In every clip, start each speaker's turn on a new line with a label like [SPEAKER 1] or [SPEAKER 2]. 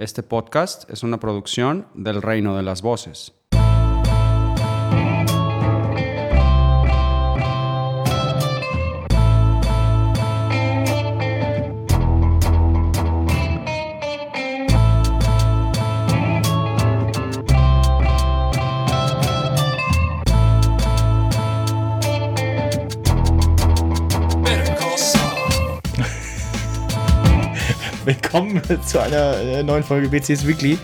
[SPEAKER 1] Este podcast es una producción del Reino de las Voces.
[SPEAKER 2] Willkommen zu einer äh, neuen Folge BCS Weekly.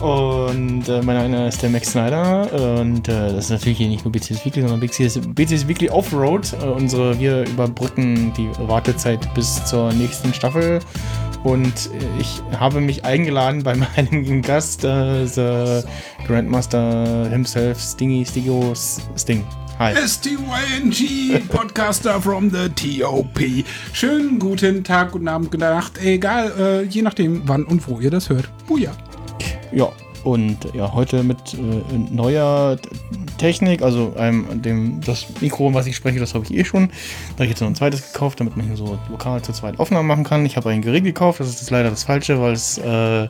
[SPEAKER 2] Und äh, mein Name ist der Max Snyder. Und äh, das ist natürlich hier nicht nur BCS Weekly, sondern BCS, BCS Weekly Offroad. Äh, unsere, wir überbrücken die Wartezeit bis zur nächsten Staffel. Und äh, ich habe mich eingeladen bei meinem Gast, äh, the Grandmaster himself, Stingy Stigo Sting. Hi.
[SPEAKER 3] STYNG, Podcaster from the TOP. Schönen guten Tag, guten Abend, gute Nacht, egal, äh, je nachdem, wann und wo ihr das hört. Buja.
[SPEAKER 2] Ja, und ja, heute mit äh, neuer Technik, also einem, dem, das Mikro, was ich spreche, das habe ich eh schon. Da habe ich jetzt noch ein zweites gekauft, damit man hier so lokal zu zweit Aufnahmen machen kann. Ich habe ein Gerät gekauft, das ist leider das falsche, weil es äh,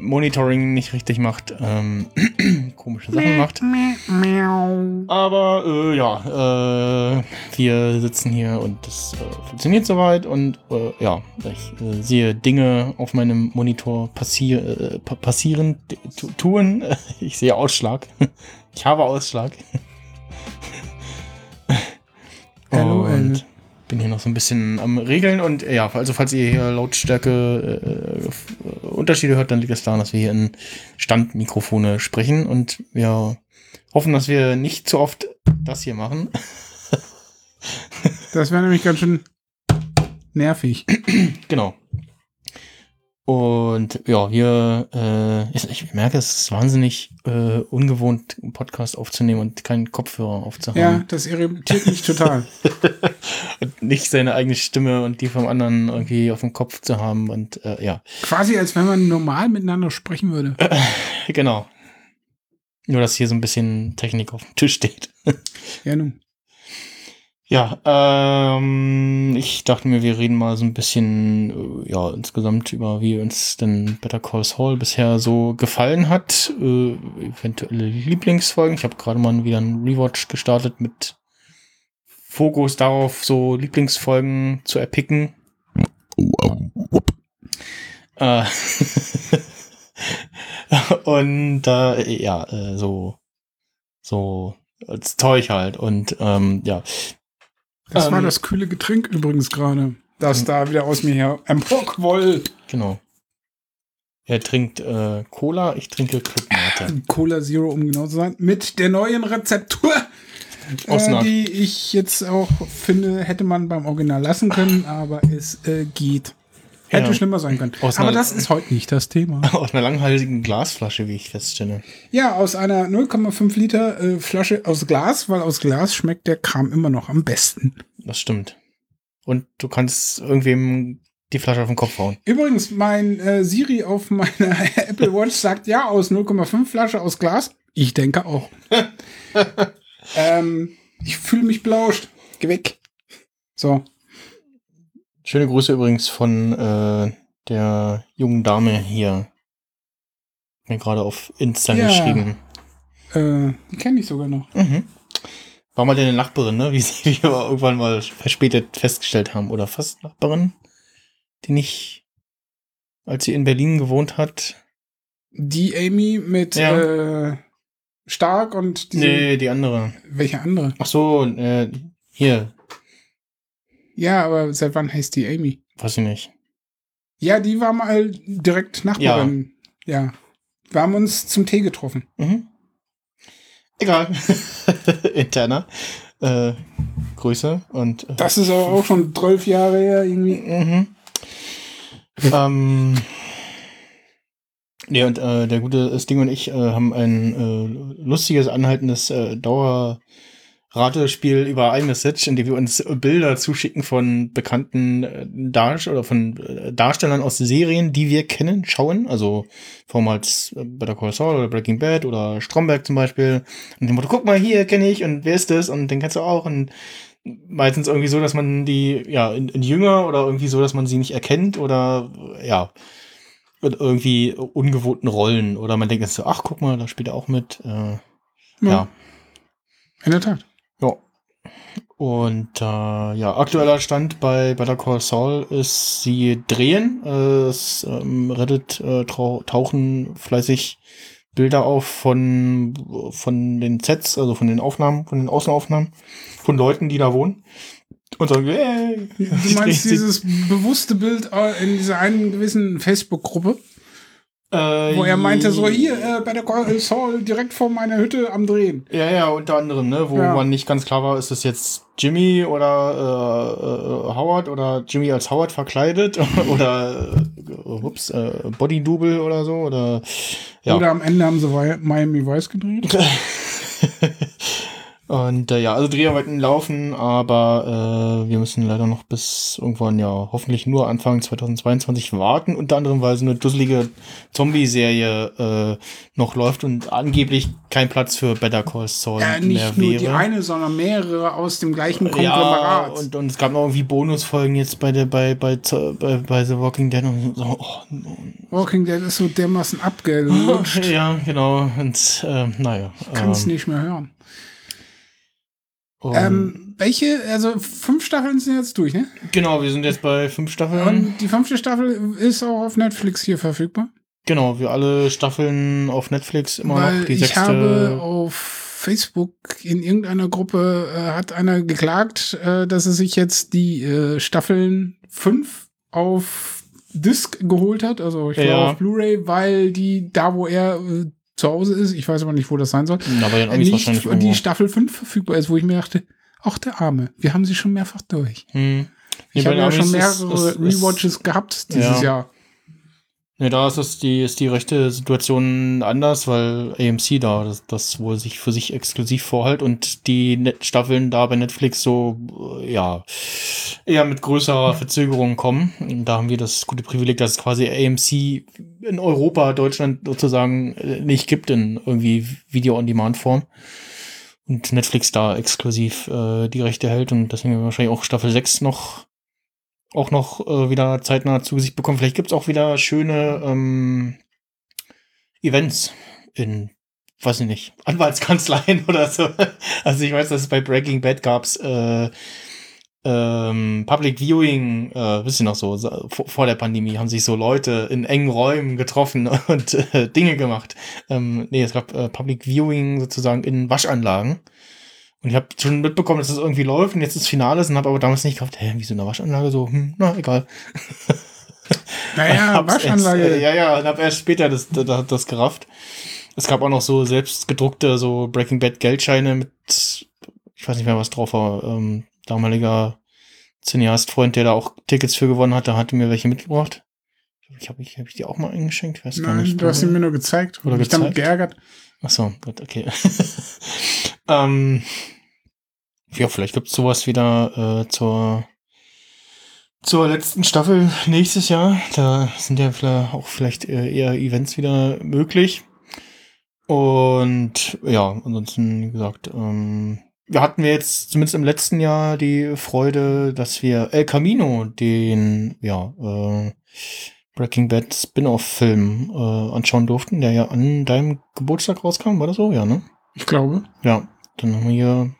[SPEAKER 2] Monitoring nicht richtig macht, ähm, komische Sachen macht. Aber äh, ja, äh, wir sitzen hier und das äh, funktioniert soweit und äh, ja, ich äh, sehe Dinge auf meinem Monitor passier äh, pa passieren, tu tun. Ich sehe Ausschlag. Ich habe Ausschlag.
[SPEAKER 3] Hallo,
[SPEAKER 2] und bin hier noch so ein bisschen am Regeln und ja, also falls ihr hier Lautstärke äh, Unterschiede hört, dann liegt es daran, dass wir hier in Standmikrofone sprechen und wir hoffen, dass wir nicht zu oft das hier machen.
[SPEAKER 3] Das wäre nämlich ganz schön nervig.
[SPEAKER 2] genau. Und ja, wir, äh, ich, ich merke, es ist wahnsinnig äh, ungewohnt, einen Podcast aufzunehmen und keinen Kopfhörer aufzuhaben.
[SPEAKER 3] Ja, das irritiert mich total.
[SPEAKER 2] und nicht seine eigene Stimme und die vom anderen irgendwie auf dem Kopf zu haben und äh, ja.
[SPEAKER 3] Quasi als wenn man normal miteinander sprechen würde.
[SPEAKER 2] genau. Nur, dass hier so ein bisschen Technik auf dem Tisch steht.
[SPEAKER 3] ja, nun.
[SPEAKER 2] Ja, ähm, ich dachte mir, wir reden mal so ein bisschen, äh, ja, insgesamt über, wie uns denn Better Call Saul bisher so gefallen hat. Äh, eventuelle Lieblingsfolgen. Ich habe gerade mal wieder einen Rewatch gestartet mit Fokus darauf, so Lieblingsfolgen zu erpicken. Äh, und äh, ja, so, so als Zeug halt. Und ähm, ja,
[SPEAKER 3] das
[SPEAKER 2] Ähm,
[SPEAKER 3] war das kühle Getränk übrigens gerade, das da wieder aus mir her emporquoll.
[SPEAKER 2] Genau. Er trinkt äh, Cola, ich trinke Club Mate.
[SPEAKER 3] Cola Zero, um genau zu sein, mit der neuen Rezeptur, äh, die ich jetzt auch finde, hätte man beim Original lassen können, aber es äh, geht. Hätte
[SPEAKER 2] Ja.
[SPEAKER 3] schlimmer sein können.
[SPEAKER 2] Aus
[SPEAKER 3] aber das ist heute nicht das Thema.
[SPEAKER 2] Aus einer langhalsigen Glasflasche, wie ich feststelle.
[SPEAKER 3] Ja, aus einer 0,5 Liter äh, Flasche aus Glas, weil aus Glas schmeckt der Kram immer noch am besten.
[SPEAKER 2] Das stimmt. Und du kannst irgendwem die Flasche auf den Kopf hauen.
[SPEAKER 3] Übrigens, mein äh, Siri auf meiner Apple Watch sagt ja aus 0,5 Flasche aus Glas. Ich denke auch. ähm, ich fühle mich belauscht. Geh weg. So.
[SPEAKER 2] Schöne Grüße übrigens von äh, der jungen Dame hier. Mir gerade auf Insta
[SPEAKER 3] Ja.
[SPEAKER 2] geschrieben.
[SPEAKER 3] Äh, die kenne ich sogar noch.
[SPEAKER 2] Mhm. War mal deine Nachbarin, ne? Wie sie wie wir irgendwann mal verspätet festgestellt haben. Oder fast Nachbarin, die nicht, als sie in Berlin gewohnt hat.
[SPEAKER 3] Die Amy mit
[SPEAKER 2] Ja.
[SPEAKER 3] äh, Stark und diese.
[SPEAKER 2] Nee, die andere.
[SPEAKER 3] Welche andere?
[SPEAKER 2] Ach so, äh, hier,
[SPEAKER 3] Ja, aber seit wann heißt die Amy?
[SPEAKER 2] weiß ich nicht.
[SPEAKER 3] Ja, die war mal direkt Nachbarin. Ja. Wir haben uns zum Tee getroffen.
[SPEAKER 2] Mhm. Egal. Interner. Äh, Grüße und. Äh,
[SPEAKER 3] Das ist aber auch schon zwölf Jahre her irgendwie.
[SPEAKER 2] Mhm. ähm. Nee, und äh, der gute Sting und ich äh, haben ein äh, lustiges, anhaltendes äh, Dauerratespiel über iMessage, in dem wir uns Bilder zuschicken von bekannten äh, Darst oder von äh, Darstellern aus Serien, die wir kennen, schauen. Also vormals äh, Better Call Saul oder Breaking Bad oder Stromberg zum Beispiel. Und dem Motto, guck mal, hier kenne ich und wer ist das? Und den kennst du auch. Und meistens irgendwie so, dass man die, ja, in, in jünger oder irgendwie so, dass man sie nicht erkennt oder ja. irgendwie ungewohnten Rollen. Oder man denkt jetzt so, ach, guck mal, da spielt er auch mit. Äh, ja.
[SPEAKER 3] In der Tat.
[SPEAKER 2] Ja. Und äh, ja, aktueller Stand bei Better Call Saul ist, sie drehen. Äh, es, ähm, Reddit äh, tauchen fleißig Bilder auf von, von den Sets, also von den Aufnahmen, von den Außenaufnahmen, von Leuten, die da wohnen. Und sagen, hey,
[SPEAKER 3] Du meinst dieses bewusste Bild äh, in dieser einen gewissen Facebook-Gruppe,
[SPEAKER 2] äh,
[SPEAKER 3] wo er meinte, so hier, äh, bei der Call Saul direkt vor meiner Hütte am Drehen.
[SPEAKER 2] Ja, ja, unter anderem, ne, wo
[SPEAKER 3] Ja.
[SPEAKER 2] man nicht ganz klar war, ist das jetzt Jimmy oder äh, äh, Howard oder Jimmy als Howard verkleidet oder äh, ups, äh, Body Double oder so oder ja.
[SPEAKER 3] Oder am Ende haben sie Miami Vice gedreht.
[SPEAKER 2] Und äh, ja, also Dreharbeiten laufen, aber äh, wir müssen leider noch bis irgendwann ja hoffentlich nur Anfang 2022 warten. Unter anderem, weil so eine dusselige Zombie-Serie äh, noch läuft und angeblich kein Platz für Better Call Saul
[SPEAKER 3] Ja,
[SPEAKER 2] mehr
[SPEAKER 3] nicht nur
[SPEAKER 2] wäre.
[SPEAKER 3] die eine, sondern mehrere aus dem gleichen
[SPEAKER 2] Ja,
[SPEAKER 3] Konglomerat.
[SPEAKER 2] und, und es gab noch irgendwie Bonusfolgen jetzt bei der bei bei bei, bei The Walking Dead und so. Oh, no.
[SPEAKER 3] Walking Dead ist so dermaßen abgelutscht.
[SPEAKER 2] ja, genau. Und äh, naja.
[SPEAKER 3] Kann es
[SPEAKER 2] ähm,
[SPEAKER 3] nicht mehr hören. Ähm, welche, also fünf Staffeln sind jetzt durch, ne?
[SPEAKER 2] genau, wir sind jetzt bei fünf Staffeln.
[SPEAKER 3] Und die fünfte Staffel ist auch auf Netflix hier verfügbar.
[SPEAKER 2] Genau, wir alle Staffeln auf Netflix immer
[SPEAKER 3] Weil
[SPEAKER 2] noch. Die
[SPEAKER 3] ich
[SPEAKER 2] sechste.
[SPEAKER 3] habe auf Facebook in irgendeiner Gruppe äh, hat einer geklagt, äh, dass er sich jetzt die äh, Staffeln 5 auf Disc geholt hat, also ich glaube
[SPEAKER 2] Ja.
[SPEAKER 3] auf Blu-ray, weil die da, wo er äh, zu Hause ist, ich weiß aber nicht, wo das sein soll,
[SPEAKER 2] Na, bei den
[SPEAKER 3] äh, nicht
[SPEAKER 2] wahrscheinlich irgendwo.
[SPEAKER 3] die Staffel 5 verfügbar ist, wo ich mir dachte, ach der Arme, wir haben sie schon mehrfach durch.
[SPEAKER 2] Hm.
[SPEAKER 3] Ich
[SPEAKER 2] Nee,
[SPEAKER 3] habe ja schon mehrere
[SPEAKER 2] ist- ist-
[SPEAKER 3] Rewatches gehabt dieses
[SPEAKER 2] Ja.
[SPEAKER 3] Jahr.
[SPEAKER 2] Nee, da ist, es die, ist die rechte Situation anders, weil AMC da das, das wohl sich für sich exklusiv vorhält und die Net Staffeln da bei Netflix so, äh, ja, eher mit größerer Verzögerung kommen. Und da haben wir das gute Privileg, dass es quasi AMC in Europa, Deutschland sozusagen äh, nicht gibt in irgendwie Video-on-Demand-Form. Und Netflix da exklusiv äh, die Rechte hält und deswegen wahrscheinlich auch Staffel 6 noch auch noch äh, wieder zeitnah zu Gesicht bekommen. Vielleicht gibt's auch wieder schöne ähm, Events in, weiß ich nicht, Anwaltskanzleien oder so. Also ich weiß, dass es bei Breaking Bad gab's äh, ähm, Public Viewing, äh, wisst ihr noch so, so, vor, vor der Pandemie haben sich so Leute in engen Räumen getroffen und äh, Dinge gemacht. Ähm, nee, es gab äh, Public Viewing sozusagen in Waschanlagen. Und ich habe schon mitbekommen, dass es das irgendwie läuft und jetzt ist Finale und habe aber damals nicht gedacht, hä, wie so eine Waschanlage so, hm, na, egal.
[SPEAKER 3] Naja, Waschanlage.
[SPEAKER 2] Erst, äh, ja, ja, und hab erst später das, das, das gerafft. Es gab auch noch so selbst gedruckte, so Breaking Bad Geldscheine mit, ich weiß nicht mehr, was drauf war, ähm, damaliger Cineast-Freund, der da auch Tickets für gewonnen hatte, hatte mir welche mitgebracht. Ich habe ich, hab ich die auch mal eingeschenkt, weiß gar
[SPEAKER 3] Nein,
[SPEAKER 2] nicht.
[SPEAKER 3] du hast ihn mir nur gezeigt
[SPEAKER 2] Oder
[SPEAKER 3] mich damit
[SPEAKER 2] gezeigt?
[SPEAKER 3] geärgert.
[SPEAKER 2] Ach so, gut, okay. ähm, ja, vielleicht gibt's sowas wieder äh, zur zur letzten Staffel nächstes Jahr. Da sind ja vielleicht auch vielleicht eher, eher Events wieder möglich. Und ja, ansonsten, wie gesagt, ähm, wir hatten wir jetzt zumindest im letzten Jahr die Freude, dass wir El Camino, den ja, äh, Breaking Bad Spin-off-Film äh, anschauen durften, der ja an deinem Geburtstag rauskam, war das so? Ja, ne?
[SPEAKER 3] Ich glaube.
[SPEAKER 2] Ja, dann haben wir hier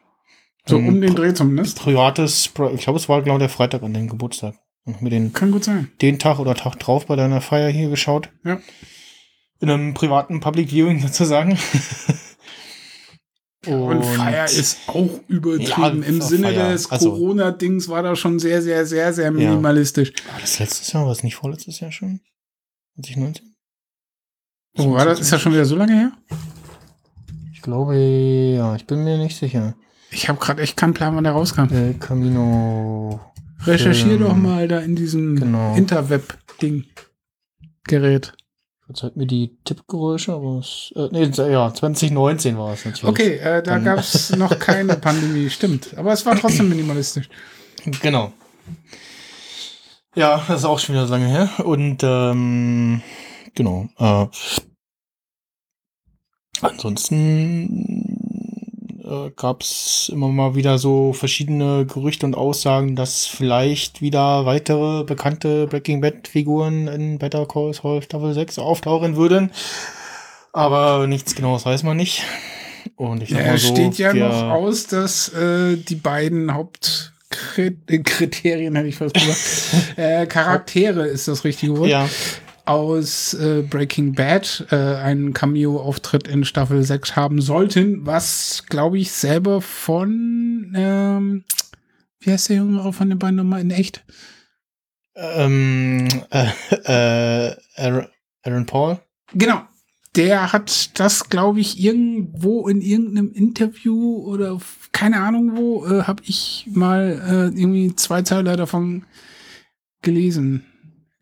[SPEAKER 3] So um den Dreh zumindest.
[SPEAKER 2] privates, ich glaube, es war genau der Freitag an deinem Geburtstag. Und den,
[SPEAKER 3] Kann gut sein.
[SPEAKER 2] den Tag oder Tag drauf bei deiner Feier hier geschaut.
[SPEAKER 3] Ja.
[SPEAKER 2] In einem privaten Public Viewing sozusagen.
[SPEAKER 3] Und, Feier ist auch übertrieben.
[SPEAKER 2] Ja,
[SPEAKER 3] Im Sinne
[SPEAKER 2] Feier.
[SPEAKER 3] des
[SPEAKER 2] Also-
[SPEAKER 3] Corona-Dings war das schon sehr, sehr, sehr, sehr minimalistisch.
[SPEAKER 2] War das letztes Jahr? War es nicht vorletztes Jahr schon? 2019?
[SPEAKER 3] Oh, war das, ist das schon wieder so lange her?
[SPEAKER 2] Ich glaube, ja, ich bin mir nicht sicher.
[SPEAKER 3] Ich habe gerade echt keinen Plan, wann der rauskam.
[SPEAKER 2] El Camino.
[SPEAKER 3] Recherchier doch mal da in diesem
[SPEAKER 2] genau.
[SPEAKER 3] Interweb-Ding. Gerät.
[SPEAKER 2] Verzeiht mir die Tippgeräusche, aber es, äh, nee, ja, 2019 war es natürlich.
[SPEAKER 3] Okay, äh, da
[SPEAKER 2] Dann-
[SPEAKER 3] gab es noch keine Pandemie, stimmt. Aber es war trotzdem minimalistisch.
[SPEAKER 2] Genau. Ja, das ist auch schon wieder so lange her. Und ähm, genau. Äh, ansonsten äh, gab es immer mal wieder so verschiedene Gerüchte und Aussagen, dass vielleicht wieder weitere bekannte Breaking Bad-Figuren in Better Call Saul Staffel 6 auftauchen würden. Aber nichts genaues weiß man nicht. Und ich sag
[SPEAKER 3] Ja,
[SPEAKER 2] mal
[SPEAKER 3] es
[SPEAKER 2] so,
[SPEAKER 3] steht ja noch aus, dass äh, die beiden Hauptkriterien, hätte ich fast gesagt, äh, Charaktere ist das richtige Wort,
[SPEAKER 2] Ja,
[SPEAKER 3] aus äh, Breaking Bad äh, einen Cameo-Auftritt in Staffel 6 haben sollten, was, glaube ich, selber von, ähm, wie heißt der Jüngere von den beiden nochmal in echt?
[SPEAKER 2] ähm, äh, äh, Aaron, Paul.
[SPEAKER 3] Genau. Der hat das, glaube ich, irgendwo in irgendeinem Interview oder keine Ahnung wo, äh, habe ich mal äh, irgendwie zwei Zeiler davon gelesen.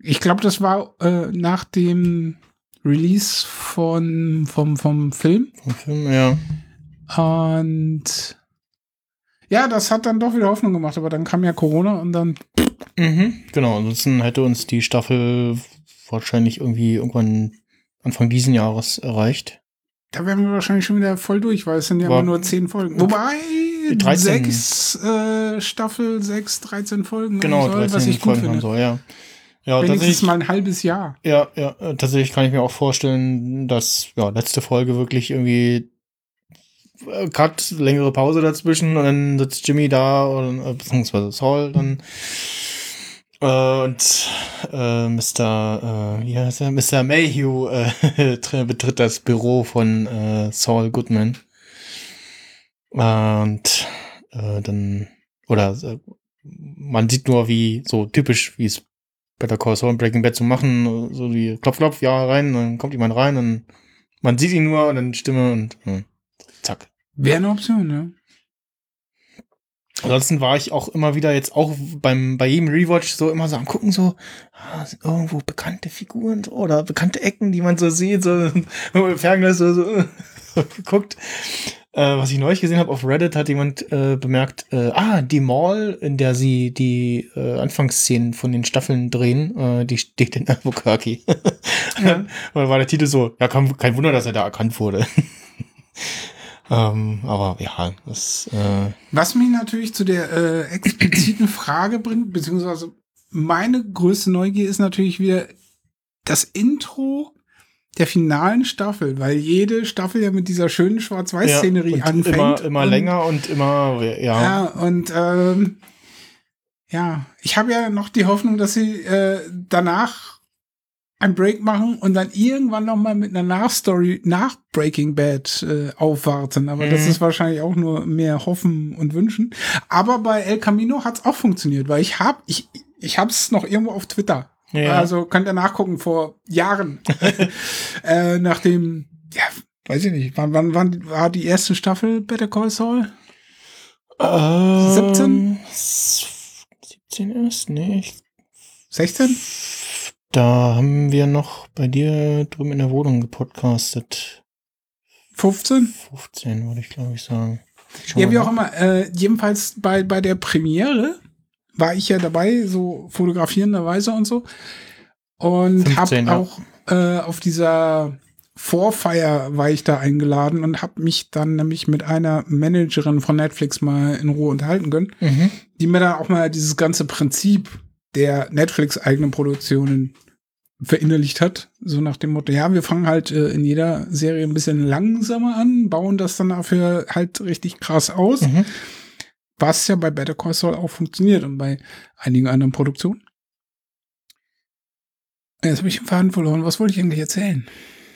[SPEAKER 3] Ich glaube, das war äh, nach dem Release von, vom, vom Film.
[SPEAKER 2] Vom Film, ja.
[SPEAKER 3] Und ja, das hat dann doch wieder Hoffnung gemacht, aber dann kam ja Corona und dann
[SPEAKER 2] Mhm. Genau, ansonsten hätte uns die Staffel wahrscheinlich irgendwie irgendwann Anfang diesen Jahres erreicht.
[SPEAKER 3] Da wären wir wahrscheinlich schon wieder voll durch, weil es sind ja
[SPEAKER 2] War-
[SPEAKER 3] immer nur zehn Folgen. Wobei
[SPEAKER 2] 13.
[SPEAKER 3] sechs äh, Staffel, sechs, 13 Folgen
[SPEAKER 2] Genau,
[SPEAKER 3] soll,
[SPEAKER 2] 13
[SPEAKER 3] was ich gut
[SPEAKER 2] Folgen
[SPEAKER 3] finde.
[SPEAKER 2] soll, ja. Ja,
[SPEAKER 3] Wenigstens mal ein halbes Jahr.
[SPEAKER 2] ja, ja, äh, tatsächlich kann ich mir auch vorstellen, dass ja, letzte Folge wirklich irgendwie äh, Cut, längere Pause dazwischen und dann sitzt Jimmy da oder äh, beziehungsweise Saul dann äh, und äh, Mr. Äh, wie heißt er? Mr. Mayhew äh, betritt das Büro von äh, Saul Goodman. Und äh, dann, oder äh, man sieht nur, wie so typisch, wie es Better Call Saul und Breaking Bad zu machen, so wie klopf, klopf, ja, rein, dann kommt jemand rein und man sieht ihn nur und dann Stimme und hm, zack.
[SPEAKER 3] Wäre eine Option, ne?
[SPEAKER 2] Ansonsten war ich auch immer wieder jetzt auch beim, bei jedem Rewatch so immer so am gucken, so, ah, irgendwo bekannte Figuren so, oder bekannte Ecken, die man so sieht, so, Fernglas so, so geguckt. Äh, was ich neulich gesehen habe auf Reddit, hat jemand äh, bemerkt, äh, ah, die Mall, in der sie die äh, Anfangsszenen von den Staffeln drehen, äh, die steht in Albuquerque.
[SPEAKER 3] Ja.
[SPEAKER 2] Und dann war der Titel so, ja, kein, kein Wunder, dass er da erkannt wurde. ähm, aber ja, das, äh,
[SPEAKER 3] Was mich natürlich zu der expliziten Frage bringt, beziehungsweise meine größte Neugier ist natürlich wieder das Intro der finalen Staffel, weil jede Staffel ja mit dieser schönen Schwarz-Weiß-Szenerie
[SPEAKER 2] Ja, und
[SPEAKER 3] anfängt.
[SPEAKER 2] Immer, immer
[SPEAKER 3] und,
[SPEAKER 2] länger und immer, ja.
[SPEAKER 3] Ja, und ähm, ja, ich habe ja noch die Hoffnung, dass sie äh, danach ein Break machen und dann irgendwann noch mal mit einer Nachstory nach Breaking Bad äh, aufwarten. Aber das
[SPEAKER 2] Mhm.
[SPEAKER 3] ist wahrscheinlich auch nur mehr Hoffen und Wünschen. Aber bei El Camino hat es auch funktioniert, weil ich habe ich ich habe es noch irgendwo auf Twitter.
[SPEAKER 2] Ja.
[SPEAKER 3] Also könnt ihr nachgucken vor Jahren, äh, nachdem ja weiß ich nicht, wann, wann, wann war die erste Staffel Better Call Saul?
[SPEAKER 2] Ähm,
[SPEAKER 3] 17?
[SPEAKER 2] 17 erst? Nee. ich-
[SPEAKER 3] 16?
[SPEAKER 2] Da haben wir noch bei dir drüben in der Wohnung gepodcastet.
[SPEAKER 3] 15?
[SPEAKER 2] 15 würde ich glaube ich sagen. Schau
[SPEAKER 3] Ja, wie auch immer. Äh, jedenfalls bei, bei der Premiere war ich ja dabei, so fotografierenderweise und so. Und
[SPEAKER 2] 15,
[SPEAKER 3] habe auch äh, auf dieser Vorfeier war ich da eingeladen und habe mich dann nämlich mit einer Managerin von Netflix mal in Ruhe unterhalten können,
[SPEAKER 2] Mhm.
[SPEAKER 3] die mir dann auch mal dieses ganze Prinzip der Netflix-eigenen Produktionen verinnerlicht hat. So nach dem Motto, ja, wir fangen halt äh, in jeder Serie ein bisschen langsamer an, bauen das dann dafür halt richtig krass aus,
[SPEAKER 2] Mhm.
[SPEAKER 3] Was ja bei Better Call Saul auch funktioniert und bei einigen anderen Produktionen. Jetzt habe ich den Faden verloren. Was wollte ich eigentlich erzählen?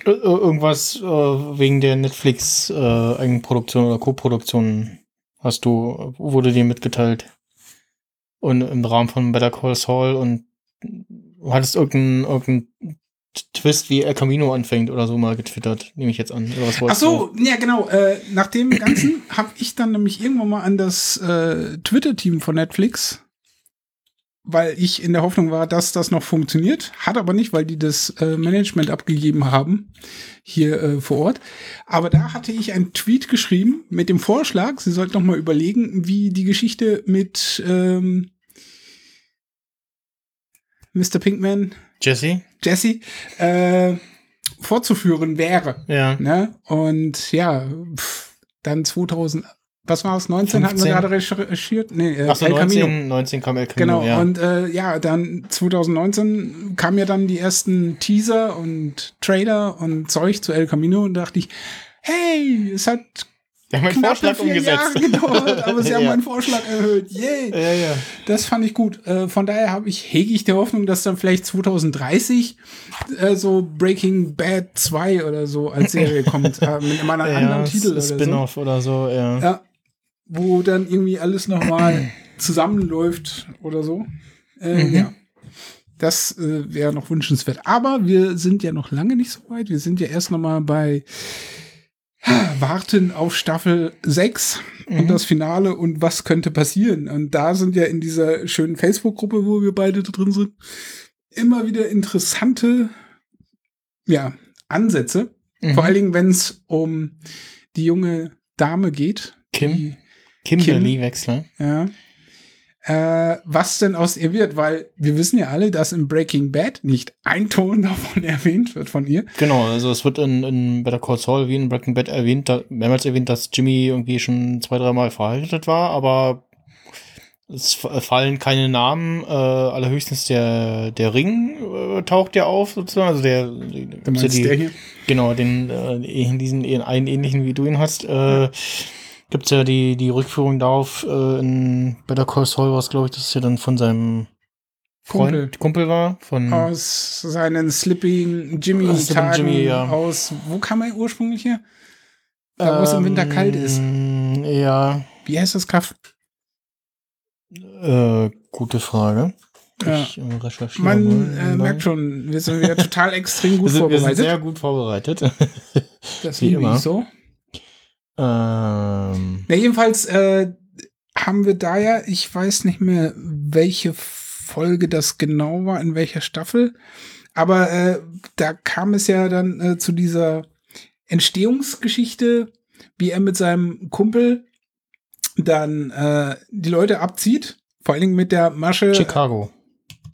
[SPEAKER 2] Ir- ir- Irgendwas äh, wegen der Netflix äh, oder Co-Produktion hast du, wurde dir mitgeteilt. Und im Rahmen von Better Call Saul und du hattest irgendeinen irgendeinen Twist, wie El Camino anfängt oder so mal getwittert, nehme ich jetzt an.
[SPEAKER 3] Ach so, ja genau. Äh, nach dem Ganzen habe ich dann nämlich irgendwann mal an das äh, Twitter-Team von Netflix, weil ich in der Hoffnung war, dass das noch funktioniert. Hat aber nicht, weil die das äh, Management abgegeben haben hier äh, vor Ort. Aber da hatte ich einen Tweet geschrieben mit dem Vorschlag, sie sollten noch mal überlegen, wie die Geschichte mit ähm, Mr. Pinkman,
[SPEAKER 2] du? Jesse?
[SPEAKER 3] Jesse, äh, fortzuführen wäre.
[SPEAKER 2] Ja.
[SPEAKER 3] Ne? Und ja, pff, dann 2000, was war es, 19 hatten wir
[SPEAKER 2] 15?
[SPEAKER 3] gerade recherchiert? Nee, äh,
[SPEAKER 2] Achso,
[SPEAKER 3] El Camino.
[SPEAKER 2] 19, 19 kam El Camino,
[SPEAKER 3] Genau,
[SPEAKER 2] ja.
[SPEAKER 3] und äh, ja, dann 2019 kamen ja dann die ersten Teaser und Trailer und Zeug zu El Camino und dachte ich, hey, es hat
[SPEAKER 2] Haben einen
[SPEAKER 3] knappe
[SPEAKER 2] Vorschlag umgesetzt.
[SPEAKER 3] Jahre gedauert, aber sie haben
[SPEAKER 2] Ja.
[SPEAKER 3] meinen Vorschlag erhöht. Yay!
[SPEAKER 2] Ja, ja.
[SPEAKER 3] Das fand ich gut. Äh, von daher habe ich, hege ich die Hoffnung, dass dann vielleicht 2030 äh, so Breaking Bad 2 oder so als Serie kommt, äh, mit einem anderen
[SPEAKER 2] ja,
[SPEAKER 3] Titel oder so.
[SPEAKER 2] Spin-off oder so, ja.
[SPEAKER 3] Ja, wo dann irgendwie alles nochmal zusammenläuft oder so. Äh,
[SPEAKER 2] Mhm.
[SPEAKER 3] Ja. Das äh, wäre noch wünschenswert. Aber wir sind ja noch lange nicht so weit. Wir sind ja erst noch mal bei Warten auf Staffel 6
[SPEAKER 2] Mhm.
[SPEAKER 3] und das Finale und was könnte passieren. Und da sind ja in dieser schönen Facebook-Gruppe, wo wir beide drin sind, immer wieder interessante ja, Ansätze.
[SPEAKER 2] Mhm.
[SPEAKER 3] Vor allen Dingen, wenn es um die junge Dame geht.
[SPEAKER 2] Kim?
[SPEAKER 3] Die,
[SPEAKER 2] Kimberly-Wechsler.
[SPEAKER 3] ja. Äh, was denn aus ihr wird, weil wir wissen ja alle, dass in Breaking Bad nicht ein Ton davon erwähnt wird von ihr.
[SPEAKER 2] Genau, also es wird in, in Better Call Saul wie in Breaking Bad erwähnt, da, mehrmals erwähnt, dass Jimmy irgendwie schon zwei, dreimal verheiratet war, aber es f- fallen keine Namen, äh, allerhöchstens der, der Ring äh, taucht ja auf, sozusagen, also der,
[SPEAKER 3] Du
[SPEAKER 2] gibt's ja
[SPEAKER 3] meinst
[SPEAKER 2] die,
[SPEAKER 3] der hier?
[SPEAKER 2] Genau, den äh, in diesen in einen ähnlichen wie du ihn hast, äh, gibt's ja die die Rückführung darauf äh, in Better Call Saul, was glaube ich, das ist ja dann von seinem Freund,
[SPEAKER 3] Kumpel.
[SPEAKER 2] Kumpel, war, von
[SPEAKER 3] Aus seinen Slipping Jimmy
[SPEAKER 2] Aus Slipping
[SPEAKER 3] Tagen
[SPEAKER 2] Jimmy, ja.
[SPEAKER 3] aus, wo kam er ursprünglich her? Da, wo es im Winter kalt ist.
[SPEAKER 2] Ähm, Ja,
[SPEAKER 3] Wie heißt das Kaff?
[SPEAKER 2] äh, gute Frage.
[SPEAKER 3] Ja.
[SPEAKER 2] Ich äh, recherchiere
[SPEAKER 3] Man äh, merkt schon, wir sind wieder total extrem
[SPEAKER 2] wir
[SPEAKER 3] gut
[SPEAKER 2] sind, wir sind
[SPEAKER 3] vorbereitet.
[SPEAKER 2] sehr gut vorbereitet.
[SPEAKER 3] das
[SPEAKER 2] wie
[SPEAKER 3] liebe
[SPEAKER 2] immer.
[SPEAKER 3] ich so.
[SPEAKER 2] Ähm,
[SPEAKER 3] Na, jedenfalls äh, haben wir da ja, ich weiß nicht mehr, welche Folge das genau war, in welcher Staffel, aber äh, da kam es ja dann äh, zu dieser Entstehungsgeschichte, wie er mit seinem Kumpel dann äh, die Leute abzieht, vor allen Dingen mit der Masche.
[SPEAKER 2] Chicago.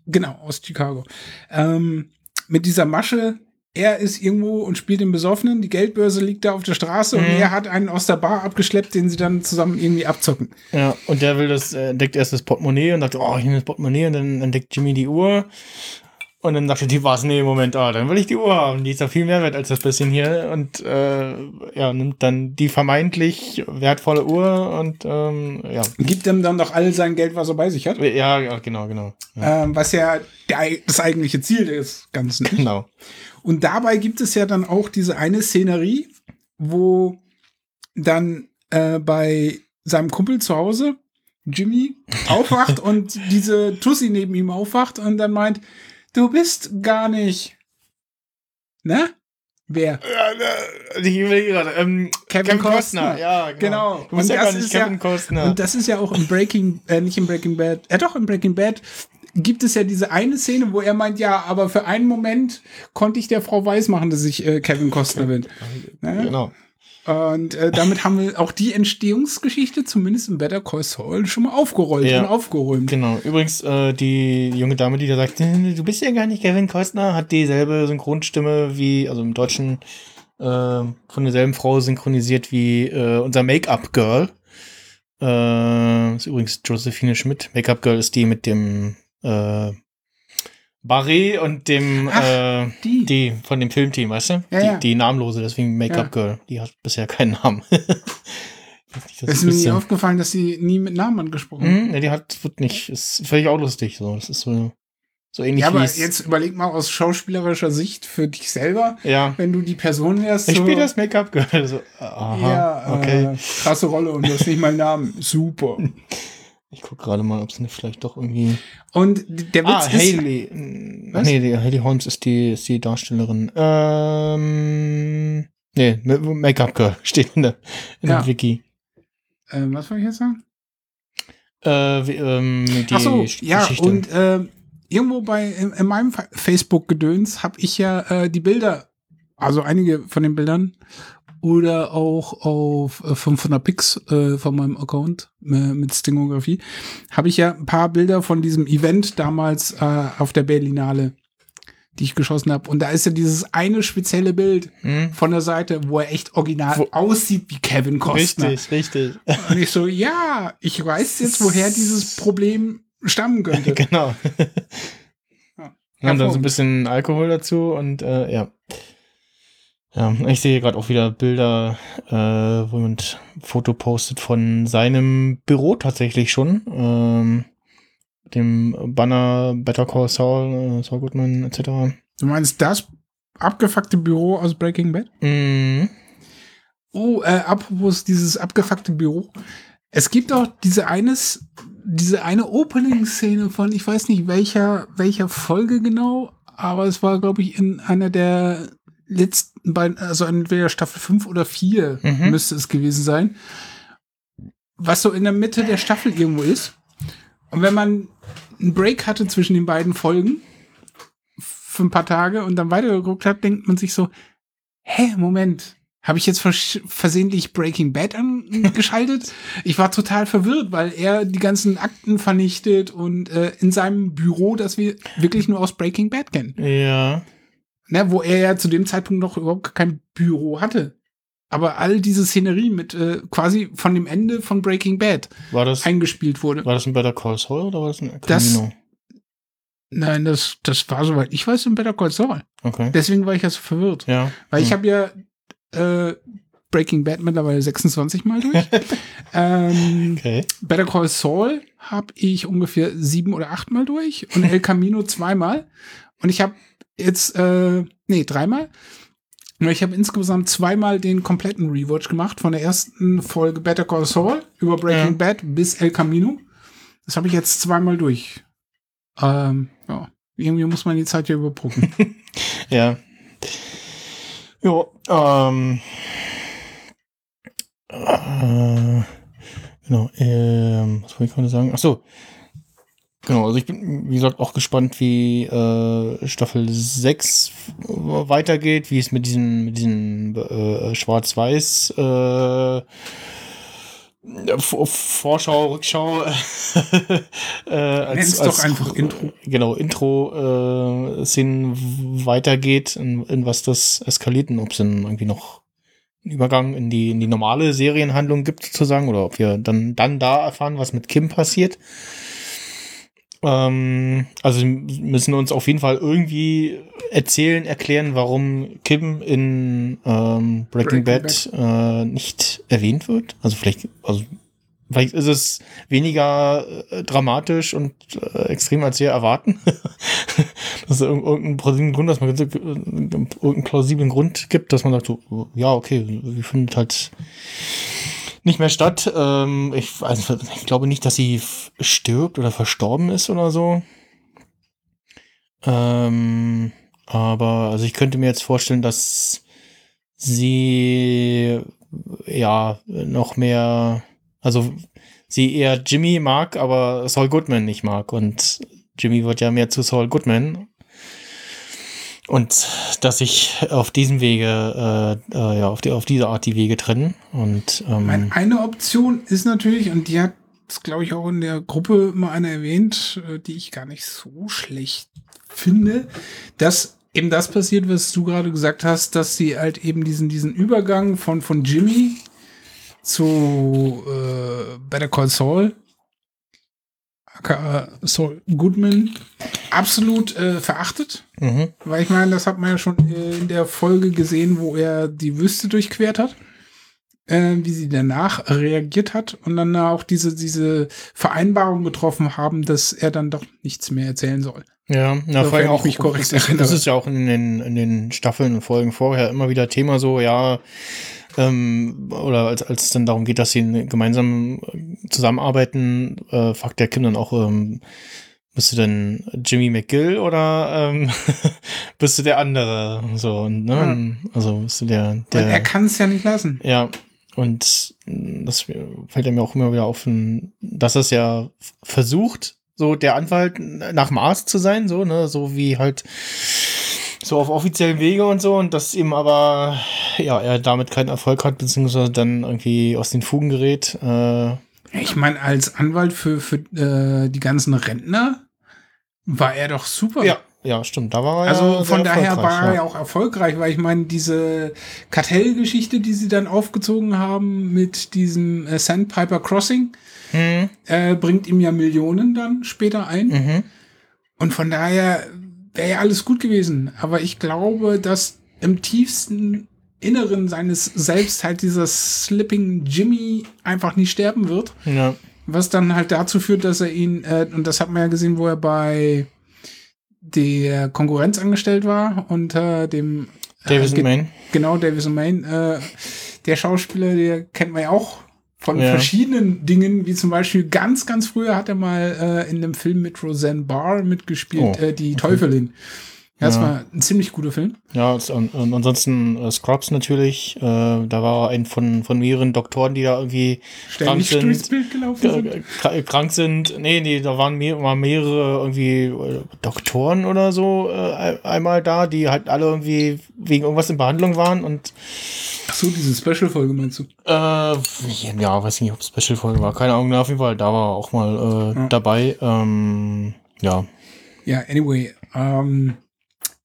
[SPEAKER 3] Genau, aus Chicago. Ähm, mit dieser Masche, er ist irgendwo und spielt den Besoffenen, die Geldbörse liegt da auf der Straße und
[SPEAKER 2] Mhm.
[SPEAKER 3] er hat einen aus der Bar abgeschleppt, den sie dann zusammen irgendwie abzocken.
[SPEAKER 2] Ja, und der will das, äh, entdeckt erst das Portemonnaie und sagt, oh, ich nehme das Portemonnaie und dann entdeckt Jimmy die Uhr. Und dann sagt er, die war's, nee, Moment, ah, dann will ich die Uhr haben. Die ist ja viel mehr wert als das bisschen hier. Und äh, ja, nimmt dann die vermeintlich wertvolle Uhr und ähm, ja.
[SPEAKER 3] Gibt ihm dann doch all sein Geld, was er bei sich hat.
[SPEAKER 2] Ja, ja, genau, genau. Ja,
[SPEAKER 3] Ähm, was ja der, das eigentliche Ziel des Ganzen ist.
[SPEAKER 2] genau.
[SPEAKER 3] Und dabei gibt es ja dann auch diese eine Szenerie, wo dann äh, bei seinem Kumpel zu Hause Jimmy aufwacht und diese Tussi neben ihm aufwacht und dann meint, du bist gar nicht. Ne? Wer?
[SPEAKER 2] Ich will gerade, ähm,
[SPEAKER 3] Kevin Costner.
[SPEAKER 2] Ja,
[SPEAKER 3] Genau.
[SPEAKER 2] Du bist
[SPEAKER 3] Und
[SPEAKER 2] ja gar
[SPEAKER 3] das
[SPEAKER 2] nicht
[SPEAKER 3] ist ja-
[SPEAKER 2] Kevin Costner.
[SPEAKER 3] Und das ist ja auch im Breaking, äh, nicht im Breaking Bad, äh doch im Breaking Bad gibt es ja diese eine Szene, wo er meint, ja, aber für einen Moment konnte ich der Frau weismachen, dass ich äh, Kevin Costner bin. Ne?
[SPEAKER 2] genau.
[SPEAKER 3] Und äh, damit haben wir auch die Entstehungsgeschichte zumindest im Better Call Saul schon mal aufgerollt
[SPEAKER 2] Ja.
[SPEAKER 3] und aufgeräumt.
[SPEAKER 2] Genau. Übrigens, äh, die junge Dame, die da sagt, "Äh, du bist ja gar nicht Kevin Costner, hat dieselbe Synchronstimme wie, also im Deutschen äh, von derselben Frau synchronisiert wie äh, unser Make-up-Girl. Äh, ist übrigens Josephine Schmidt. Make-up-Girl ist die mit dem äh, Barret und dem
[SPEAKER 3] Ach,
[SPEAKER 2] äh,
[SPEAKER 3] die.
[SPEAKER 2] die von dem Filmteam, weißt du?
[SPEAKER 3] Ja,
[SPEAKER 2] die,
[SPEAKER 3] ja.
[SPEAKER 2] die namenlose, deswegen Make-up-Girl. Die hat bisher keinen Namen. Nicht, das
[SPEAKER 3] Es
[SPEAKER 2] ist
[SPEAKER 3] mir nie aufgefallen, dass sie nie mit Namen angesprochen
[SPEAKER 2] Mhm, ne, die hat, wird nicht, ist völlig auch lustig, so. Das ist so, so ähnlich
[SPEAKER 3] Ja, aber jetzt überleg mal aus schauspielerischer Sicht für dich selber,
[SPEAKER 2] Ja.
[SPEAKER 3] wenn du die Person wärst.
[SPEAKER 2] Ich
[SPEAKER 3] so,
[SPEAKER 2] spiele das Make-up-Girl. So, aha,
[SPEAKER 3] Ja,
[SPEAKER 2] okay.
[SPEAKER 3] äh, krasse Rolle und du hast nicht mal einen Namen. Super.
[SPEAKER 2] Ich guck gerade mal, ob es nicht vielleicht doch irgendwie.
[SPEAKER 3] Und der Witz
[SPEAKER 2] Ah,
[SPEAKER 3] ist,
[SPEAKER 2] Hayley. Mm,
[SPEAKER 3] Was?
[SPEAKER 2] Nee, die, Hayley Holmes ist die, ist die Darstellerin. Ähm. Nee, Make-up-Girl steht in der, in
[SPEAKER 3] Ja.
[SPEAKER 2] dem Wiki.
[SPEAKER 3] äh, was soll ich jetzt sagen?
[SPEAKER 2] Äh, wie, ähm, die
[SPEAKER 3] Ach so, ja,
[SPEAKER 2] Geschichte.
[SPEAKER 3] und äh, irgendwo bei in, in meinem Fa- Facebook-Gedöns habe ich ja äh, die Bilder, also einige von den Bildern, oder auch auf äh, 500 Pix äh, von meinem Account äh, mit Stingografie, habe ich ja ein paar Bilder von diesem Event damals äh, auf der Berlinale die ich geschossen habe. Und da ist ja dieses eine spezielle Bild
[SPEAKER 2] Hm?
[SPEAKER 3] von der Seite, wo er echt original
[SPEAKER 2] Wo-
[SPEAKER 3] aussieht wie Kevin Costner.
[SPEAKER 2] Richtig, richtig.
[SPEAKER 3] Und ich so, ja, ich weiß jetzt, woher dieses Problem stammen könnte.
[SPEAKER 2] genau.
[SPEAKER 3] Ja.
[SPEAKER 2] Wir haben dann so ein bisschen Alkohol dazu und äh, ja. Ja, ich sehe gerade auch wieder Bilder, äh, wo jemand ein Foto postet von seinem Büro tatsächlich schon. Ähm, dem Banner Better Call Saul, äh, Saul Goodman etc.
[SPEAKER 3] Du meinst das abgefuckte Büro aus Breaking Bad?
[SPEAKER 2] Mhm.
[SPEAKER 3] Oh, äh, apropos dieses abgefuckte Büro. Es gibt auch diese eines, diese eine Opening-Szene von, ich weiß nicht welcher, welcher Folge genau, aber es war, glaube ich, in einer der letzten beiden, also entweder Staffel 5 oder 4
[SPEAKER 2] Mhm.
[SPEAKER 3] müsste es gewesen sein. Was so in der Mitte der Staffel irgendwo ist. Und wenn man einen Break hatte zwischen den beiden Folgen für ein paar Tage und dann weitergeguckt hat, denkt man sich so, hä, Moment, habe ich jetzt vers versehentlich Breaking Bad angeschaltet? ich war total verwirrt, weil er die ganzen Akten vernichtet und äh, in seinem Büro, das wir wirklich nur aus Breaking Bad kennen.
[SPEAKER 2] Ja.
[SPEAKER 3] Ne, wo er ja zu dem Zeitpunkt noch überhaupt kein Büro hatte. Aber all diese Szenerie mit äh, quasi von dem Ende von Breaking Bad
[SPEAKER 2] das,
[SPEAKER 3] eingespielt wurde.
[SPEAKER 2] war das ein Better Call Saul oder war das ein Camino?
[SPEAKER 3] Nein, das, das war soweit. Ich weiß in Better Call Saul.
[SPEAKER 2] Okay.
[SPEAKER 3] Deswegen war ich ja so verwirrt.
[SPEAKER 2] Ja.
[SPEAKER 3] Weil ich
[SPEAKER 2] Hm.
[SPEAKER 3] habe ja äh, Breaking Bad mittlerweile 26 Mal durch. ähm,
[SPEAKER 2] Okay.
[SPEAKER 3] Better Call Saul habe ich ungefähr sieben oder acht Mal durch und El Camino zweimal. Und ich habe jetzt, äh, nee, dreimal. Ich habe insgesamt zweimal den kompletten Rewatch gemacht, von der ersten Folge Better Call Saul über Breaking
[SPEAKER 2] Ja.
[SPEAKER 3] Bad bis El Camino. Das habe ich jetzt zweimal durch. Ähm, ja, irgendwie muss man die Zeit ja überbrücken.
[SPEAKER 2] Ja. Jo, ähm. Äh, genau, ähm, was wollte ich gerade sagen? Ach so. Genau, also ich bin, wie gesagt, auch gespannt, wie äh, Staffel 6 weitergeht, wie es mit diesen, mit diesen äh, Schwarz-Weiß äh, Vorschau, Rückschau äh, als,
[SPEAKER 3] Nenn's doch einfach Intro.
[SPEAKER 2] Genau, Intro-Szenen weitergeht, in, in was das eskaliert und ob es dann irgendwie noch einen Übergang in die, in die normale Serienhandlung gibt, sozusagen, oder ob wir dann, dann da erfahren, was mit Kim passiert. Ähm, also sie müssen uns auf jeden Fall irgendwie erzählen, erklären, warum Kim in ähm, Breaking,
[SPEAKER 3] Breaking
[SPEAKER 2] Bad, Äh, nicht erwähnt wird. Also vielleicht, also vielleicht ist es weniger äh, dramatisch und äh, extrem als wir erwarten. dass es irg- irgendeinen plausiblen Grund, dass man äh, irgendeinen plausiblen Grund gibt, dass man sagt, so, ja, okay, wie findet halt nicht mehr statt. Ähm, ich, also, ich glaube nicht, dass sie stirbt oder verstorben ist oder so. Ähm, aber also ich könnte mir jetzt vorstellen, dass sie ja noch mehr, also sie eher Jimmy mag, aber Saul Goodman nicht mag. Und Jimmy wird ja mehr zu Saul Goodman. Und dass sich auf diesem Wege, äh, äh, ja, auf, die, auf diese Art die Wege trennen. Und ähm,
[SPEAKER 3] eine Option ist natürlich, und die hat es, glaube ich, auch in der Gruppe mal eine erwähnt, äh, die ich gar nicht so schlecht finde, dass eben das passiert, was du gerade gesagt hast, dass sie halt eben diesen, diesen Übergang von, von Jimmy zu äh, Better Call Saul, aka Saul Goodman, absolut äh, verachtet.
[SPEAKER 2] mhm.
[SPEAKER 3] Weil ich meine, das hat man ja schon äh, in der Folge gesehen, wo er die Wüste durchquert hat. Äh, wie sie danach reagiert hat und dann auch diese, diese Vereinbarung getroffen haben, dass er dann doch nichts mehr erzählen soll.
[SPEAKER 2] Ja, na,
[SPEAKER 3] Sofern
[SPEAKER 2] vor auch,
[SPEAKER 3] mich korrekt
[SPEAKER 2] das, ist-
[SPEAKER 3] erinnere.
[SPEAKER 2] das ist ja auch in den, in den Staffeln und Folgen vorher immer wieder Thema so, ja, ähm, oder als, als es dann darum geht, dass sie gemeinsam äh, zusammenarbeiten, äh, fragt der Kim dann auch, ähm, bist du denn Jimmy McGill oder ähm, bist du der andere? So, und, ne? Also bist du der,
[SPEAKER 3] Weil
[SPEAKER 2] der
[SPEAKER 3] er kann es ja nicht lassen.
[SPEAKER 2] ja, und das fällt mir auch immer wieder auf, dass es ja versucht, so der Anwalt nach dem Arzt zu sein, so, ne, so wie halt so auf offiziellen Wege und so, und dass ihm aber, ja, er damit keinen Erfolg hat, beziehungsweise dann irgendwie aus den Fugen gerät. Äh,
[SPEAKER 3] Ich meine, als Anwalt für, für äh, die ganzen Rentner war er doch super.
[SPEAKER 2] ja, ja, stimmt, da war er
[SPEAKER 3] Also von daher war er ja auch erfolgreich, weil ich meine, diese Kartellgeschichte, die sie dann aufgezogen haben mit diesem äh, Sandpiper Crossing,
[SPEAKER 2] Hm,
[SPEAKER 3] bringt ihm ja Millionen dann später ein.
[SPEAKER 2] mhm.
[SPEAKER 3] Und von daher wäre ja alles gut gewesen. Aber ich glaube, dass im tiefsten Inneren seines Selbst halt dieser Slipping Jimmy einfach nie sterben wird.
[SPEAKER 2] Ja.
[SPEAKER 3] Was dann halt dazu führt, dass er ihn, äh, und das hat man ja gesehen, wo er bei der Konkurrenz angestellt war, unter dem
[SPEAKER 2] Davis
[SPEAKER 3] äh,
[SPEAKER 2] und Main.
[SPEAKER 3] Genau, Davis und Main. Äh, der Schauspieler, der kennt man ja auch von
[SPEAKER 2] Ja.
[SPEAKER 3] verschiedenen Dingen, wie zum Beispiel ganz, ganz früher hat er mal äh, in einem Film mit Roseanne Barr mitgespielt,
[SPEAKER 2] Oh,
[SPEAKER 3] äh, die Teufelin. Ja, das
[SPEAKER 2] Ja.
[SPEAKER 3] war ein ziemlich guter Film.
[SPEAKER 2] Ja, und, und ansonsten äh, Scrubs natürlich. Äh, da war ein von, von mehreren Doktoren, die da irgendwie
[SPEAKER 3] Ständig
[SPEAKER 2] sind.
[SPEAKER 3] durchs Bild gelaufen sind.
[SPEAKER 2] äh, kra- krank sind. Nee, nee, da waren mehr, waren mehrere irgendwie äh, Doktoren oder so äh, einmal da, die halt alle irgendwie wegen irgendwas in Behandlung waren und
[SPEAKER 3] Ach so, diese Special-Folge meinst du?
[SPEAKER 2] äh, ja, weiß nicht, ob es Special-Folge war. Keine Ahnung, auf jeden Fall, da war auch mal äh,
[SPEAKER 3] Ja.
[SPEAKER 2] dabei. Ähm, ja.
[SPEAKER 3] Ja, anyway. Ähm,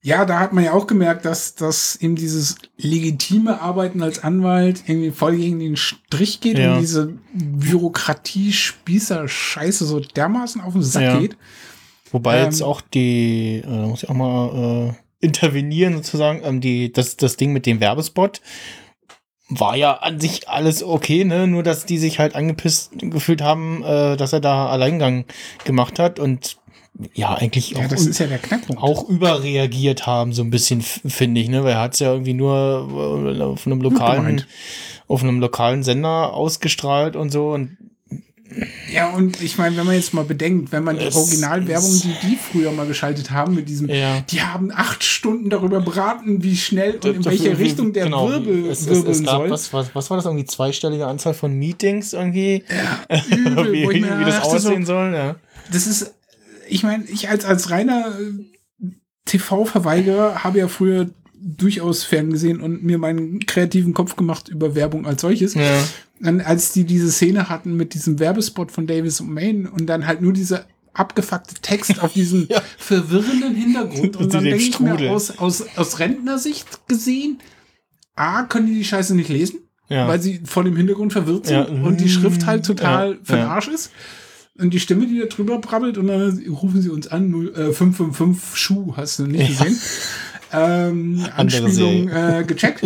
[SPEAKER 3] ja, da hat man ja auch gemerkt, dass, dass ihm dieses legitime Arbeiten als Anwalt irgendwie voll gegen den Strich geht
[SPEAKER 2] Ja.
[SPEAKER 3] und diese Bürokratie-Spießer-Scheiße so dermaßen auf den Sack
[SPEAKER 2] Ja.
[SPEAKER 3] geht.
[SPEAKER 2] Wobei
[SPEAKER 3] Ähm,
[SPEAKER 2] jetzt auch die, äh, da muss ich auch mal äh, intervenieren sozusagen, ähm, die, das, das Ding mit dem Werbespot war ja an sich alles okay, ne? Nur dass die sich halt angepisst gefühlt haben, äh, dass er da Alleingang gemacht hat und ja, eigentlich
[SPEAKER 3] Ja,
[SPEAKER 2] auch,
[SPEAKER 3] das ist ja der Knackpunkt.
[SPEAKER 2] auch überreagiert haben, so ein bisschen, finde ich, ne? Weil er hat es ja irgendwie nur äh, auf einem lokalen, auf einem lokalen Sender ausgestrahlt und so und
[SPEAKER 3] Ja, und ich meine, wenn man jetzt mal bedenkt, wenn man die Originalwerbung, die die früher mal geschaltet haben, mit diesem,
[SPEAKER 2] Ja.
[SPEAKER 3] die haben acht Stunden darüber beraten, wie schnell und in welche Richtung der
[SPEAKER 2] genau,
[SPEAKER 3] Wirbel
[SPEAKER 2] es, es,
[SPEAKER 3] wirbeln
[SPEAKER 2] es gab,
[SPEAKER 3] soll.
[SPEAKER 2] Was, was, was war das irgendwie? Zweistellige Anzahl von Meetings irgendwie?
[SPEAKER 3] Übel,
[SPEAKER 2] wie, wie, das
[SPEAKER 3] dachte, so,
[SPEAKER 2] aussehen soll? Ja.
[SPEAKER 3] das ist, ich meine, ich als, als reiner äh, TV-Verweigerer habe ja früher durchaus ferngesehen und mir meinen kreativen Kopf gemacht über Werbung als solches.
[SPEAKER 2] Ja.
[SPEAKER 3] Dann, als die diese Szene hatten mit diesem Werbespot von Davis und Main und dann halt nur dieser abgefuckte Text auf diesem
[SPEAKER 2] Ja.
[SPEAKER 3] verwirrenden Hintergrund. Und
[SPEAKER 2] Mit
[SPEAKER 3] dann denke ich mir aus, aus, aus Rentnersicht gesehen, A, können die die Scheiße nicht lesen,
[SPEAKER 2] Ja.
[SPEAKER 3] weil sie vor dem Hintergrund verwirrt sind und die Schrift halt total
[SPEAKER 2] Ja.
[SPEAKER 3] für den. Arsch ist. Und die Stimme, die da drüber brabbelt und dann rufen sie uns an, 0, äh, 555 Schuh, hast du nicht gesehen. Ähm,
[SPEAKER 2] Andere
[SPEAKER 3] Anspielung äh, gecheckt.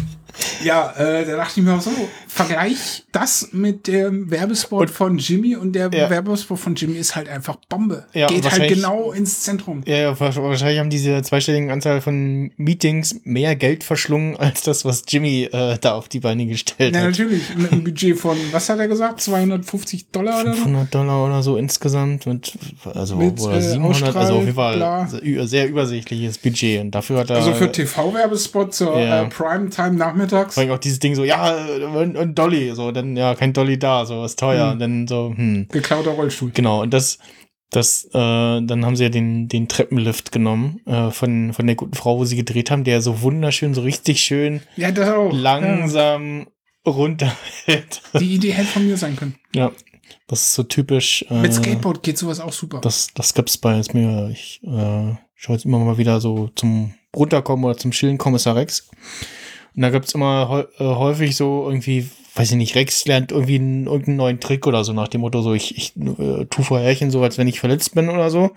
[SPEAKER 3] ja, äh, da dachte ich mir auch so, vergleich das mit dem Werbespot
[SPEAKER 2] Und-
[SPEAKER 3] von Jimmy und der
[SPEAKER 2] Ja.
[SPEAKER 3] Werbespot von Jimmy ist halt einfach Bombe.
[SPEAKER 2] Ja,
[SPEAKER 3] Geht halt genau ins Zentrum.
[SPEAKER 2] Ja, ja, wahrsch- wahrscheinlich haben diese zweistelligen Anzahl von Meetings mehr Geld verschlungen als das, was Jimmy äh, da auf die Beine gestellt
[SPEAKER 3] Ja,
[SPEAKER 2] hat.
[SPEAKER 3] natürlich. Mit einem Budget von, was hat er gesagt? 250 Dollar oder so?
[SPEAKER 2] 500 Dollar oder so insgesamt mit, also
[SPEAKER 3] Mit,
[SPEAKER 2] oder
[SPEAKER 3] äh,
[SPEAKER 2] 700, also auf jeden Fall sehr übersichtliches Budget und dafür hat er
[SPEAKER 3] Also für TV-Werbespot zur
[SPEAKER 2] Ja.
[SPEAKER 3] äh, Primetime nachmittags.
[SPEAKER 2] vor allem auch dieses Ding so, ja, und, Dolly, so, dann, ja, kein Dolly da, so, ist teuer,
[SPEAKER 3] Hm.
[SPEAKER 2] und dann so, hm.
[SPEAKER 3] Geklauter Rollstuhl.
[SPEAKER 2] Genau, und das, das, äh, dann haben sie ja den, den Treppenlift genommen, äh, von, von der guten Frau, wo sie gedreht haben, der so wunderschön, so richtig schön
[SPEAKER 3] Ja, das auch.
[SPEAKER 2] langsam runterfällt.
[SPEAKER 3] Ja. Die Idee hätte von mir sein können.
[SPEAKER 2] ja, das ist so typisch. Äh,
[SPEAKER 3] Mit Skateboard geht sowas auch super.
[SPEAKER 2] Das, das gibt's bei jetzt mir. Ich äh, schaue jetzt immer mal wieder so zum Runterkommen oder zum Chillen Kommissar Rex. Und da gibt's immer äh, häufig so irgendwie, weiß ich nicht, Rex lernt irgendwie einen, irgendeinen neuen Trick oder so nach dem Motto, so ich, ich äh, tu vorherchen, so als wenn ich verletzt bin oder so.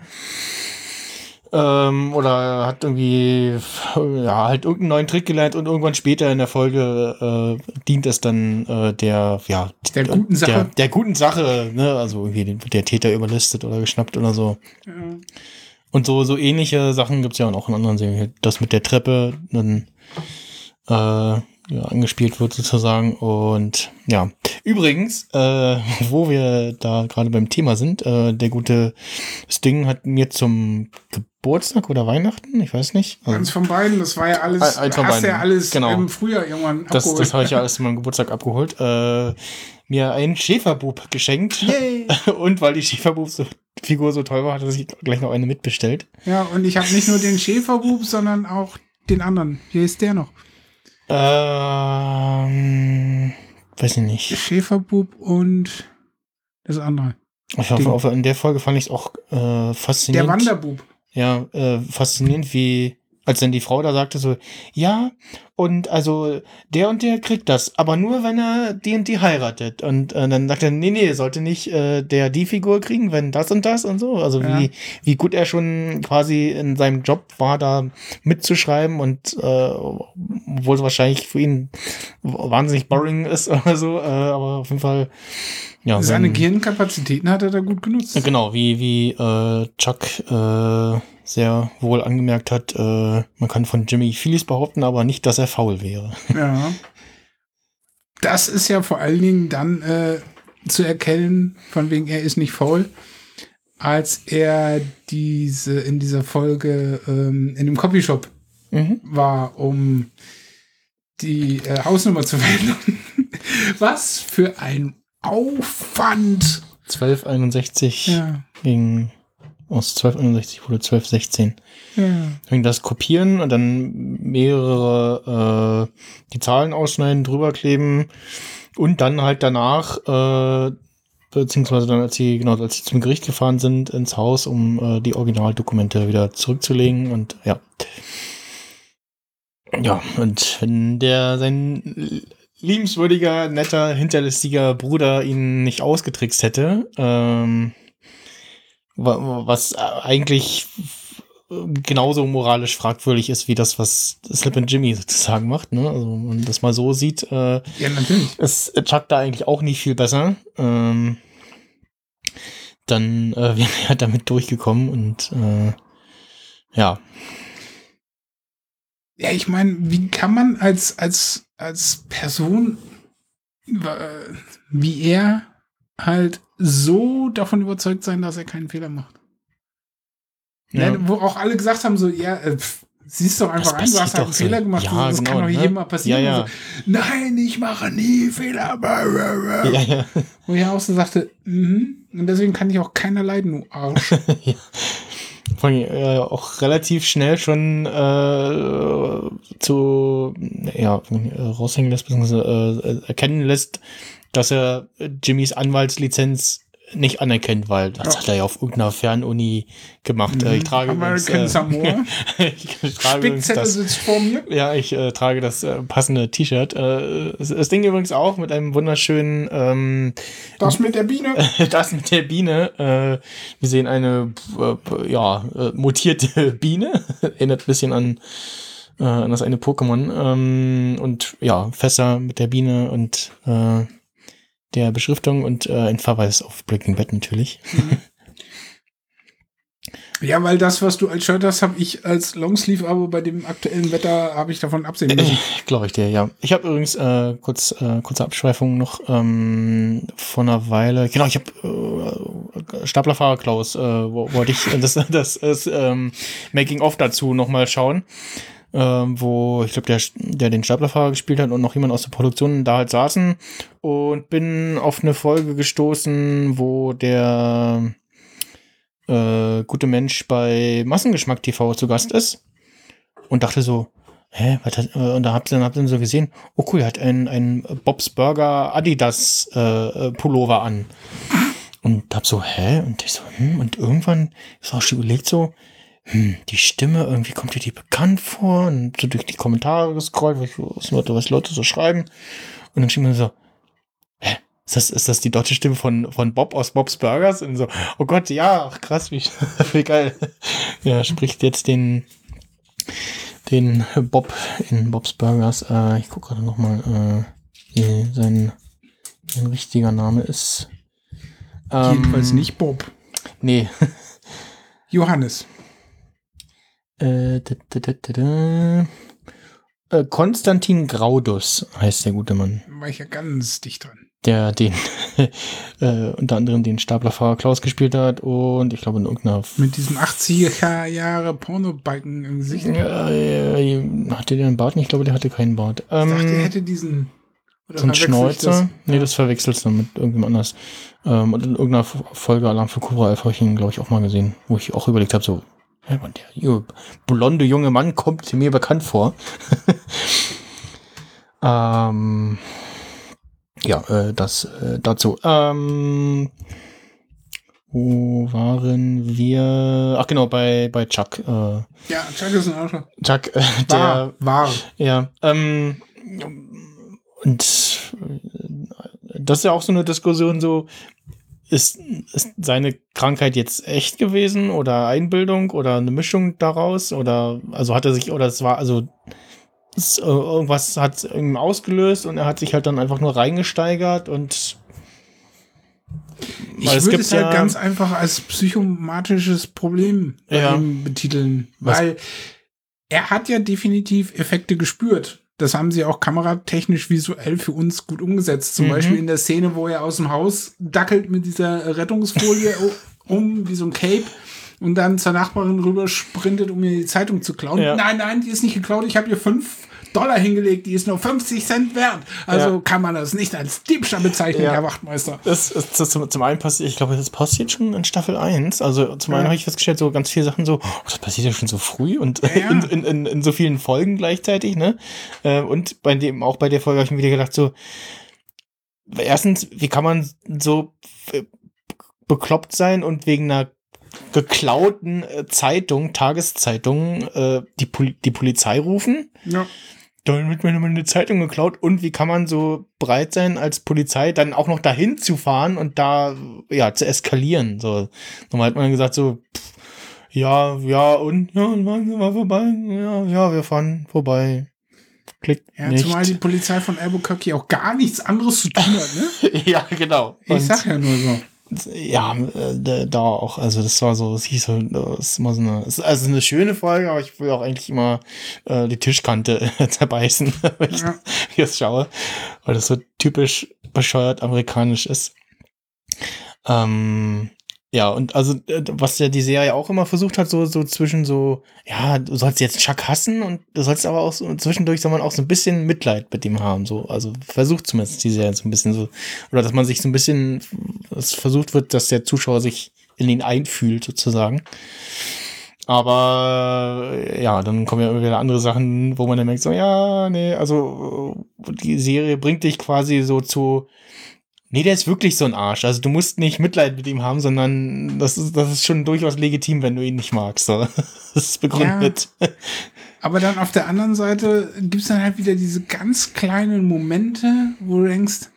[SPEAKER 2] Ähm, oder hat irgendwie, ja, halt irgendeinen neuen Trick gelernt und irgendwann später in der Folge äh, dient es dann äh, der, ja,
[SPEAKER 3] Der guten Sache.
[SPEAKER 2] Der, der guten Sache, ne? Also irgendwie den- wird der Täter überlistet oder geschnappt oder so.
[SPEAKER 3] Ja.
[SPEAKER 2] Und so, so ähnliche Sachen gibt's ja auch in anderen Serien. Das mit der Treppe dann äh, ja, angespielt wird sozusagen. Und ja, übrigens, äh, wo wir da gerade beim Thema sind, äh, der gute Sting hat mir zum Geburtstag oder Weihnachten, ich weiß nicht.
[SPEAKER 3] Eins
[SPEAKER 2] Also,
[SPEAKER 3] von beiden, das war ja alles,
[SPEAKER 2] Ein- eins von
[SPEAKER 3] hast ja
[SPEAKER 2] beiden.
[SPEAKER 3] alles
[SPEAKER 2] Genau.
[SPEAKER 3] im Frühjahr irgendwann
[SPEAKER 2] das
[SPEAKER 3] abgeholt.
[SPEAKER 2] das habe ich ja alles zu meinem Geburtstag abgeholt. Äh, mir einen Schäferbub geschenkt.
[SPEAKER 3] Yay.
[SPEAKER 2] Und weil die Schäferbub-Figur so toll war, hat er sich gleich noch eine mitbestellt.
[SPEAKER 3] Ja, und ich habe nicht nur den Schäferbub, sondern auch den anderen. Hier ist der noch.
[SPEAKER 2] Ähm, weiß ich nicht.
[SPEAKER 3] Schäferbub und das andere.
[SPEAKER 2] Ich hoffe, auf, in der Folge fand ich es auch äh,
[SPEAKER 3] Der
[SPEAKER 2] faszinierend.
[SPEAKER 3] Wanderbub.
[SPEAKER 2] ja, äh, faszinierend, wie, als dann die Frau da sagte so, ja, und also der und der kriegt das, aber nur, wenn er die und die heiratet. Und äh, dann sagt er, nee, nee, sollte nicht äh, der die Figur kriegen, wenn das und das und so. Also
[SPEAKER 3] Ja.
[SPEAKER 2] wie, wie gut er schon quasi in seinem Job war, da mitzuschreiben und äh, obwohl es wahrscheinlich für ihn wahnsinnig boring ist oder so, äh, aber auf jeden Fall, ja.
[SPEAKER 3] Seine
[SPEAKER 2] sein-
[SPEAKER 3] Gehirnkapazitäten hat er da gut genutzt.
[SPEAKER 2] Genau, wie, wie äh, Chuck äh, sehr wohl angemerkt hat, äh, man kann von Jimmy vieles behaupten, aber nicht, dass er faul wäre.
[SPEAKER 3] Ja. Das ist ja vor allen Dingen dann äh, zu erkennen, von wegen er ist nicht faul, als er diese in dieser Folge ähm, in dem Copyshop
[SPEAKER 2] Mhm.
[SPEAKER 3] war, um die äh, Hausnummer zu verändern. Was für ein Aufwand.
[SPEAKER 2] 1261
[SPEAKER 3] Ja.
[SPEAKER 2] ging aus 1261 wurde 1216.
[SPEAKER 3] Ja.
[SPEAKER 2] Ging das kopieren und dann mehrere äh, die Zahlen ausschneiden, drüber kleben und dann halt danach äh, beziehungsweise dann, als sie, genau, als sie zum Gericht gefahren sind, ins Haus, um äh, die Originaldokumente wieder zurückzulegen und ja. Ja, und wenn der sein liebenswürdiger, netter, hinterlistiger Bruder ihn nicht ausgetrickst hätte, ähm, was eigentlich genauso moralisch fragwürdig ist, wie das, was Slip and Jimmy sozusagen macht, ne? Also, wenn man das mal so sieht, äh,
[SPEAKER 3] ja, natürlich.
[SPEAKER 2] ist Chuck da eigentlich auch nicht viel besser. Ähm, dann äh, wäre er damit durchgekommen und äh, ja.
[SPEAKER 3] Ja, ich meine, wie kann man als, als, als Person äh, wie er halt so davon überzeugt sein, dass er keinen Fehler macht?
[SPEAKER 2] Ja.
[SPEAKER 3] Ne, wo auch alle gesagt haben, so, ja, äh, pff, siehst doch einfach ein, du hast einen
[SPEAKER 2] doch so.
[SPEAKER 3] Fehler gemacht,
[SPEAKER 2] Ja,
[SPEAKER 3] das
[SPEAKER 2] genau,
[SPEAKER 3] kann doch
[SPEAKER 2] ne?
[SPEAKER 3] jedem mal passieren.
[SPEAKER 2] Ja, ja.
[SPEAKER 3] So, Nein, ich mache nie Fehler.
[SPEAKER 2] Ja, ja.
[SPEAKER 3] Wo er auch so sagte, mhm, und deswegen kann ich auch keiner leiden, du Arsch.
[SPEAKER 2] ja. Vor allem, äh, auch relativ schnell schon äh, zu ja, äh, raushängen lässt, beziehungsweise äh, erkennen lässt, dass er Jimmys Anwaltslizenz nicht anerkennt, weil das
[SPEAKER 3] Ja.
[SPEAKER 2] hat er ja auf irgendeiner Fernuni gemacht. Äh, ich trage übrigens,
[SPEAKER 3] American
[SPEAKER 2] äh,
[SPEAKER 3] Samoa.
[SPEAKER 2] ich trage übrigens
[SPEAKER 3] Spickzettel
[SPEAKER 2] das,
[SPEAKER 3] sitzt vor mir.
[SPEAKER 2] ja, ich äh, trage das äh, passende T-Shirt. Äh, das, das Ding übrigens auch mit einem wunderschönen ähm,
[SPEAKER 3] Das mit der Biene.
[SPEAKER 2] das mit der Biene. Äh, wir sehen eine äh, ja, äh, mutierte Biene. Erinnert ein bisschen an, äh, an das eine Pokémon. Ähm, und ja, Fässer mit der Biene und äh, der Beschriftung und äh, ein Verweis auf Breaking Bad natürlich.
[SPEAKER 3] Ja, weil das, was du als Shirt hast, habe ich als Longsleeve, aber bei dem aktuellen Wetter habe ich davon absehen müssen.
[SPEAKER 2] Glaube ich dir, ja. Ich habe übrigens äh, kurz äh, kurze Abschweifung noch ähm, vor einer Weile. Genau, ich habe äh, Staplerfahrer Klaus, äh, wo, wollte ich das das ist, ähm, Making of dazu noch mal schauen, ähm, wo ich glaube der der den Staplerfahrer gespielt hat und noch jemand aus der Produktion da halt saßen und bin auf eine Folge gestoßen, wo der äh, gute Mensch bei Massengeschmack TV zu Gast ist und dachte so, hä, was hat, äh, und da habt ihr dann, habt ihr so gesehen, oh cool, er hat einen, einen Bob's Burger Adidas äh, Pullover an. Und hab so, hä? Und ich so, hm, und irgendwann ist auch schon überlegt so, hm, die Stimme, irgendwie kommt dir die bekannt vor und so durch die Kommentare gescrollt, was, was, Leute, was Leute so schreiben. Und dann steht mir so, hä? Ist das, ist das die deutsche Stimme von, von Bob aus Bob's Burgers? Und so, oh Gott, ja, ach, krass, wie, wie geil. Ja, spricht jetzt den, den Bob in Bob's Burgers. Äh, ich gucke gerade nochmal, äh, wie sein, sein richtiger Name ist. Ähm,
[SPEAKER 3] Jedenfalls nicht Bob.
[SPEAKER 2] Nee.
[SPEAKER 3] Johannes.
[SPEAKER 2] Äh, da, da, da, da, da. Äh, Konstantin Graudus heißt der gute Mann.
[SPEAKER 3] War ich ja ganz dicht dran.
[SPEAKER 2] Der den äh, unter anderem den Staplerfahrer Klaus gespielt hat und ich glaube in irgendeiner
[SPEAKER 3] Mit diesem 80er Jahre Pornobalken im Gesicht. Ich
[SPEAKER 2] äh, äh, hatte der einen Bart? Ich glaube, der hatte keinen Bart. Ähm,
[SPEAKER 3] dachte, er hätte diesen. Oder
[SPEAKER 2] so ein
[SPEAKER 3] ich
[SPEAKER 2] Schnäuzer.
[SPEAKER 3] das?
[SPEAKER 2] Nee, das verwechselst du mit irgendjemand anders. Ähm, und in irgendeiner Folge Alarm für Cobra 11 habe ich ihn, glaube ich, auch mal gesehen, wo ich auch überlegt habe, so, Mann, der blonde junge Mann kommt mir bekannt vor. ähm, ja, äh, das äh, dazu. Ähm, Wo waren wir? Ach genau, bei, bei Chuck. Äh,
[SPEAKER 3] Ja, Chuck ist ein Arschloch.
[SPEAKER 2] Chuck, äh, der,
[SPEAKER 3] War, war.
[SPEAKER 2] Ja, ähm, und äh, das ist ja auch so eine Diskussion so, ist, ist seine Krankheit jetzt echt gewesen oder Einbildung oder eine Mischung daraus oder also hat er sich oder es war also es, äh, irgendwas hat ihm ausgelöst und er hat sich halt dann einfach nur reingesteigert und
[SPEAKER 3] Ich
[SPEAKER 2] Weil
[SPEAKER 3] würde
[SPEAKER 2] gibt
[SPEAKER 3] es halt
[SPEAKER 2] ja-
[SPEAKER 3] ganz einfach als psychomatisches Problem
[SPEAKER 2] Ja.
[SPEAKER 3] betiteln.
[SPEAKER 2] Was-
[SPEAKER 3] Weil er hat ja definitiv Effekte gespürt. Das haben sie auch kameratechnisch visuell für uns gut umgesetzt. Zum
[SPEAKER 2] Mhm.
[SPEAKER 3] Beispiel in der Szene, wo er aus dem Haus dackelt mit dieser Rettungsfolie um, wie so ein Cape. Und dann zur Nachbarin rüber sprintet, um ihr die Zeitung zu klauen.
[SPEAKER 2] Ja.
[SPEAKER 3] Nein, nein, die ist nicht geklaut. Ich habe ihr fünf Dollar hingelegt. Die ist nur 50 Cent wert. Also
[SPEAKER 2] Ja.
[SPEAKER 3] kann man das nicht als Diebstahl bezeichnen,
[SPEAKER 2] Ja.
[SPEAKER 3] Herr Wachtmeister.
[SPEAKER 2] Das ist das zum, zum einen passiert, ich glaube, das passiert schon in Staffel 1. Also zum einen habe ich festgestellt, so ganz viele Sachen so, oh, das passiert ja schon so früh und in, in, in, in so vielen Folgen gleichzeitig, ne? Äh, Und bei dem, auch bei der Folge habe ich mir wieder gedacht, so, erstens, wie kann man so bekloppt sein und wegen einer geklauten äh, Zeitung, Tageszeitung, äh, die, Poli die Polizei rufen?
[SPEAKER 3] Ja.
[SPEAKER 2] Damit mir eine Zeitung geklaut. Und wie kann man so bereit sein als Polizei dann auch noch dahin zu fahren und da ja zu eskalieren? So normal hat man gesagt so pff, ja ja und? Ja Sie mal vorbei? Ja ja wir fahren vorbei. Klick
[SPEAKER 3] Ja,
[SPEAKER 2] nicht.
[SPEAKER 3] zumal die Polizei von Albuquerque auch gar nichts anderes zu tun hat, ne?
[SPEAKER 2] ja genau.
[SPEAKER 3] Ich
[SPEAKER 2] Und-
[SPEAKER 3] sag ja nur so.
[SPEAKER 2] Ja, äh, da- auch, also das war so, es hieß so, das ist immer so eine, es ist also eine schöne Folge, aber ich will auch eigentlich immer äh, die Tischkante zerbeißen, wenn ich
[SPEAKER 3] Ja.
[SPEAKER 2] das schaue, weil das so typisch bescheuert amerikanisch ist. Ähm, ja, und also, äh, was ja die Serie auch immer versucht hat, so, so zwischen so, ja, du sollst jetzt Chuck hassen und du sollst aber auch so, zwischendurch soll man auch so ein bisschen Mitleid mit ihm haben, so, also versucht zumindest die Serie so ein bisschen so, oder dass man sich so ein bisschen, es versucht wird, dass der Zuschauer sich in ihn einfühlt, sozusagen. Aber äh, ja, dann kommen ja immer wieder andere Sachen, wo man dann merkt, so, ja, nee, also äh, die Serie bringt dich quasi so zu, nee, der ist wirklich so ein Arsch. Also du musst nicht Mitleid mit ihm haben, sondern das ist, das ist schon durchaus legitim, wenn du ihn nicht magst. So. Das ist begründet.
[SPEAKER 3] Aber dann auf der anderen Seite gibt's dann halt wieder diese ganz kleinen Momente, wo du denkst,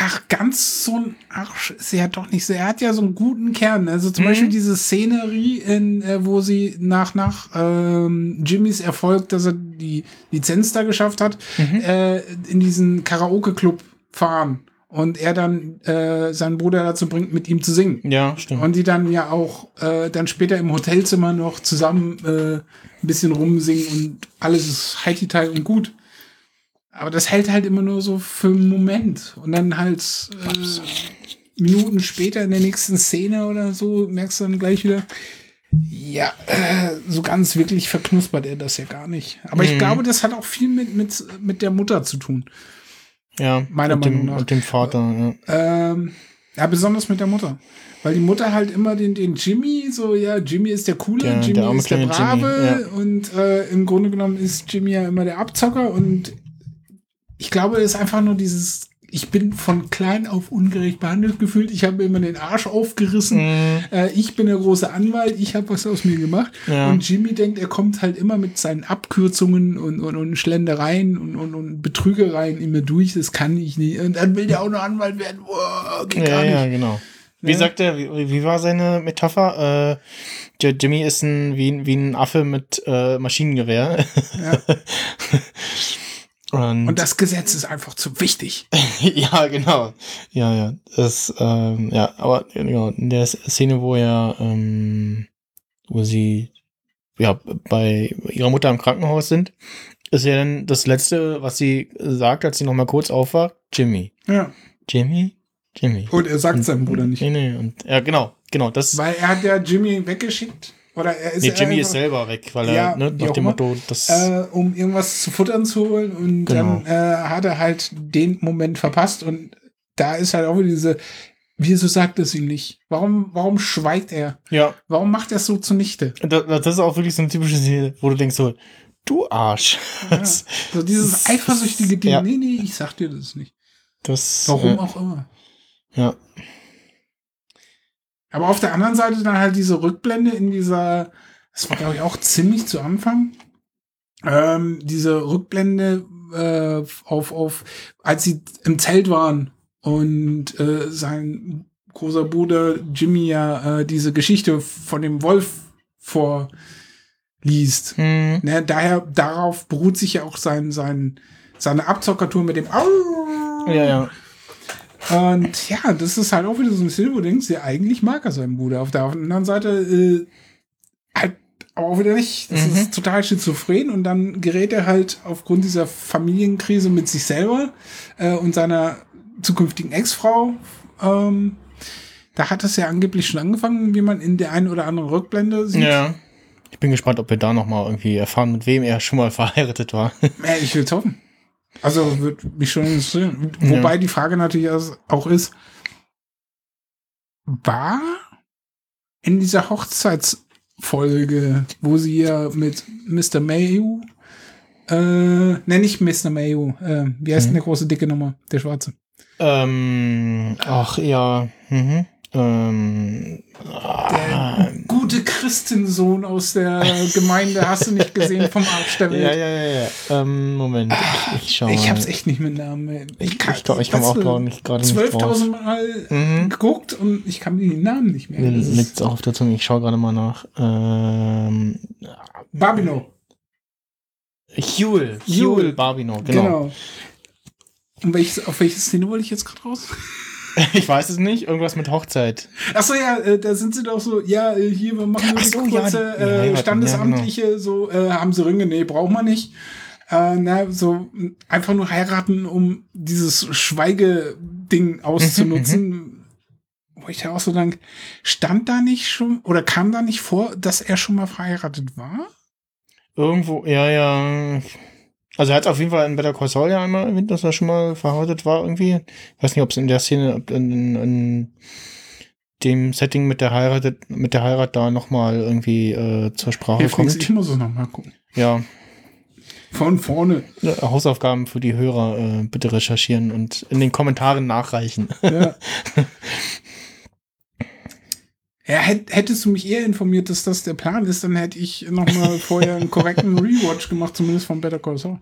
[SPEAKER 3] ach, ganz so ein Arsch ist er ja doch nicht so. Er hat ja so einen guten Kern. Also zum
[SPEAKER 2] Mhm.
[SPEAKER 3] Beispiel diese Szenerie, in, äh, wo sie nach, nach ähm, Jimmys Erfolg, dass er die Lizenz da geschafft hat,
[SPEAKER 2] Mhm.
[SPEAKER 3] äh, in diesen Karaoke-Club fahren. Und er dann äh, seinen Bruder dazu bringt, mit ihm zu singen.
[SPEAKER 2] Ja, stimmt.
[SPEAKER 3] Und die dann ja auch äh, dann später im Hotelzimmer noch zusammen äh, ein bisschen rumsingen und alles ist heiti und gut. Aber das hält halt immer nur so für einen Moment. Und dann halt äh, Minuten später in der nächsten Szene oder so merkst du dann gleich wieder, ja, äh, so ganz wirklich verknuspert er das ja gar nicht. Aber ich
[SPEAKER 2] Mhm.
[SPEAKER 3] glaube, das hat auch viel mit, mit, mit der Mutter zu tun.
[SPEAKER 2] Ja,
[SPEAKER 3] meiner
[SPEAKER 2] und dem,
[SPEAKER 3] Meinung nach.
[SPEAKER 2] Und dem Vater, ja.
[SPEAKER 3] Ähm, ja, besonders mit der Mutter. Weil die Mutter halt immer den, den Jimmy, so, ja, Jimmy ist der Coole,
[SPEAKER 2] Der-
[SPEAKER 3] Jimmy
[SPEAKER 2] der
[SPEAKER 3] ist der Brave
[SPEAKER 2] Jimmy,
[SPEAKER 3] und äh, im Grunde genommen ist Jimmy ja immer der Abzocker und ich glaube, es ist einfach nur dieses, ich bin von klein auf ungerecht behandelt gefühlt, ich habe mir immer den Arsch aufgerissen,
[SPEAKER 2] Mhm.
[SPEAKER 3] äh, ich bin der große Anwalt, ich habe was aus mir gemacht
[SPEAKER 2] Ja.
[SPEAKER 3] und Jimmy denkt, er kommt halt immer mit seinen Abkürzungen und, und, und Schlendereien und, und, und Betrügereien immer durch, das kann ich nicht und dann will der auch noch Anwalt werden, Boah, geht
[SPEAKER 2] Ja,
[SPEAKER 3] gar nicht.
[SPEAKER 2] ja, genau. Wie
[SPEAKER 3] Ja.
[SPEAKER 2] sagt er, wie, wie war seine Metapher? Äh, Jimmy ist ein, wie, ein- wie ein Affe mit äh, Maschinengewehr.
[SPEAKER 3] Ja.
[SPEAKER 2] Und,
[SPEAKER 3] Und das Gesetz ist einfach zu wichtig.
[SPEAKER 2] ja, genau. Ja, ja. Das, ähm, ja, aber genau, in der Szene, wo er, ähm, wo sie ja bei ihrer Mutter im Krankenhaus sind, ist ja dann das Letzte, was sie sagt, als sie noch mal kurz aufwacht, Jimmy.
[SPEAKER 3] Ja.
[SPEAKER 2] Jimmy? Jimmy.
[SPEAKER 3] Und er sagt seinem Bruder nicht.
[SPEAKER 2] Nee, nee. Und, ja, genau, genau. Das,
[SPEAKER 3] Weil er hat ja Jimmy weggeschickt. Oder er ist
[SPEAKER 2] nee, Jimmy
[SPEAKER 3] einfach,
[SPEAKER 2] ist selber weg, weil er,
[SPEAKER 3] Ja,
[SPEAKER 2] ne,
[SPEAKER 3] wie
[SPEAKER 2] nach dem. Motto, das.
[SPEAKER 3] äh, um irgendwas zu futtern zu holen. Und
[SPEAKER 2] Genau.
[SPEAKER 3] dann äh, hat er halt den Moment verpasst. Und da ist halt auch wieder diese, wieso sagt es ihm nicht? Warum, warum schweigt er?
[SPEAKER 2] ja,
[SPEAKER 3] Warum macht er es so zunichte?
[SPEAKER 2] das, das ist auch wirklich so eine typische Szene, wo du denkst so, du Arsch.
[SPEAKER 3] Ja. So dieses eifersüchtige Ding.
[SPEAKER 2] Ja.
[SPEAKER 3] Nee, nee, ich sag dir das nicht.
[SPEAKER 2] das
[SPEAKER 3] Warum
[SPEAKER 2] äh,
[SPEAKER 3] auch immer.
[SPEAKER 2] Ja.
[SPEAKER 3] Aber auf der anderen Seite dann halt diese Rückblende in dieser, das war glaube ich auch ziemlich zu Anfang, ähm, diese Rückblende äh, auf, auf, als sie im Zelt waren und äh, sein großer Bruder Jimmy ja äh, diese Geschichte von dem Wolf vorliest.
[SPEAKER 2] Hm.
[SPEAKER 3] Ne, daher, darauf beruht sich ja auch sein, sein, seine Abzockertour mit dem Au.
[SPEAKER 2] Ja, ja.
[SPEAKER 3] Und ja, das ist halt auch wieder so ein bisschen, wo du denkst, ja, eigentlich mag er seinen Bruder. Auf der anderen Seite äh, halt aber auch wieder nicht. Das
[SPEAKER 2] Mhm.
[SPEAKER 3] ist total schizophren und dann gerät er halt aufgrund dieser Familienkrise mit sich selber äh, und seiner zukünftigen Ex-Frau. Ähm, da hat es ja angeblich schon angefangen, wie man in der einen oder anderen Rückblende sieht.
[SPEAKER 2] Ja. Ich bin gespannt, ob wir da noch mal irgendwie erfahren, mit wem er schon mal verheiratet war.
[SPEAKER 3] Äh, ich will's hoffen. Also würde mich schon interessieren. Wobei die Frage natürlich auch ist, war in dieser Hochzeitsfolge, wo sie ja mit Mr. Mayu, äh, nenne ich Mr. Mayu, äh, wie heißt denn der große dicke Nummer, der schwarze?
[SPEAKER 2] ähm, ach ja. Mhm. Ähm,
[SPEAKER 3] Der gute Christensohn aus der Gemeinde, hast du nicht gesehen, vom Arsch der Welt.
[SPEAKER 2] ja, ja, ja, ja. Ähm, Moment, ich, ich schau mal.
[SPEAKER 3] Ich hab's echt nicht mit Namen.
[SPEAKER 2] Ich, ich, glaub, ich komme auch gerade nicht, drauf.
[SPEAKER 3] 12.000 Mal
[SPEAKER 2] Mhm.
[SPEAKER 3] geguckt und ich kann mir die Namen nicht mehr.
[SPEAKER 2] Mir liegt's auch auf der Zunge. Ich schaue gerade mal nach. Ähm,
[SPEAKER 3] Babino.
[SPEAKER 2] Huel.
[SPEAKER 3] Huel.
[SPEAKER 2] Huel Barbino, genau.
[SPEAKER 3] Genau. Und welches, auf welche Szene wollte ich jetzt gerade raus?
[SPEAKER 2] Ich weiß es nicht. Irgendwas mit Hochzeit.
[SPEAKER 3] Achso, ja, äh, da sind sie doch so, ja, äh, hier, wir machen nur
[SPEAKER 2] so, ja,
[SPEAKER 3] kurze
[SPEAKER 2] die
[SPEAKER 3] äh, standesamtliche, so, äh, haben sie Ringe, nee, braucht man nicht. Äh, na, so einfach nur heiraten, um dieses Schweigeding auszunutzen. Wo ich da auch so denke, stand da nicht schon, oder kam da nicht vor, dass er schon mal verheiratet war?
[SPEAKER 2] Irgendwo, ja, ja. Also er hat auf jeden Fall in Better Call Saul ja einmal erwähnt, dass er schon mal verheiratet war irgendwie. Ich weiß nicht, ob es in der Szene, ob in, in dem Setting mit der Heirat, mit der Heirat da nochmal irgendwie äh, zur Sprache
[SPEAKER 3] nichts,
[SPEAKER 2] kommt.
[SPEAKER 3] ich muss es nochmal gucken.
[SPEAKER 2] Ja,
[SPEAKER 3] Von vorne.
[SPEAKER 2] Hausaufgaben für die Hörer äh, bitte recherchieren und in den Kommentaren nachreichen.
[SPEAKER 3] Ja. Ja, hätt, hättest du mich eher informiert, dass das der Plan ist, dann hätte ich noch mal vorher einen korrekten Rewatch gemacht, zumindest von Better Call Saul.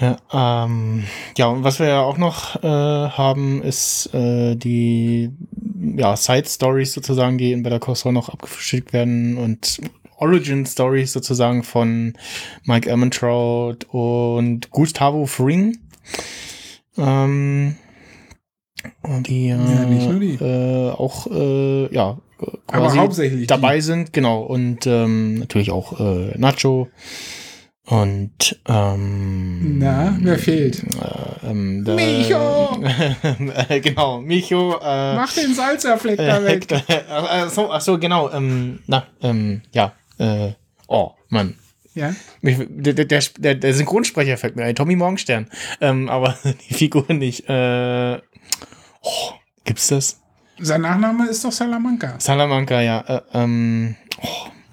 [SPEAKER 2] Ja, ähm, ja, und was wir ja auch noch äh, haben, ist äh, die ja, Side-Stories sozusagen, die in Better Call Saul noch abgefrühstückt werden und Origin-Stories sozusagen von Mike Ehrmantraut und Gustavo Fring. Ähm, die, äh,
[SPEAKER 3] Ja, nur die.
[SPEAKER 2] Äh, auch äh, ja
[SPEAKER 3] Aber
[SPEAKER 2] quasi
[SPEAKER 3] hauptsächlich.
[SPEAKER 2] dabei sind, genau. Und ähm, natürlich auch äh, Nacho. Und ähm,
[SPEAKER 3] Na, wer fehlt?
[SPEAKER 2] Äh, ähm, der,
[SPEAKER 3] Micho!
[SPEAKER 2] äh, genau, Micho.
[SPEAKER 3] Die.
[SPEAKER 2] Äh,
[SPEAKER 3] Mach den Salzerfleck da
[SPEAKER 2] äh,
[SPEAKER 3] weg.
[SPEAKER 2] ach so, ach so, genau. Ähm, na, ähm, ja. Äh, oh, Mann.
[SPEAKER 3] Ja.
[SPEAKER 2] Der, der, der, der Synchronsprecher fällt mir ein, Tommy Morgenstern. Ähm, aber die Figur nicht. Äh, oh, gibt's das?
[SPEAKER 3] Sein Nachname ist doch Salamanca.
[SPEAKER 2] Salamanca, ja. Äh, ähm,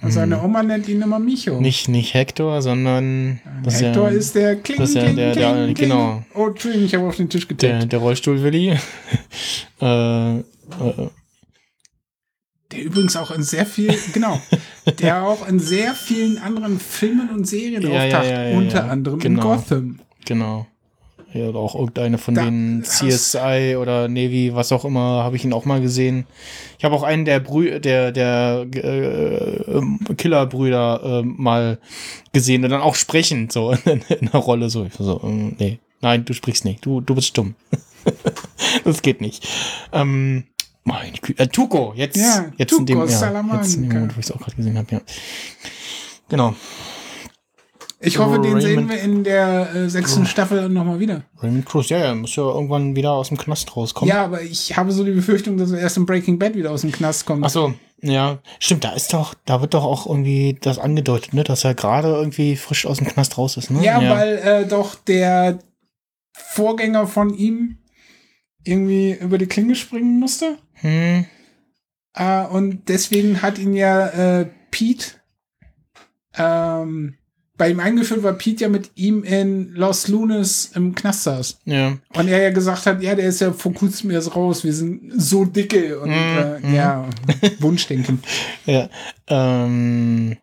[SPEAKER 3] Und seine Oma nennt ihn immer Micho.
[SPEAKER 2] nicht, nicht Hector, sondern das ist
[SPEAKER 3] Hector
[SPEAKER 2] ja,
[SPEAKER 3] ist der Kling,
[SPEAKER 2] das ist ja
[SPEAKER 3] Kling,
[SPEAKER 2] der- der-
[SPEAKER 3] Kling.
[SPEAKER 2] genau.
[SPEAKER 3] Oh, Entschuldigung, ich habe auf den Tisch
[SPEAKER 2] der,
[SPEAKER 3] getippt.
[SPEAKER 2] der Rollstuhl-Willi. äh, äh,
[SPEAKER 3] Der übrigens auch in sehr viel, genau, der auch in sehr vielen anderen Filmen und Serien
[SPEAKER 2] Ja,
[SPEAKER 3] auftaucht,
[SPEAKER 2] ja, ja,
[SPEAKER 3] unter anderem
[SPEAKER 2] Genau.
[SPEAKER 3] in Gotham.
[SPEAKER 2] Genau. Ja, oder auch irgendeine von
[SPEAKER 3] Da
[SPEAKER 2] den CSI oder Navy, was auch immer, habe ich ihn auch mal gesehen. Ich habe auch einen der Brü der der äh, ähm, Killerbrüder äh, mal gesehen und dann auch sprechend so in, in einer Rolle so. So ähm, nee, nein, du sprichst nicht, du du bist stumm. das geht nicht. Ähm, meine Güte, äh, Tuco, jetzt
[SPEAKER 3] Ja,
[SPEAKER 2] jetzt in dem ja, jetzt in dem Moment, wo ich es auch gerade gesehen habe, ja. Genau.
[SPEAKER 3] Ich hoffe, den sehen
[SPEAKER 2] Raymond-
[SPEAKER 3] wir in der äh, sechsten Staffel nochmal wieder.
[SPEAKER 2] Raymond Cruz, ja, ja, muss ja irgendwann wieder aus dem Knast rauskommen.
[SPEAKER 3] Ja, aber ich habe so die Befürchtung, dass er erst in Breaking Bad wieder aus dem Knast kommt.
[SPEAKER 2] Ach so, ja, stimmt, da ist doch, da wird doch auch irgendwie das angedeutet, ne, dass er gerade irgendwie frisch aus dem Knast raus ist, ne?
[SPEAKER 3] ja, weil äh, doch der Vorgänger von ihm irgendwie über die Klinge springen musste.
[SPEAKER 2] Hm,
[SPEAKER 3] Äh, und deswegen hat ihn ja äh, Pete ähm, bei ihm eingeführt, weil Pete ja mit ihm in Los Lunes im Knast saß.
[SPEAKER 2] Ja.
[SPEAKER 3] Und er ja gesagt hat, ja, der ist ja vor kurzem erst raus, wir sind so dicke und
[SPEAKER 2] Mhm,
[SPEAKER 3] äh, ja, Wunschdenken.
[SPEAKER 2] Ja. Ähm,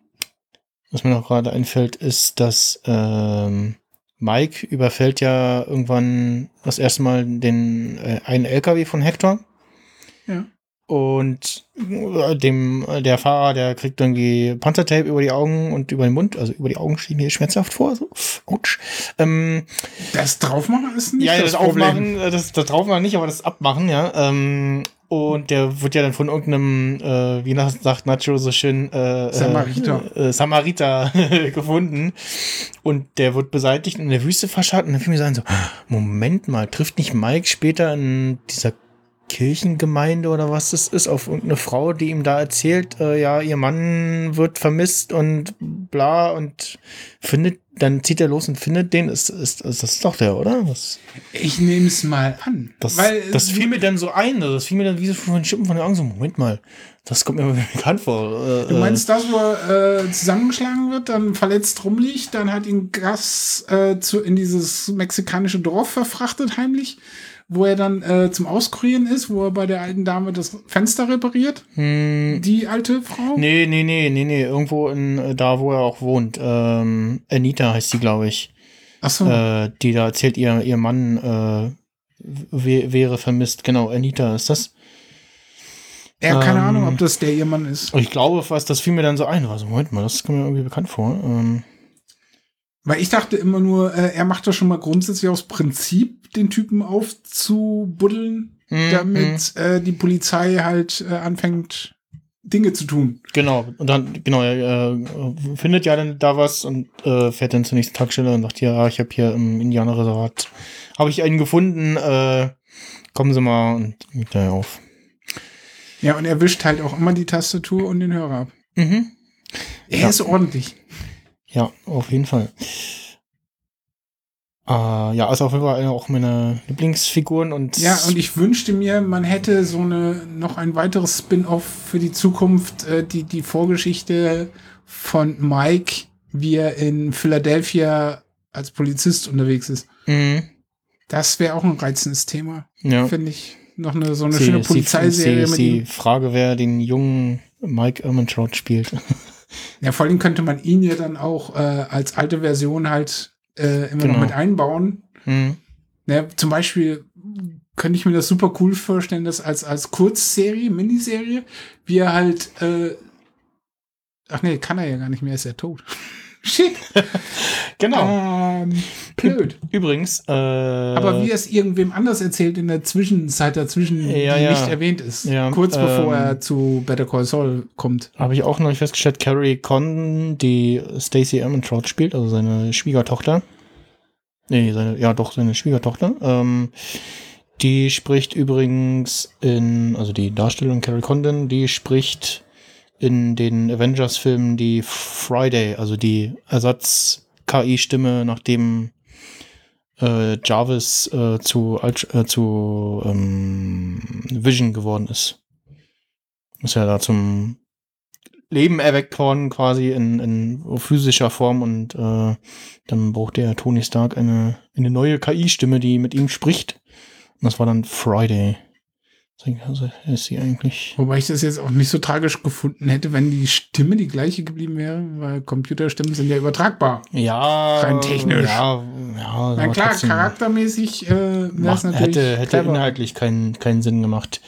[SPEAKER 2] was mir noch gerade einfällt, ist, dass ähm, Mike überfällt ja irgendwann das erste Mal den äh, einen LKW von Hector.
[SPEAKER 3] Ja.
[SPEAKER 2] Und äh, dem, äh, der Fahrer, der kriegt irgendwie Panzertape über die Augen und über den Mund. Also über die Augen stehen hier schmerzhaft vor. So. Autsch. Ähm,
[SPEAKER 3] Das Draufmachen ist nicht
[SPEAKER 2] ja,
[SPEAKER 3] das,
[SPEAKER 2] das. Aufmachen, äh, das, das Draufmachen nicht, aber das Abmachen, ja. Ähm, und der wird ja dann von irgendeinem, äh, wie sagt Nacho so schön, äh,
[SPEAKER 3] Samariter.
[SPEAKER 2] Äh, äh, Samariter gefunden. Und der wird beseitigt und in der Wüste verscharrt. Und dann fiel mir so ein, so, Moment mal, trifft nicht Mike später in dieser Kirchengemeinde oder was das ist, auf irgendeine Frau, die ihm da erzählt, äh, ja, ihr Mann wird vermisst und bla und findet, dann zieht er los und findet den. Ist, ist, ist das ist doch der, oder? Das,
[SPEAKER 3] Ich nehme es mal an.
[SPEAKER 2] das,
[SPEAKER 3] weil
[SPEAKER 2] das fiel mir dann so ein, das fiel mir dann wie so von den Schippen von den Augen so, Moment mal, das kommt mir bekannt vor. Äh,
[SPEAKER 3] Du meinst das, wo er äh, zusammengeschlagen wird, dann verletzt rumliegt, dann hat ihn Gas äh, zu, in dieses mexikanische Dorf verfrachtet heimlich, wo er dann äh, zum Auskurieren ist, wo er bei der alten Dame das Fenster repariert,
[SPEAKER 2] hm,
[SPEAKER 3] die alte Frau.
[SPEAKER 2] nee, nee, nee, nee, nee, irgendwo in, äh, da, wo er auch wohnt. Ähm, Anita heißt sie, glaube ich.
[SPEAKER 3] Ach so.
[SPEAKER 2] Äh, die da erzählt, ihr, ihr Mann äh, wär- wäre vermisst. Genau, Anita ist das.
[SPEAKER 3] ja, keine
[SPEAKER 2] ähm,
[SPEAKER 3] Ahnung, ob das der ihr Mann ist.
[SPEAKER 2] Ich glaube fast, das fiel mir dann so ein. Also, Moment mal, das kommt mir irgendwie bekannt vor. Ähm,
[SPEAKER 3] Weil ich dachte immer nur, äh, er macht das schon mal grundsätzlich aus Prinzip, den Typen aufzubuddeln,
[SPEAKER 2] mm.
[SPEAKER 3] damit äh, die Polizei halt äh, anfängt, Dinge zu tun.
[SPEAKER 2] Genau, und dann, genau, er findet ja dann da was und äh, fährt dann zur nächsten Tankstelle und sagt, ja, ich habe hier im Indianerreservat, habe ich einen gefunden, äh, kommen Sie mal und geht da auf.
[SPEAKER 3] Ja, und er wischt halt auch immer die Tastatur und den Hörer ab.
[SPEAKER 2] Mhm.
[SPEAKER 3] Er
[SPEAKER 2] Ja.
[SPEAKER 3] ist ordentlich.
[SPEAKER 2] Ja, auf jeden Fall. Äh, ja, ist auf jeden Fall eine auch meine Lieblingsfiguren und
[SPEAKER 3] Ja, und ich wünschte mir, man hätte so eine noch ein weiteres Spin-off für die Zukunft, äh, die die Vorgeschichte von Mike, wie er in Philadelphia als Polizist unterwegs ist.
[SPEAKER 2] Mhm.
[SPEAKER 3] Das wäre auch ein reizendes Thema,
[SPEAKER 2] Ja.
[SPEAKER 3] finde ich. Noch eine so eine
[SPEAKER 2] Sie-
[SPEAKER 3] schöne Polizeiserie ihm.
[SPEAKER 2] Frage, wer den jungen Mike Ehrmantraut spielt.
[SPEAKER 3] Ja, vor allem könnte man ihn ja dann auch äh, als alte Version halt äh, immer
[SPEAKER 2] Genau.
[SPEAKER 3] noch mit einbauen.
[SPEAKER 2] mhm.
[SPEAKER 3] Ne, zum Beispiel könnte ich mir das super cool vorstellen, dass als, als Kurzserie, Miniserie, wie er halt, äh, ach nee, kann er ja gar nicht mehr, ist er tot. Shit.
[SPEAKER 2] Genau.
[SPEAKER 3] Ähm, blöd.
[SPEAKER 2] Übrigens, äh,
[SPEAKER 3] Aber wie er es irgendwem anders erzählt in der Zwischenzeit dazwischen,
[SPEAKER 2] Ja,
[SPEAKER 3] die
[SPEAKER 2] ja.
[SPEAKER 3] nicht erwähnt ist.
[SPEAKER 2] Ja,
[SPEAKER 3] kurz bevor
[SPEAKER 2] ähm,
[SPEAKER 3] er zu Better Call Saul kommt.
[SPEAKER 2] habe ich auch noch festgestellt, Carrie Condon, die Stacey Ehrmantraut spielt, also seine Schwiegertochter. Nee, seine, ja doch, seine Schwiegertochter. Ähm, die spricht übrigens in, also die Darstellung Carrie Condon, die spricht in den Avengers-Filmen die Friday, also die Ersatz-KI-Stimme, nachdem äh, Jarvis äh, zu, äh, zu ähm, Vision geworden ist. Ist ja da zum Leben erweckt worden, quasi in, in physischer Form und äh, dann brauchte er Tony Stark eine, eine neue KI-Stimme, die mit ihm spricht. Und das war dann Friday. Deswegen Also ist sie eigentlich.
[SPEAKER 3] Wobei ich das jetzt auch nicht so tragisch gefunden hätte, wenn die Stimme die gleiche geblieben wäre, weil Computerstimmen sind ja übertragbar.
[SPEAKER 2] Ja.
[SPEAKER 3] Rein technisch.
[SPEAKER 2] Ja, ja
[SPEAKER 3] Na klar, charaktermäßig äh, wäre es
[SPEAKER 2] macht,
[SPEAKER 3] natürlich
[SPEAKER 2] hätte, hätte
[SPEAKER 3] clever.
[SPEAKER 2] inhaltlich keinen, keinen Sinn gemacht.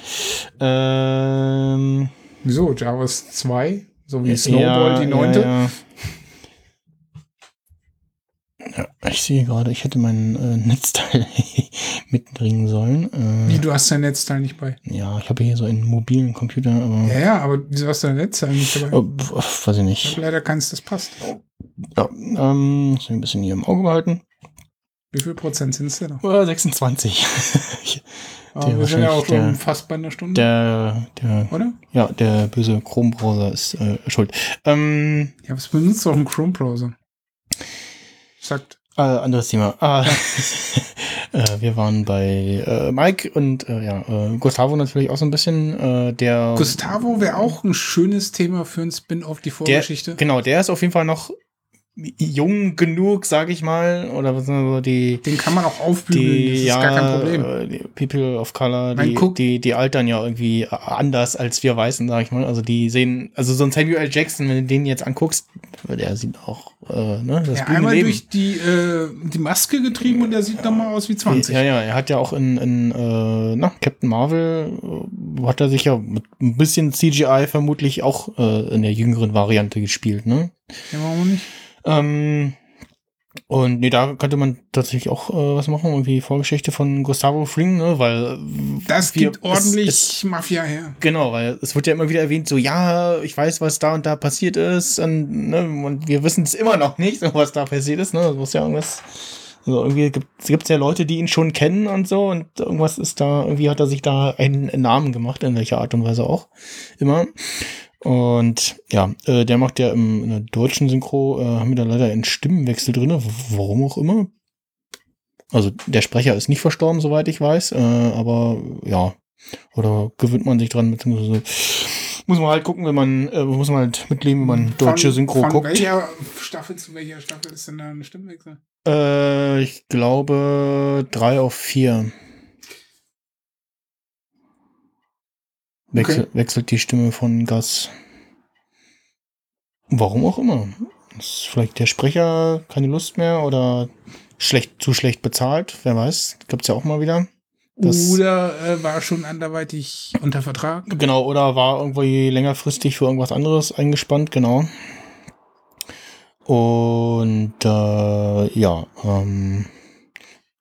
[SPEAKER 2] Ähm,
[SPEAKER 3] Wieso? Javas 2? So wie Snowball, die neunte?
[SPEAKER 2] Ja, ja. Ja, ich sehe gerade, ich hätte meinen äh, Netzteil mitbringen sollen.
[SPEAKER 3] Wie,
[SPEAKER 2] Äh,
[SPEAKER 3] du hast dein Netzteil nicht bei.
[SPEAKER 2] ja, ich habe hier so einen mobilen Computer, aber
[SPEAKER 3] Ja, ja, aber wieso hast du dein Netzteil nicht dabei?
[SPEAKER 2] oh, weiß ich
[SPEAKER 3] Ich
[SPEAKER 2] nicht.
[SPEAKER 3] hab leider keins, das passt.
[SPEAKER 2] Ja, ähm, muss ich ein bisschen hier im Auge behalten.
[SPEAKER 3] Wie viel Prozent sind es denn noch?
[SPEAKER 2] Äh, 26.
[SPEAKER 3] Aber wir sind ja auch
[SPEAKER 2] der-
[SPEAKER 3] fast bei einer Stunde,
[SPEAKER 2] der, der,
[SPEAKER 3] oder?
[SPEAKER 2] ja, der böse Chrome-Browser ist äh, schuld. Ähm,
[SPEAKER 3] Ja, was benutzt doch ein Chrome-Browser? Sagt.
[SPEAKER 2] Äh, anderes Thema. Ah, äh, wir waren bei äh, Mike und äh, ja, äh, Gustavo natürlich auch so ein bisschen. Äh, der,
[SPEAKER 3] Gustavo wäre auch ein schönes Thema für ein Spin-off, die
[SPEAKER 2] der,
[SPEAKER 3] Vorgeschichte.
[SPEAKER 2] genau, der ist auf jeden Fall noch jung genug, sag ich mal, oder so die
[SPEAKER 3] Den kann man auch aufbügeln,
[SPEAKER 2] die,
[SPEAKER 3] das ist
[SPEAKER 2] ja,
[SPEAKER 3] gar kein Problem.
[SPEAKER 2] die People of Color, die, die, die altern ja irgendwie anders als wir Weißen, sag ich mal. Also die sehen, also so ein Samuel L. Jackson, wenn du den jetzt anguckst, der sieht auch, äh, ne, das
[SPEAKER 3] Ja, einmal
[SPEAKER 2] Leben.
[SPEAKER 3] durch die, äh, die Maske getrieben und der sieht dann mal aus wie 20.
[SPEAKER 2] Ja, ja, er hat ja auch in, in äh, na, Captain Marvel, äh, hat er sich ja mit ein bisschen CGI vermutlich auch äh, in der jüngeren Variante gespielt, ne?
[SPEAKER 3] Ja, warum nicht?
[SPEAKER 2] Ähm, und nee, da könnte man tatsächlich auch äh, was machen, irgendwie Vorgeschichte von Gustavo Fring, ne? Weil
[SPEAKER 3] Das
[SPEAKER 2] wir-
[SPEAKER 3] gibt ordentlich
[SPEAKER 2] Es, es,
[SPEAKER 3] Mafia her.
[SPEAKER 2] genau, weil es wird ja immer wieder erwähnt, so ja, ich weiß, was da und da passiert ist, und, ne, und wir wissen es immer noch nicht, so, was da passiert ist, ne? Das muss ja irgendwas. Also irgendwie gibt es ja Leute, die ihn schon kennen und so, und irgendwas ist da, irgendwie hat er sich da einen Namen gemacht, in welcher Art und Weise auch. Immer. Und ja, äh, der macht ja im, in der deutschen Synchro, äh, haben wir da leider einen Stimmenwechsel drin, warum auch immer. Also der Sprecher ist nicht verstorben, soweit ich weiß, äh, aber ja, oder gewöhnt man sich dran, beziehungsweise muss man halt gucken, wenn man, äh, muss man halt mitleben, wenn man deutsche
[SPEAKER 3] von,
[SPEAKER 2] Synchro
[SPEAKER 3] von
[SPEAKER 2] guckt.
[SPEAKER 3] welcher Staffel zu welcher Staffel ist denn da ein Stimmwechsel?
[SPEAKER 2] Äh, ich glaube drei auf vier. Wechsel, Wechselt die Stimme von Gas. Warum auch immer. Ist vielleicht der Sprecher keine Lust mehr oder schlecht, zu schlecht bezahlt, wer weiß. Gibt's ja auch mal wieder. Das-
[SPEAKER 3] Oder äh, war schon anderweitig unter Vertrag?
[SPEAKER 2] Genau, oder war irgendwie längerfristig für irgendwas anderes eingespannt, genau. Und äh, ja, ähm,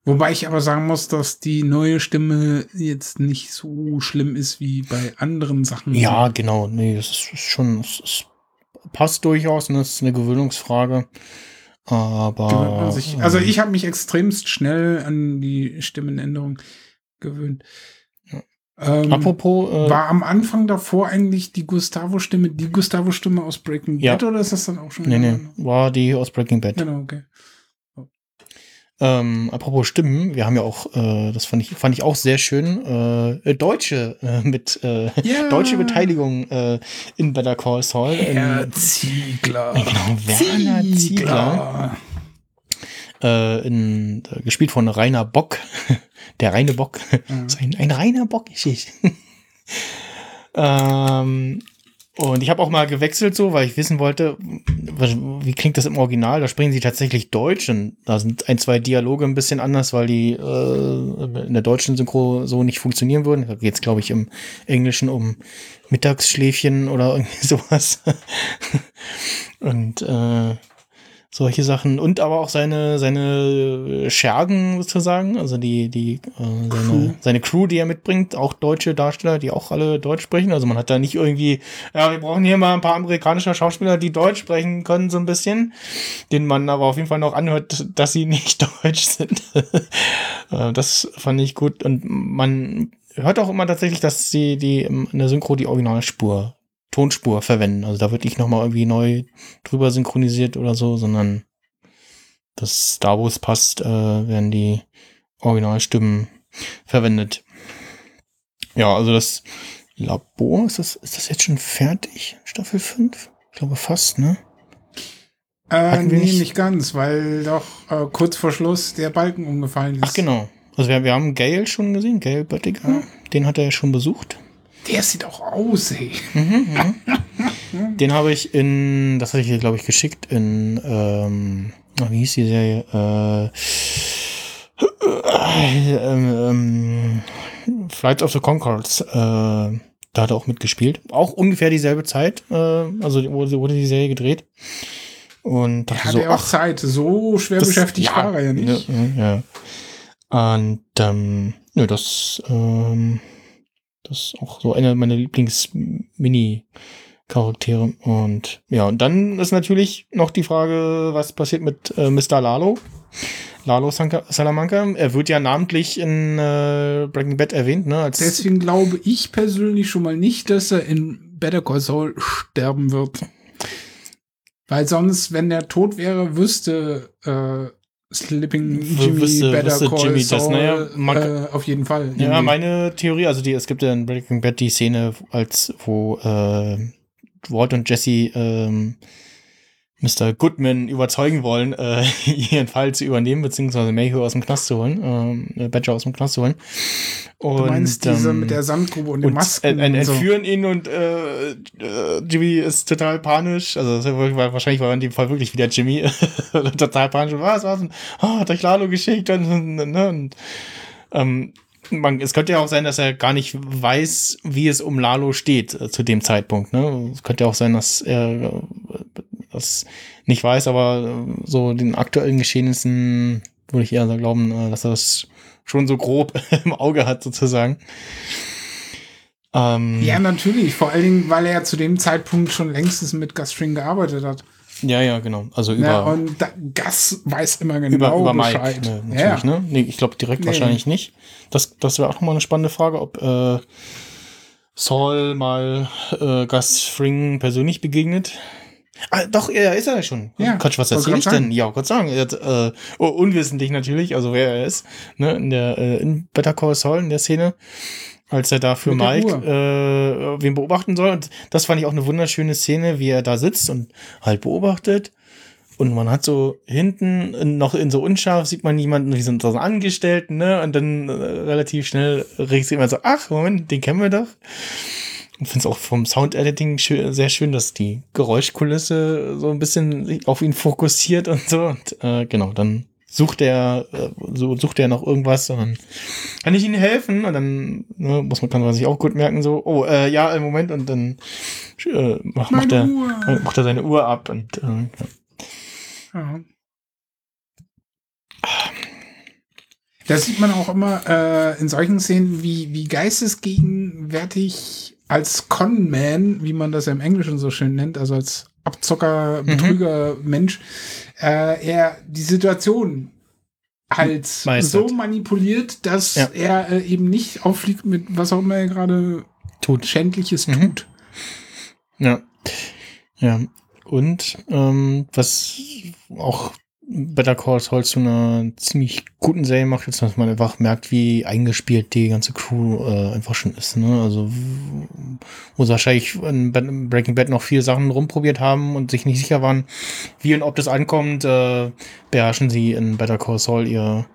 [SPEAKER 3] Wobei ich aber sagen muss, dass die neue Stimme jetzt nicht so schlimm ist wie bei anderen Sachen.
[SPEAKER 2] ja, genau, nee, das ist schon, es, passt durchaus, und das ist eine Gewöhnungsfrage. Aber
[SPEAKER 3] sich.
[SPEAKER 2] ähm,
[SPEAKER 3] Also ich habe mich extremst schnell an die Stimmenänderung gewöhnt.
[SPEAKER 2] Ja.
[SPEAKER 3] Ähm,
[SPEAKER 2] apropos, äh,
[SPEAKER 3] war am Anfang davor eigentlich die Gustavo-Stimme, die Gustavo-Stimme aus Breaking
[SPEAKER 2] Ja.
[SPEAKER 3] Bad oder ist das dann auch schon?
[SPEAKER 2] nee, nee, war die aus Breaking Bad.
[SPEAKER 3] Genau, okay.
[SPEAKER 2] Ähm, apropos Stimmen, wir haben ja auch, äh, das fand ich, fand ich auch sehr schön, äh, Deutsche äh, mit äh,
[SPEAKER 3] Ja.
[SPEAKER 2] deutsche Beteiligung äh, in Better Call Saul. in-
[SPEAKER 3] Herr Ziegler.
[SPEAKER 2] Genau, Werner Ziegler. Äh, in, äh, gespielt von Rainer Bock. Der reine Bock. Ist ein, ein reiner Bock ist ich. ähm, und ich habe auch mal gewechselt so, weil ich wissen wollte, wie klingt das im Original? Da sprechen sie tatsächlich Deutsch und da sind ein, zwei Dialoge ein bisschen anders, weil die äh, in der deutschen Synchro so nicht funktionieren würden. Da geht es, glaube ich, im Englischen um Mittagsschläfchen oder irgendwie sowas. und äh, solche Sachen und aber auch seine seine Schergen sozusagen, also die die äh, seine,
[SPEAKER 3] Crew.
[SPEAKER 2] seine Crew, die er mitbringt, auch deutsche Darsteller, die auch alle Deutsch sprechen. Also man hat da nicht irgendwie, ja, wir brauchen hier mal ein paar amerikanische Schauspieler, die Deutsch sprechen können so ein bisschen, denen man aber auf jeden Fall noch anhört, dass sie nicht deutsch sind. Äh, das fand ich gut und man hört auch immer tatsächlich, dass sie die in der Synchro die Originalspur Tonspur verwenden. Also da wird nicht nochmal irgendwie neu drüber synchronisiert oder so, sondern das da, wo es passt, äh, werden die Originalstimmen verwendet. Ja, also das Labor, ist das, ist das jetzt schon fertig? Staffel 5? Ich glaube fast, ne?
[SPEAKER 3] Äh, nee,
[SPEAKER 2] nicht-
[SPEAKER 3] nicht ganz, weil doch äh, kurz vor Schluss der Balken umgefallen ist.
[SPEAKER 2] Ach genau. Also wir, wir haben Gail schon gesehen, Gail Böttiger.
[SPEAKER 3] Ja.
[SPEAKER 2] Den hat er ja schon besucht.
[SPEAKER 3] Der sieht auch aus, ey.
[SPEAKER 2] Den habe ich in, das hatte ich dir, glaube ich, geschickt, in, ähm, ach, wie hieß die Serie? Äh, ähm, ähm, Flights of the Concords, äh, da hat er auch mitgespielt. Auch ungefähr dieselbe Zeit, äh, also wurde, wurde die Serie gedreht. Und dachte
[SPEAKER 3] Hat
[SPEAKER 2] so,
[SPEAKER 3] er auch
[SPEAKER 2] ach,
[SPEAKER 3] Zeit. So schwer
[SPEAKER 2] das-
[SPEAKER 3] beschäftigt war er ja nicht.
[SPEAKER 2] Ja, ja. Und ähm, ja, das, ähm, das ist auch so einer meiner Lieblings-Mini-Charaktere. Und ja, und dann ist natürlich noch die Frage, was passiert mit äh, Mr. Lalo? Lalo Salamanca. Er wird ja namentlich in äh, Breaking Bad erwähnt, ne?
[SPEAKER 3] Deswegen glaube ich persönlich schon mal nicht, dass er in Better Call Saul sterben wird. Weil sonst, wenn der tot wäre, wüsste äh, Slipping Jimmy
[SPEAKER 2] wüsste-
[SPEAKER 3] Better
[SPEAKER 2] wüsste
[SPEAKER 3] Call
[SPEAKER 2] Jimmy das,
[SPEAKER 3] Saul
[SPEAKER 2] naja, man
[SPEAKER 3] äh, auf jeden Fall.
[SPEAKER 2] Ja,
[SPEAKER 3] Irgendwie.
[SPEAKER 2] meine Theorie, also die, es gibt ja in Breaking Bad die Szene, als wo äh, Walt und Jesse ähm, Mr. Goodman überzeugen wollen, äh, ihren Fall zu übernehmen, beziehungsweise Mayhew aus dem Knast zu holen, äh, Badger aus dem Knast zu holen.
[SPEAKER 3] Und, du meinst diese ähm, mit der Sandgrube und den Masken?
[SPEAKER 2] Und, und so. entführen ihn und äh, äh, Jimmy ist total panisch. Also wahrscheinlich war in dem Fall wirklich wieder Jimmy total panisch. Was, was? Oh, hat euch Lalo geschickt und, und, und ähm, man, es könnte ja auch sein, dass er gar nicht weiß, wie es um Lalo steht äh, zu dem Zeitpunkt. Ne? Es könnte ja auch sein, dass er äh, das nicht weiß, aber äh, so den aktuellen Geschehnissen würde ich eher glauben, äh, dass er das schon so grob im Auge hat, sozusagen.
[SPEAKER 3] Ähm, ja, natürlich. Vor allen Dingen, weil er ja zu dem Zeitpunkt schon längstens mit Gastring gearbeitet hat.
[SPEAKER 2] Ja, ja, genau. Also über. Ja,
[SPEAKER 3] und da, Gas weiß immer genau
[SPEAKER 2] über, über Bescheid. Mike, ne, natürlich, ja. ne? Nee, ich glaube direkt nee. wahrscheinlich nicht. Das, das wäre auch nochmal eine spannende Frage, ob äh, Saul mal äh, Gus Fring persönlich begegnet. Ah, doch, er ist er ja schon. Ja, Quatsch, was erzähl ich denn? Ja, Gott sagen. Er hat, äh, oh, unwissentlich natürlich, also wer er ist, ne, in der äh, in Better Call Saul in der Szene als er da für Mike äh, wen beobachten soll. Und das fand ich auch eine wunderschöne Szene, wie er da sitzt und halt beobachtet. Und man hat so hinten noch in so unscharf sieht man jemanden, wie sind so Angestellten, ne? Und dann äh, relativ schnell regt sich immer so, ach, Moment, den kennen wir doch. Ich finde es auch vom Sound-Editing schön, sehr schön, dass die Geräuschkulisse so ein bisschen auf ihn fokussiert und so. Und äh, genau, dann sucht er, äh, so sucht er noch irgendwas und dann kann ich ihnen helfen und dann ne, muss man kann man sich auch gut merken so oh äh, ja im Moment und dann äh, macht, macht er macht er seine Uhr ab und äh, ja.
[SPEAKER 3] Das sieht man auch immer äh, in solchen Szenen, wie, wie geistesgegenwärtig als Conman, wie man das ja im Englischen so schön nennt, also als Abzocker, mhm. Betrüger, mhm. Mensch, äh, er die Situation halt Meistert. so manipuliert, dass ja. er äh, eben nicht auffliegt mit was auch immer er gerade tut. Schändliches mhm. tut.
[SPEAKER 2] Ja. Ja. Und ähm, was auch Better Call Saul zu einer ziemlich guten Serie macht, jetzt, dass man einfach merkt, wie eingespielt die ganze Crew äh, einfach schon ist. Ne? Also, wo sie wahrscheinlich in Breaking Bad noch viele Sachen rumprobiert haben und sich nicht sicher waren, wie und ob das ankommt, äh, beherrschen sie in Better Call Saul ihr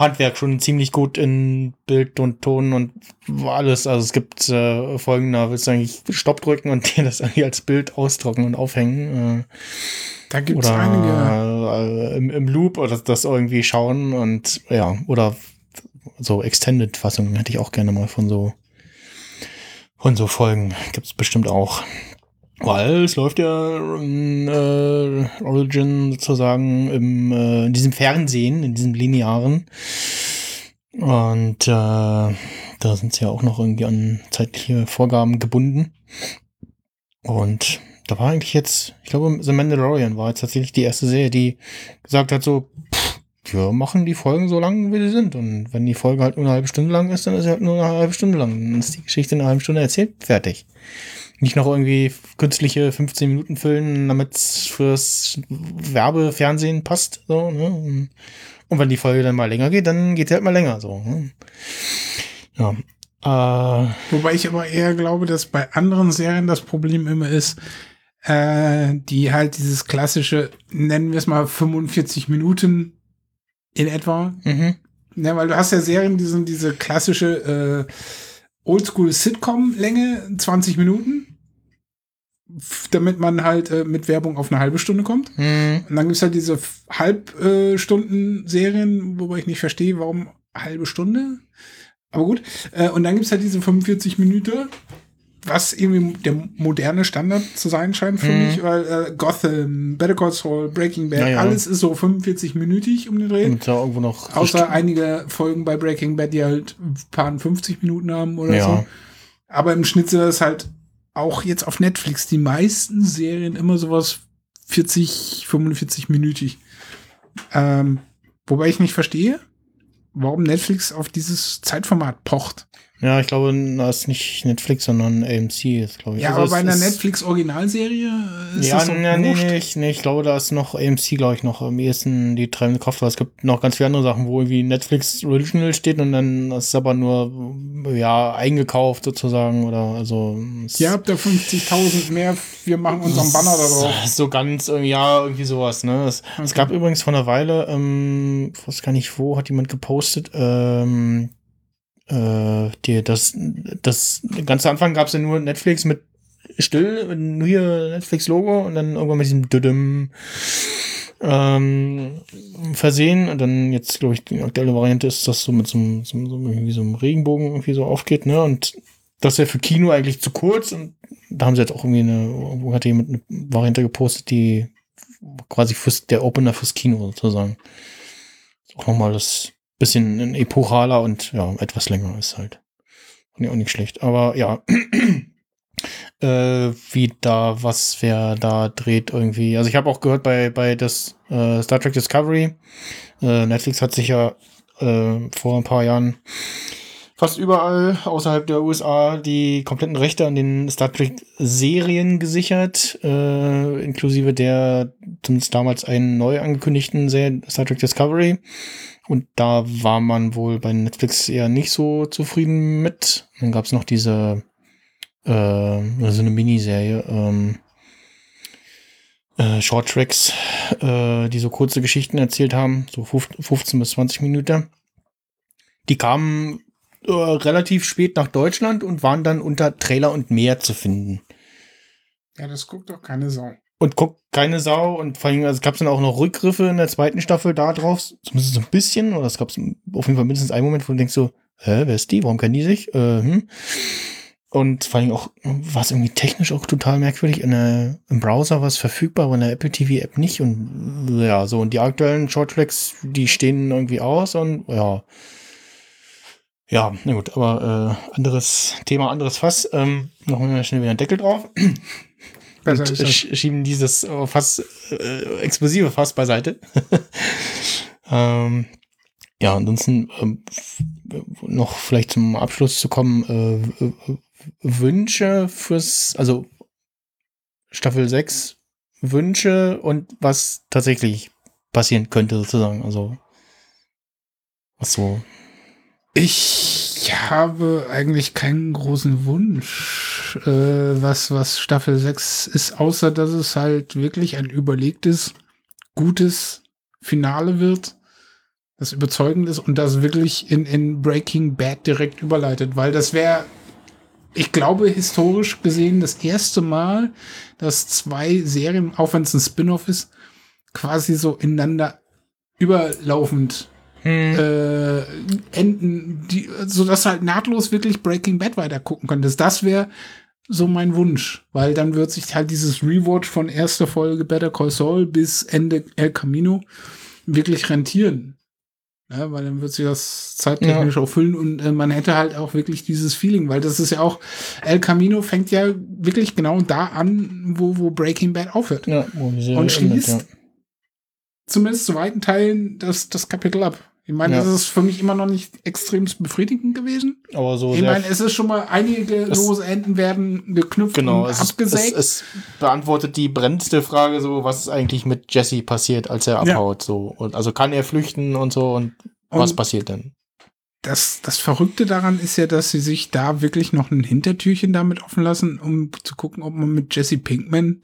[SPEAKER 2] Handwerk schon ziemlich gut in Bild und Ton und alles. Also es gibt äh, Folgen, da willst du eigentlich Stopp drücken und dir das irgendwie als Bild ausdrucken und aufhängen. Äh,
[SPEAKER 3] da gibt es einige.
[SPEAKER 2] Äh, im, im Loop oder das irgendwie schauen und ja, oder so Extended-Fassungen hätte ich auch gerne mal von so von so Folgen. Gibt es bestimmt auch. Weil es läuft ja äh, Origin sozusagen im, äh, in diesem Fernsehen, in diesem linearen. Und äh, da sind sie ja auch noch irgendwie an zeitliche Vorgaben gebunden. Und da war eigentlich jetzt, ich glaube, The Mandalorian war jetzt tatsächlich die erste Serie, die gesagt hat, so, pff, wir machen die Folgen so lang, wie sie sind. Und wenn die Folge halt nur eine halbe Stunde lang ist, dann ist sie halt nur eine halbe Stunde lang. Dann ist die Geschichte in einer halben Stunde erzählt, fertig. Nicht noch irgendwie künstliche 15 Minuten füllen, damit es fürs Werbefernsehen passt. So, ne? Und wenn die Folge dann mal länger geht, dann geht sie halt mal länger. So, ne?
[SPEAKER 3] Ja. Äh, Wobei ich aber eher glaube, dass bei anderen Serien das Problem immer ist, äh, die halt dieses klassische, nennen wir es mal 45 Minuten in etwa. Mhm. Ja, weil du hast ja Serien, die sind diese klassische äh, Oldschool-Sitcom-Länge, 20 Minuten, damit man halt äh, mit Werbung auf eine halbe Stunde kommt. Mhm. Und dann gibt's halt diese Halbstunden-Serien, wobei ich nicht verstehe, warum halbe Stunde. Aber gut. Äh, und dann gibt's halt diese 45 Minuten, was irgendwie der moderne Standard zu sein scheint für mhm. mich, weil äh, Gotham, Better Call Saul, Breaking Bad, ja, alles ist so 45-minütig um den Dreh. Und
[SPEAKER 2] da irgendwo noch
[SPEAKER 3] Außer einige Folgen bei Breaking Bad, die halt ein paar 50 Minuten haben oder ja. so. Aber im Schnitt sind das halt auch jetzt auf Netflix die meisten Serien immer sowas 40, 45 minütig. Ähm, wobei ich nicht verstehe, warum Netflix auf dieses Zeitformat pocht.
[SPEAKER 2] Ja, ich glaube, das ist nicht Netflix, sondern AMC ist, glaube ich.
[SPEAKER 3] Ja,
[SPEAKER 2] Also
[SPEAKER 3] aber
[SPEAKER 2] es
[SPEAKER 3] bei einer Netflix-Originalserie ist
[SPEAKER 2] ja,
[SPEAKER 3] das so
[SPEAKER 2] nee, nee, nee, ich, nee, ich glaube, da ist noch AMC, glaube ich, noch am ehesten die treibende Kraft, weil es gibt noch ganz viele andere Sachen, wo irgendwie Netflix Original steht und dann ist es aber nur, ja, eingekauft sozusagen oder also. es-
[SPEAKER 3] Ihr habt da 50.000 mehr, wir machen unseren Banner da drauf.
[SPEAKER 2] So ganz, irgendwie, ja, irgendwie sowas, ne? Es, es
[SPEAKER 3] Okay.
[SPEAKER 2] gab übrigens vor einer Weile, ähm, ich weiß gar nicht wo, hat jemand gepostet, ähm, äh, die, das, das ganze Anfang gab es ja nur Netflix mit still, nur hier Netflix-Logo und dann irgendwann mit diesem Düdüm ähm, versehen und dann jetzt, glaube ich, die aktuelle Variante ist, dass so mit so einem, so, so, irgendwie so einem Regenbogen irgendwie so aufgeht, ne? Und das wäre für Kino eigentlich zu kurz und da haben sie jetzt auch irgendwie eine, wo hat jemand eine Variante gepostet, die quasi fürs, der Opener fürs Kino sozusagen. Auch nochmal das bisschen ein epochaler und ja, etwas länger ist halt. Ja, auch nicht schlecht. Aber ja, äh, wie da, was wer da dreht irgendwie. Also ich habe auch gehört bei, bei das äh, Star Trek Discovery, äh, Netflix hat sich ja äh, vor ein paar Jahren fast überall außerhalb der USA die kompletten Rechte an den Star Trek Serien gesichert, äh, inklusive der zumindest damals einen neu angekündigten Serie Star Trek Discovery. Und da war man wohl bei Netflix eher nicht so zufrieden mit. Dann gab es noch diese äh, so eine Miniserie, ähm, äh, Short Tracks, äh, die so kurze Geschichten erzählt haben, so 15 bis 20 Minuten. Die kamen äh, relativ spät nach Deutschland und waren dann unter Trailer und mehr zu finden.
[SPEAKER 3] Ja, das guckt doch keine Sau.
[SPEAKER 2] Und guckt keine Sau und vor allem, also gab es dann auch noch Rückgriffe in der zweiten Staffel da drauf, zumindest so ein bisschen, oder es gab auf jeden Fall mindestens einen Moment, wo du denkst so, hä, wer ist die, warum kennen die sich? Äh, hm. Und vor allem auch, war es irgendwie technisch auch total merkwürdig. In der, Im Browser war es verfügbar, aber in der Apple TV App nicht. Und ja, so, und die aktuellen Shorttracks, die stehen irgendwie aus und ja. Ja, na gut, aber äh, anderes Thema, anderes Fass. Ähm, noch mal schnell wieder einen Deckel drauf
[SPEAKER 3] Besser
[SPEAKER 2] und schieben dieses äh, Fass, äh, explosive Fass beiseite. ähm, ja, ansonsten ähm, noch vielleicht zum Abschluss zu kommen, äh, Wünsche fürs, also Staffel 6 Wünsche und was tatsächlich passieren könnte sozusagen, also was so
[SPEAKER 3] Ich habe eigentlich keinen großen Wunsch, äh, was, was Staffel 6 ist, außer dass es halt wirklich ein überlegtes, gutes Finale wird, das überzeugend ist und das wirklich in, in Breaking Bad direkt überleitet, weil das wäre, ich glaube, historisch gesehen das erste Mal, dass zwei Serien, auch wenn es ein Spin-off ist, quasi so ineinander überlaufend äh, enden, die, so dass halt nahtlos wirklich Breaking Bad weiter gucken könntest. Das wäre so mein Wunsch, weil dann wird sich halt dieses Rewatch von erster Folge Better Call Saul bis Ende El Camino wirklich rentieren. Ja, weil dann wird sich das zeittechnisch auch füllen und äh, man hätte halt auch wirklich dieses Feeling, weil das ist ja auch, El Camino fängt ja wirklich genau da an, wo, wo Breaking Bad aufhört.
[SPEAKER 2] ja,
[SPEAKER 3] Und
[SPEAKER 2] endet,
[SPEAKER 3] schließt zumindest zu weiten Teilen das, das Kapitel ab. Ich meine,
[SPEAKER 2] Ja.
[SPEAKER 3] das ist für mich immer noch nicht extrem befriedigend gewesen.
[SPEAKER 2] ja. aber so
[SPEAKER 3] Ich meine, es ist schon mal einige lose Enden werden geknüpft
[SPEAKER 2] Genau,
[SPEAKER 3] und
[SPEAKER 2] es, ist, es,
[SPEAKER 3] abgesägt.
[SPEAKER 2] es beantwortet die brennendste Frage so, was ist eigentlich mit Jesse passiert, als er
[SPEAKER 3] Ja.
[SPEAKER 2] abhaut, so. Und also kann er flüchten und so und, was
[SPEAKER 3] Und-
[SPEAKER 2] passiert denn?
[SPEAKER 3] das, das Verrückte daran ist ja, dass sie sich da wirklich noch ein Hintertürchen damit offen lassen, um zu gucken, ob man mit Jesse Pinkman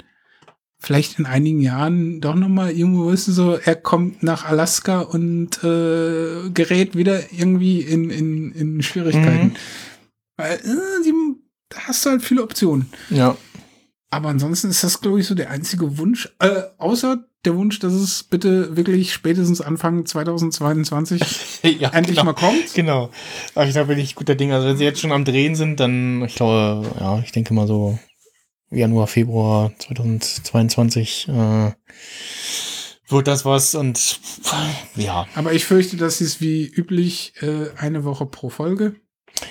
[SPEAKER 3] vielleicht in einigen Jahren doch noch mal irgendwo wissen so, er kommt nach Alaska und äh, gerät wieder irgendwie in, in, in Schwierigkeiten.
[SPEAKER 2] Mhm.
[SPEAKER 3] Weil äh, die, da hast du halt viele Optionen.
[SPEAKER 2] Ja.
[SPEAKER 3] Aber ansonsten ist das, glaube ich, so der einzige Wunsch, äh, außer der Wunsch, dass es bitte wirklich spätestens Anfang 2022
[SPEAKER 2] ja
[SPEAKER 3] endlich
[SPEAKER 2] genau.
[SPEAKER 3] mal kommt.
[SPEAKER 2] Genau. Aber ich da bin ich guter Ding. Also wenn sie jetzt schon am Drehen sind, dann, ich glaube, ja, ich denke mal so Januar, Februar 2022 äh, wird das was und ja.
[SPEAKER 3] Aber ich fürchte, das ist wie üblich äh, eine Woche pro Folge.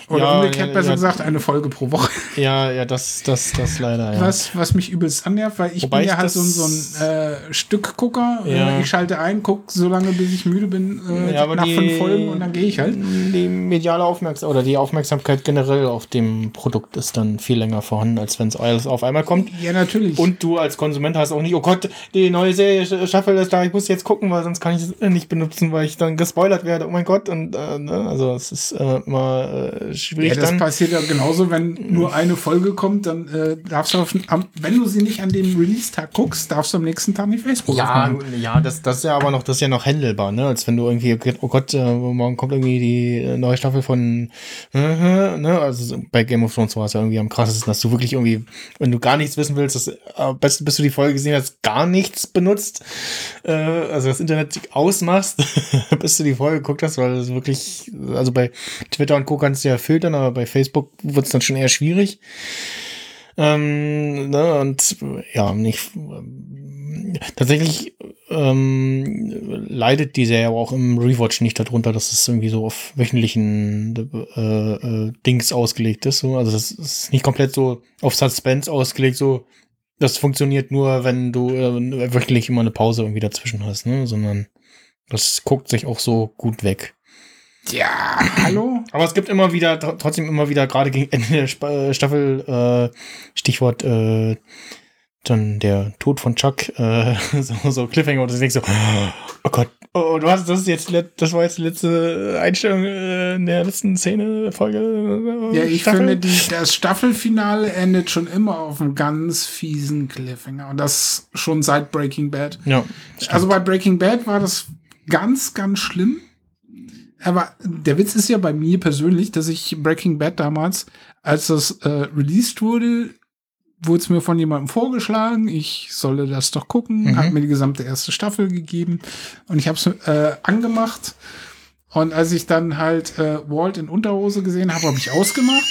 [SPEAKER 3] Oder
[SPEAKER 2] Ja,
[SPEAKER 3] umgekehrt
[SPEAKER 2] ja,
[SPEAKER 3] besser
[SPEAKER 2] ja.
[SPEAKER 3] gesagt, eine Folge pro Woche.
[SPEAKER 2] Ja, ja, das, das, das leider, ja.
[SPEAKER 3] Was, was mich übelst annervt, weil ich
[SPEAKER 2] Wobei
[SPEAKER 3] bin ja halt so, so ein äh, Stückgucker. Äh, ich schalte ein, guck so lange, bis ich müde bin, äh, nach
[SPEAKER 2] die-
[SPEAKER 3] fünf Folgen und dann gehe ich halt.
[SPEAKER 2] Die mediale Aufmerksamkeit oder die Aufmerksamkeit generell auf dem Produkt ist dann viel länger vorhanden, als wenn es alles auf einmal kommt.
[SPEAKER 3] Ja, natürlich.
[SPEAKER 2] Und du als Konsument hast auch nicht, oh Gott, die neue Serie Staffel ist da, ich muss jetzt gucken, weil sonst kann ich es nicht benutzen, weil ich dann gespoilert werde. Oh mein Gott. Und äh, ne? also es ist äh, immer äh, schwierig
[SPEAKER 3] ja, das
[SPEAKER 2] dann.
[SPEAKER 3] passiert ja genauso, wenn nur eine Folge kommt, dann äh, darfst du, auf, am, wenn du sie nicht an dem Release-Tag guckst, darfst du am nächsten Tag nicht Facebook
[SPEAKER 2] Ja,
[SPEAKER 3] aufmachen.
[SPEAKER 2] ja, das, das ist ja aber noch, das ist ja noch handelbar, ne? Als wenn du irgendwie, oh Gott, äh, morgen kommt irgendwie die äh, neue Staffel von, äh, ne? Also so bei Game of Thrones war es ja irgendwie am krassesten, dass du wirklich irgendwie, wenn du gar nichts wissen willst, dass, äh, bis, bis du die Folge gesehen hast, gar nichts benutzt, äh, also das Internet ausmachst, bis du die Folge geguckt hast, weil es wirklich, also bei Twitter und Co. kannst du ja filtern, aber bei Facebook wird es dann schon eher schwierig. Ähm, ne, und ja, nicht tatsächlich ähm, leidet die Serie aber auch im Rewatch nicht darunter, dass es irgendwie so auf wöchentlichen äh, äh, Dings ausgelegt ist. So. Also das ist nicht komplett so auf Suspense ausgelegt, so das funktioniert nur, wenn du äh, wöchentlich immer eine Pause irgendwie dazwischen hast, ne? Sondern das guckt sich auch so gut weg.
[SPEAKER 3] Ja, hallo?
[SPEAKER 2] Aber es gibt immer wieder, tr- trotzdem immer wieder, gerade gegen Ende der äh, Staffel, äh, Stichwort, äh, dann der Tod von Chuck, äh, so, so Cliffhanger und du denkst so, oh Gott, oh, du hast, das ist jetzt, das war jetzt die letzte Einstellung äh, in der letzten Szene, Folge. äh,
[SPEAKER 3] Ja, ich
[SPEAKER 2] Staffel.
[SPEAKER 3] finde, die, das Staffelfinale endet schon immer auf einem ganz fiesen Cliffhanger. Und das schon seit Breaking Bad.
[SPEAKER 2] Ja,
[SPEAKER 3] Also bei Breaking Bad war das ganz, ganz schlimm. Aber der Witz ist ja bei mir persönlich, dass ich Breaking Bad damals, als das äh, released wurde, wurde es mir von jemandem vorgeschlagen, ich solle das doch gucken,
[SPEAKER 2] Mhm.
[SPEAKER 3] hat mir die gesamte erste Staffel gegeben und ich habe es äh, angemacht. Und als ich dann halt äh, Walt in Unterhose gesehen habe, habe ich ausgemacht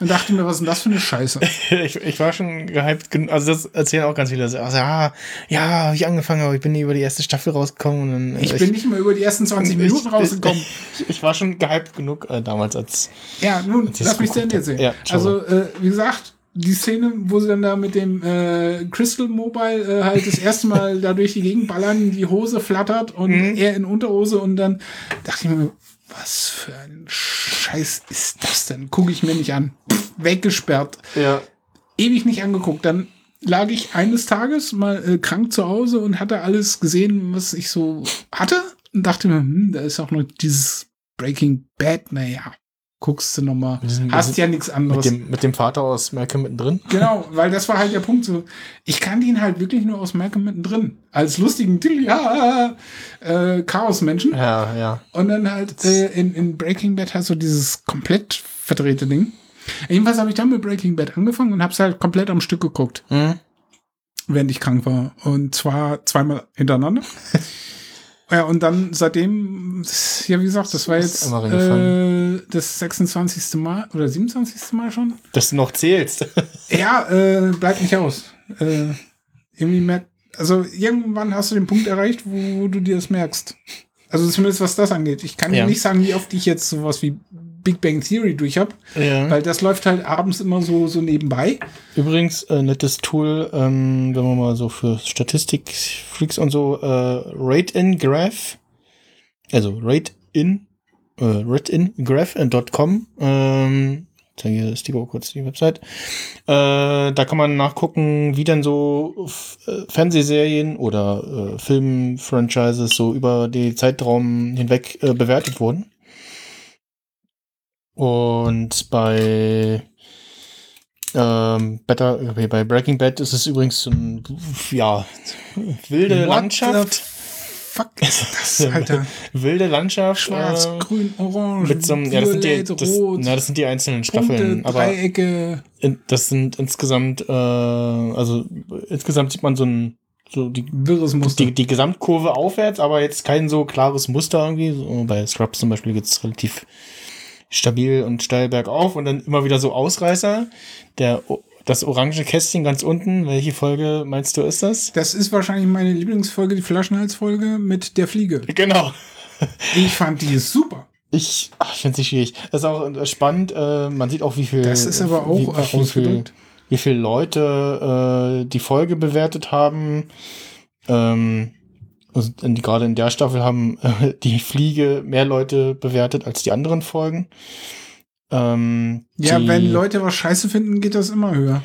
[SPEAKER 3] und dachte mir, was ist denn das für eine Scheiße?
[SPEAKER 2] ich, ich war schon gehypt, also das erzählen auch ganz viele. Also, ja, ja, hab ich angefangen, aber ich bin nie über die erste Staffel rausgekommen. Und dann, äh,
[SPEAKER 3] Ich bin nicht mal über die ersten 20 Minuten
[SPEAKER 2] ich-
[SPEAKER 3] rausgekommen.
[SPEAKER 2] Ich, ich war schon gehypt genug äh, damals als
[SPEAKER 3] Ja, nun,
[SPEAKER 2] Als
[SPEAKER 3] lass mich zu Ende erzählen.
[SPEAKER 2] Ja,
[SPEAKER 3] also, äh, wie gesagt, die Szene, wo sie dann da mit dem äh, Crystal Mobile äh, halt das erste Mal da durch die Gegend ballern, die Hose flattert und
[SPEAKER 2] Mhm.
[SPEAKER 3] er in Unterhose und dann dachte ich mir, was für ein Scheiß ist das denn? Gucke ich mir nicht an. Pff, weggesperrt.
[SPEAKER 2] Ja.
[SPEAKER 3] Ewig nicht angeguckt. Dann lag ich eines Tages mal äh, krank zu Hause und hatte alles gesehen, was ich so hatte und dachte mir, hm, da ist auch noch dieses Breaking Bad, naja, guckst du noch mal.
[SPEAKER 2] Wir sind- wir
[SPEAKER 3] Hast ja nichts
[SPEAKER 2] Mit
[SPEAKER 3] anderes.
[SPEAKER 2] dem, mit dem Vater aus Malcolm mittendrin.
[SPEAKER 3] Genau, weil das war halt der Punkt. So, ich kannte ihn halt wirklich nur aus Malcolm mittendrin. Als lustigen ja, äh, Chaos-Menschen.
[SPEAKER 2] Ja, ja.
[SPEAKER 3] Und dann halt äh, in, in Breaking Bad halt so dieses komplett verdrehte Ding. Jedenfalls habe ich dann mit Breaking Bad angefangen und habe es halt komplett am Stück geguckt,
[SPEAKER 2] Hm?
[SPEAKER 3] während ich krank war. Und zwar zweimal hintereinander. ja, und dann seitdem, ja, wie gesagt, das war jetzt äh, das 26. Mal oder 27. Mal schon.
[SPEAKER 2] Dass du noch zählst.
[SPEAKER 3] Ja, äh, bleibt nicht aus. Äh, irgendwie merkt, also irgendwann hast du den Punkt erreicht, wo du dir das merkst. Also zumindest was das angeht. Ich kann
[SPEAKER 2] Ja.
[SPEAKER 3] dir nicht sagen, wie oft ich jetzt sowas wie Big Bang Theory durch habe,
[SPEAKER 2] ja.
[SPEAKER 3] weil das läuft halt abends immer so, so nebenbei.
[SPEAKER 2] Übrigens, äh, nettes Tool, ähm, wenn man mal so für Statistik-Freaks und so, äh, Rate-in Graph, also Rate-in, äh, Rate-in-Graph.com, ähm, ich zeige Steve auch kurz die Website, äh, da kann man nachgucken, wie denn so äh, Fernsehserien oder äh, Film-Franchises so über den Zeitraum hinweg äh, bewertet wurden. Und bei ähm, Better, okay, bei Breaking Bad ist es übrigens so ein, ja, wilde
[SPEAKER 3] What
[SPEAKER 2] Landschaft.
[SPEAKER 3] Fuck ist das, Alter?
[SPEAKER 2] Wilde Landschaft.
[SPEAKER 3] Schwarz,
[SPEAKER 2] äh,
[SPEAKER 3] grün, orange,
[SPEAKER 2] mit so einem, ja, das sind die, das,
[SPEAKER 3] rot,
[SPEAKER 2] na, das sind die einzelnen
[SPEAKER 3] Punkte,
[SPEAKER 2] Staffeln, aber
[SPEAKER 3] Dreiecke.
[SPEAKER 2] in, das sind insgesamt, äh, also insgesamt sieht man so ein, so die,
[SPEAKER 3] Wirres Muster.
[SPEAKER 2] die, die Gesamtkurve aufwärts, aber jetzt kein so klares Muster irgendwie. So, bei Scrubs zum Beispiel geht's relativ stabil und steil bergauf und dann immer wieder so Ausreißer. Der, das orange Kästchen ganz unten, welche Folge meinst du ist das?
[SPEAKER 3] Das ist wahrscheinlich meine Lieblingsfolge, die Flaschenhalsfolge mit der Fliege.
[SPEAKER 2] Genau.
[SPEAKER 3] Ich fand die super.
[SPEAKER 2] Ich, ach, ich finde nicht schwierig. Das ist auch spannend. Äh, man sieht auch, wie viel.
[SPEAKER 3] Das ist aber auch
[SPEAKER 2] wie, wie, viel, wie viele Leute äh, die Folge bewertet haben. Ähm, also in, gerade in der Staffel haben äh, die Fliege mehr Leute bewertet als die anderen Folgen. Ähm,
[SPEAKER 3] Ja,
[SPEAKER 2] die,
[SPEAKER 3] wenn Leute was scheiße finden, geht das immer höher.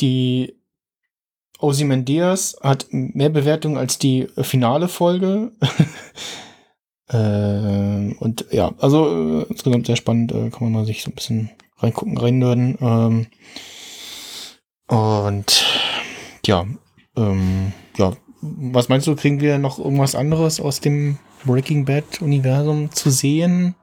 [SPEAKER 2] die Ozymandias hat mehr Bewertungen als die finale Folge. ähm, und ja, also äh, insgesamt sehr spannend. Äh, kann man mal sich so ein bisschen reingucken, reinnörden. Ähm, und ja, ähm, ja, was meinst du, kriegen wir noch irgendwas anderes aus dem Breaking Bad Universum zu sehen?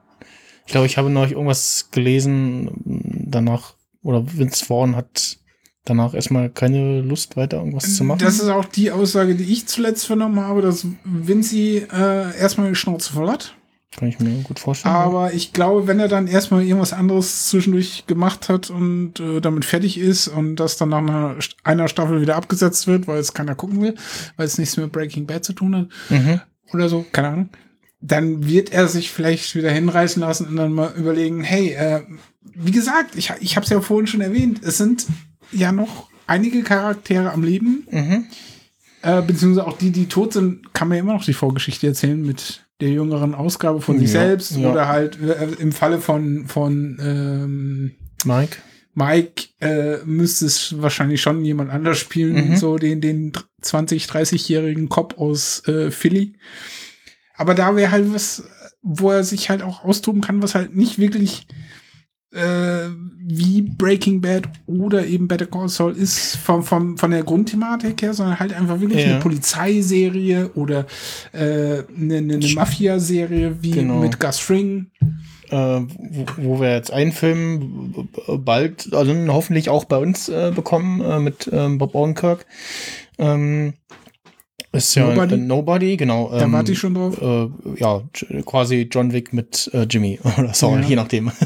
[SPEAKER 2] Ich glaube, ich habe noch irgendwas gelesen danach, oder Vince Vaughn hat danach erstmal keine Lust, weiter irgendwas zu machen.
[SPEAKER 3] Das ist auch die Aussage, die ich zuletzt vernommen habe, dass Vinci äh, erstmal die Schnauze voll hat.
[SPEAKER 2] Kann ich mir gut vorstellen.
[SPEAKER 3] Aber ich glaube, wenn er dann erstmal irgendwas anderes zwischendurch gemacht hat und äh, damit fertig ist und das dann nach einer, einer Staffel wieder abgesetzt wird, weil es keiner gucken will, weil es nichts mit Breaking Bad zu tun hat
[SPEAKER 2] mhm.
[SPEAKER 3] oder so, keine Ahnung, dann wird er sich vielleicht wieder hinreißen lassen und dann mal überlegen, hey, äh, wie gesagt, ich, ich habe es ja vorhin schon erwähnt, es sind ja noch einige Charaktere am Leben,
[SPEAKER 2] Mhm.
[SPEAKER 3] äh, beziehungsweise auch die, die tot sind, kann man ja immer noch die Vorgeschichte erzählen mit der jüngeren Ausgabe von sich
[SPEAKER 2] Ja,
[SPEAKER 3] selbst
[SPEAKER 2] ja.
[SPEAKER 3] oder halt äh, im Falle von, von ähm,
[SPEAKER 2] Mike.
[SPEAKER 3] Mike äh, müsste es wahrscheinlich schon jemand anders spielen,
[SPEAKER 2] Mhm.
[SPEAKER 3] so den, den 20, 30-jährigen Cop aus äh, Philly. Aber da wäre halt was, wo er sich halt auch austoben kann, was halt nicht wirklich äh, wie Breaking Bad oder eben Better Call Saul ist vom, vom, von der Grundthematik her, sondern halt einfach wirklich
[SPEAKER 2] Ja.
[SPEAKER 3] eine Polizeiserie oder äh, eine, eine, eine Mafia-Serie wie
[SPEAKER 2] Genau.
[SPEAKER 3] mit Gus Fring.
[SPEAKER 2] Äh, wo, wo wir jetzt einen Film bald, also hoffentlich auch bei uns äh, bekommen äh, mit ähm, Bob Odenkirk. Ähm, ist ja
[SPEAKER 3] Nobody?
[SPEAKER 2] Nobody, genau.
[SPEAKER 3] Da
[SPEAKER 2] ähm,
[SPEAKER 3] warte ich schon drauf.
[SPEAKER 2] äh, ja, quasi John Wick mit äh, Jimmy oder Saul,
[SPEAKER 3] Ja.
[SPEAKER 2] je nachdem.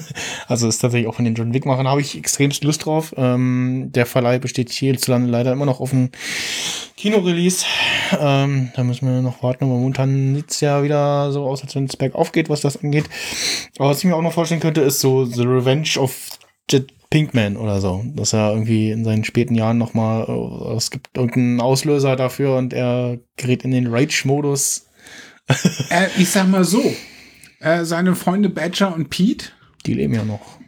[SPEAKER 2] Also ist tatsächlich auch von den John Wick-Machern, habe ich extremst Lust drauf. Ähm, der Verleih besteht hierzulande leider immer noch auf dem Kinorelease. Ähm, da müssen wir noch warten, aber momentan sieht es ja wieder so aus, als wenn es bergauf geht, was das angeht. Aber was ich mir auch noch vorstellen könnte, ist so The Revenge of Jet Pinkman oder so. Dass er irgendwie in seinen späten Jahren nochmal, äh, es gibt irgendeinen Auslöser dafür und er gerät in den Rage-Modus.
[SPEAKER 3] Äh, ich sag mal so, äh, seine Freunde Badger und Pete,
[SPEAKER 2] Die leben ja noch.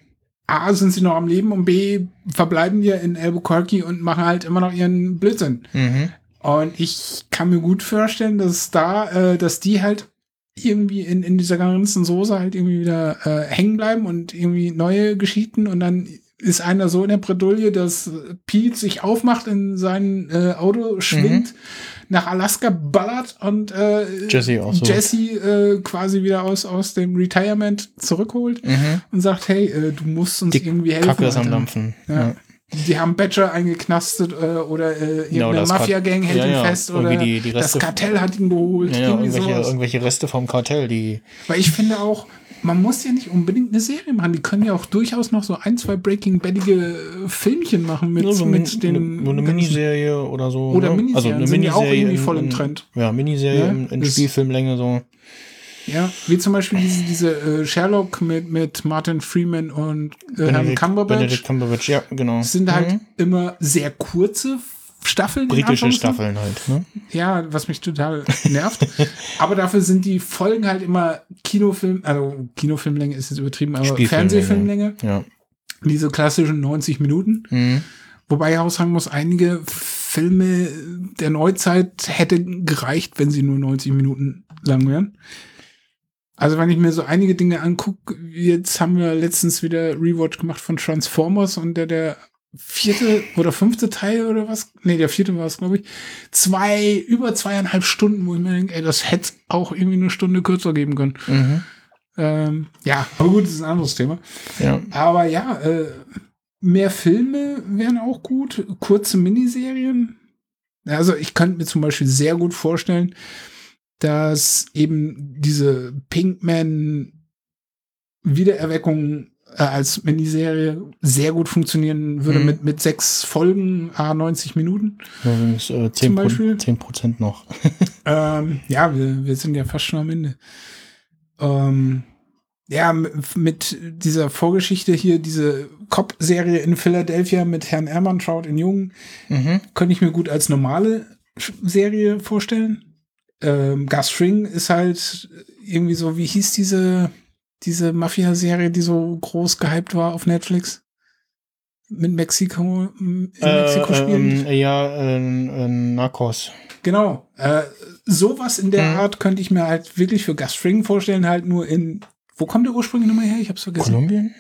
[SPEAKER 3] A, sind sie noch am Leben und B, verbleiben wir in Albuquerque und machen halt immer noch ihren Blödsinn.
[SPEAKER 2] Mhm.
[SPEAKER 3] Und ich kann mir gut vorstellen, dass da, äh, dass die halt irgendwie in, in dieser ganzen Soße halt irgendwie wieder äh, hängen bleiben und irgendwie neue Geschichten und dann ist einer so in der Bredouille, dass Pete sich aufmacht, in sein äh, Auto schwingt, nach Alaska ballert und äh,
[SPEAKER 2] Jesse auch so.
[SPEAKER 3] Jesse äh, quasi wieder aus, aus dem Retirement zurückholt
[SPEAKER 2] Mhm.
[SPEAKER 3] und sagt, hey, äh, du musst uns
[SPEAKER 2] Die
[SPEAKER 3] irgendwie helfen.
[SPEAKER 2] Kacke ist am. Dampfen.
[SPEAKER 3] Ja.
[SPEAKER 2] Ja.
[SPEAKER 3] Die haben Badger eingeknastet äh, oder äh, irgendeine
[SPEAKER 2] Genau,
[SPEAKER 3] Mafia-Gang hält
[SPEAKER 2] ja,
[SPEAKER 3] ihn
[SPEAKER 2] ja,
[SPEAKER 3] fest oder
[SPEAKER 2] die- die
[SPEAKER 3] das Kartell hat ihn geholt.
[SPEAKER 2] Ja, irgendwelche,
[SPEAKER 3] sowas.
[SPEAKER 2] irgendwelche Reste vom Kartell, die.
[SPEAKER 3] Weil ich finde auch, man muss ja nicht unbedingt eine Serie machen. Die können ja auch durchaus noch so ein, zwei Breaking Badige äh, Filmchen machen mit,
[SPEAKER 2] Nur so
[SPEAKER 3] mit den.
[SPEAKER 2] nur eine Miniserie oder so.
[SPEAKER 3] Oder
[SPEAKER 2] ne?
[SPEAKER 3] Miniserien
[SPEAKER 2] also eine
[SPEAKER 3] sind ja auch
[SPEAKER 2] Miniserie
[SPEAKER 3] irgendwie
[SPEAKER 2] in-
[SPEAKER 3] voll im
[SPEAKER 2] in-
[SPEAKER 3] Trend.
[SPEAKER 2] Ja, Miniserie
[SPEAKER 3] Ja,
[SPEAKER 2] in, in
[SPEAKER 3] das-
[SPEAKER 2] Spielfilmlänge so.
[SPEAKER 3] Ja, wie zum Beispiel diese, diese äh, Sherlock mit, mit Martin Freeman und äh, Herrn
[SPEAKER 2] Benedict-
[SPEAKER 3] Cumberbatch.
[SPEAKER 2] Benedict Cumberbatch, ja, genau.
[SPEAKER 3] Sind halt
[SPEAKER 2] Mhm.
[SPEAKER 3] immer sehr kurze Staffeln.
[SPEAKER 2] britische. Staffeln halt. Ne?
[SPEAKER 3] Ja, was mich total nervt. aber dafür sind die Folgen halt immer Kinofilm, also Kinofilmlänge ist jetzt übertrieben, aber. Fernsehfilmlänge.
[SPEAKER 2] Ja.
[SPEAKER 3] Diese klassischen 90 Minuten.
[SPEAKER 2] Mhm.
[SPEAKER 3] Wobei ich auch sagen muss, einige Filme der Neuzeit hätte gereicht, wenn sie nur 90 Minuten lang wären. Also wenn ich mir so einige Dinge angucke, jetzt haben wir letztens wieder Rewatch gemacht von Transformers und der, der vierte oder fünfte Teil oder was? Nee, der vierte war es, glaube ich. Zwei, über zweieinhalb Stunden, wo ich mir denke, ey, das hätte auch irgendwie eine Stunde kürzer geben können.
[SPEAKER 2] Mhm.
[SPEAKER 3] Ähm, ja, aber gut, das ist ein anderes Thema.
[SPEAKER 2] Ja.
[SPEAKER 3] Aber ja, äh, mehr Filme wären auch gut, kurze Miniserien. Also ich könnte mir zum Beispiel sehr gut vorstellen, dass eben diese Pinkman Wiedererweckung äh, als Miniserie sehr gut funktionieren würde
[SPEAKER 2] Mhm.
[SPEAKER 3] mit, mit sechs Folgen, a 90 Minuten.
[SPEAKER 2] Übrigens äh, 10,
[SPEAKER 3] Zum Beispiel?
[SPEAKER 2] Pro 10 Prozent noch.
[SPEAKER 3] Ähm, ja, wir, wir sind ja fast schon am Ende. Ähm, ja, mit dieser Vorgeschichte hier, diese Cop-Serie in Philadelphia mit Herrn Ermantraut in Jung,
[SPEAKER 2] Mhm.
[SPEAKER 3] könnte ich mir gut als normale Serie vorstellen. Ähm, Gus Fring ist halt irgendwie so, wie hieß diese, diese Mafia-Serie, die so groß gehypt war auf Netflix? Mit Mexiko, in Mexiko
[SPEAKER 2] Äh,
[SPEAKER 3] spielen.
[SPEAKER 2] ähm, ja, äh, Narcos.
[SPEAKER 3] Genau. Äh, sowas in der
[SPEAKER 2] Mhm.
[SPEAKER 3] Art könnte ich mir halt wirklich für Gus Fring vorstellen, halt nur in. Wo kommt der ursprünglich nochmal her? Ich hab's vergessen.
[SPEAKER 2] Kolumbien?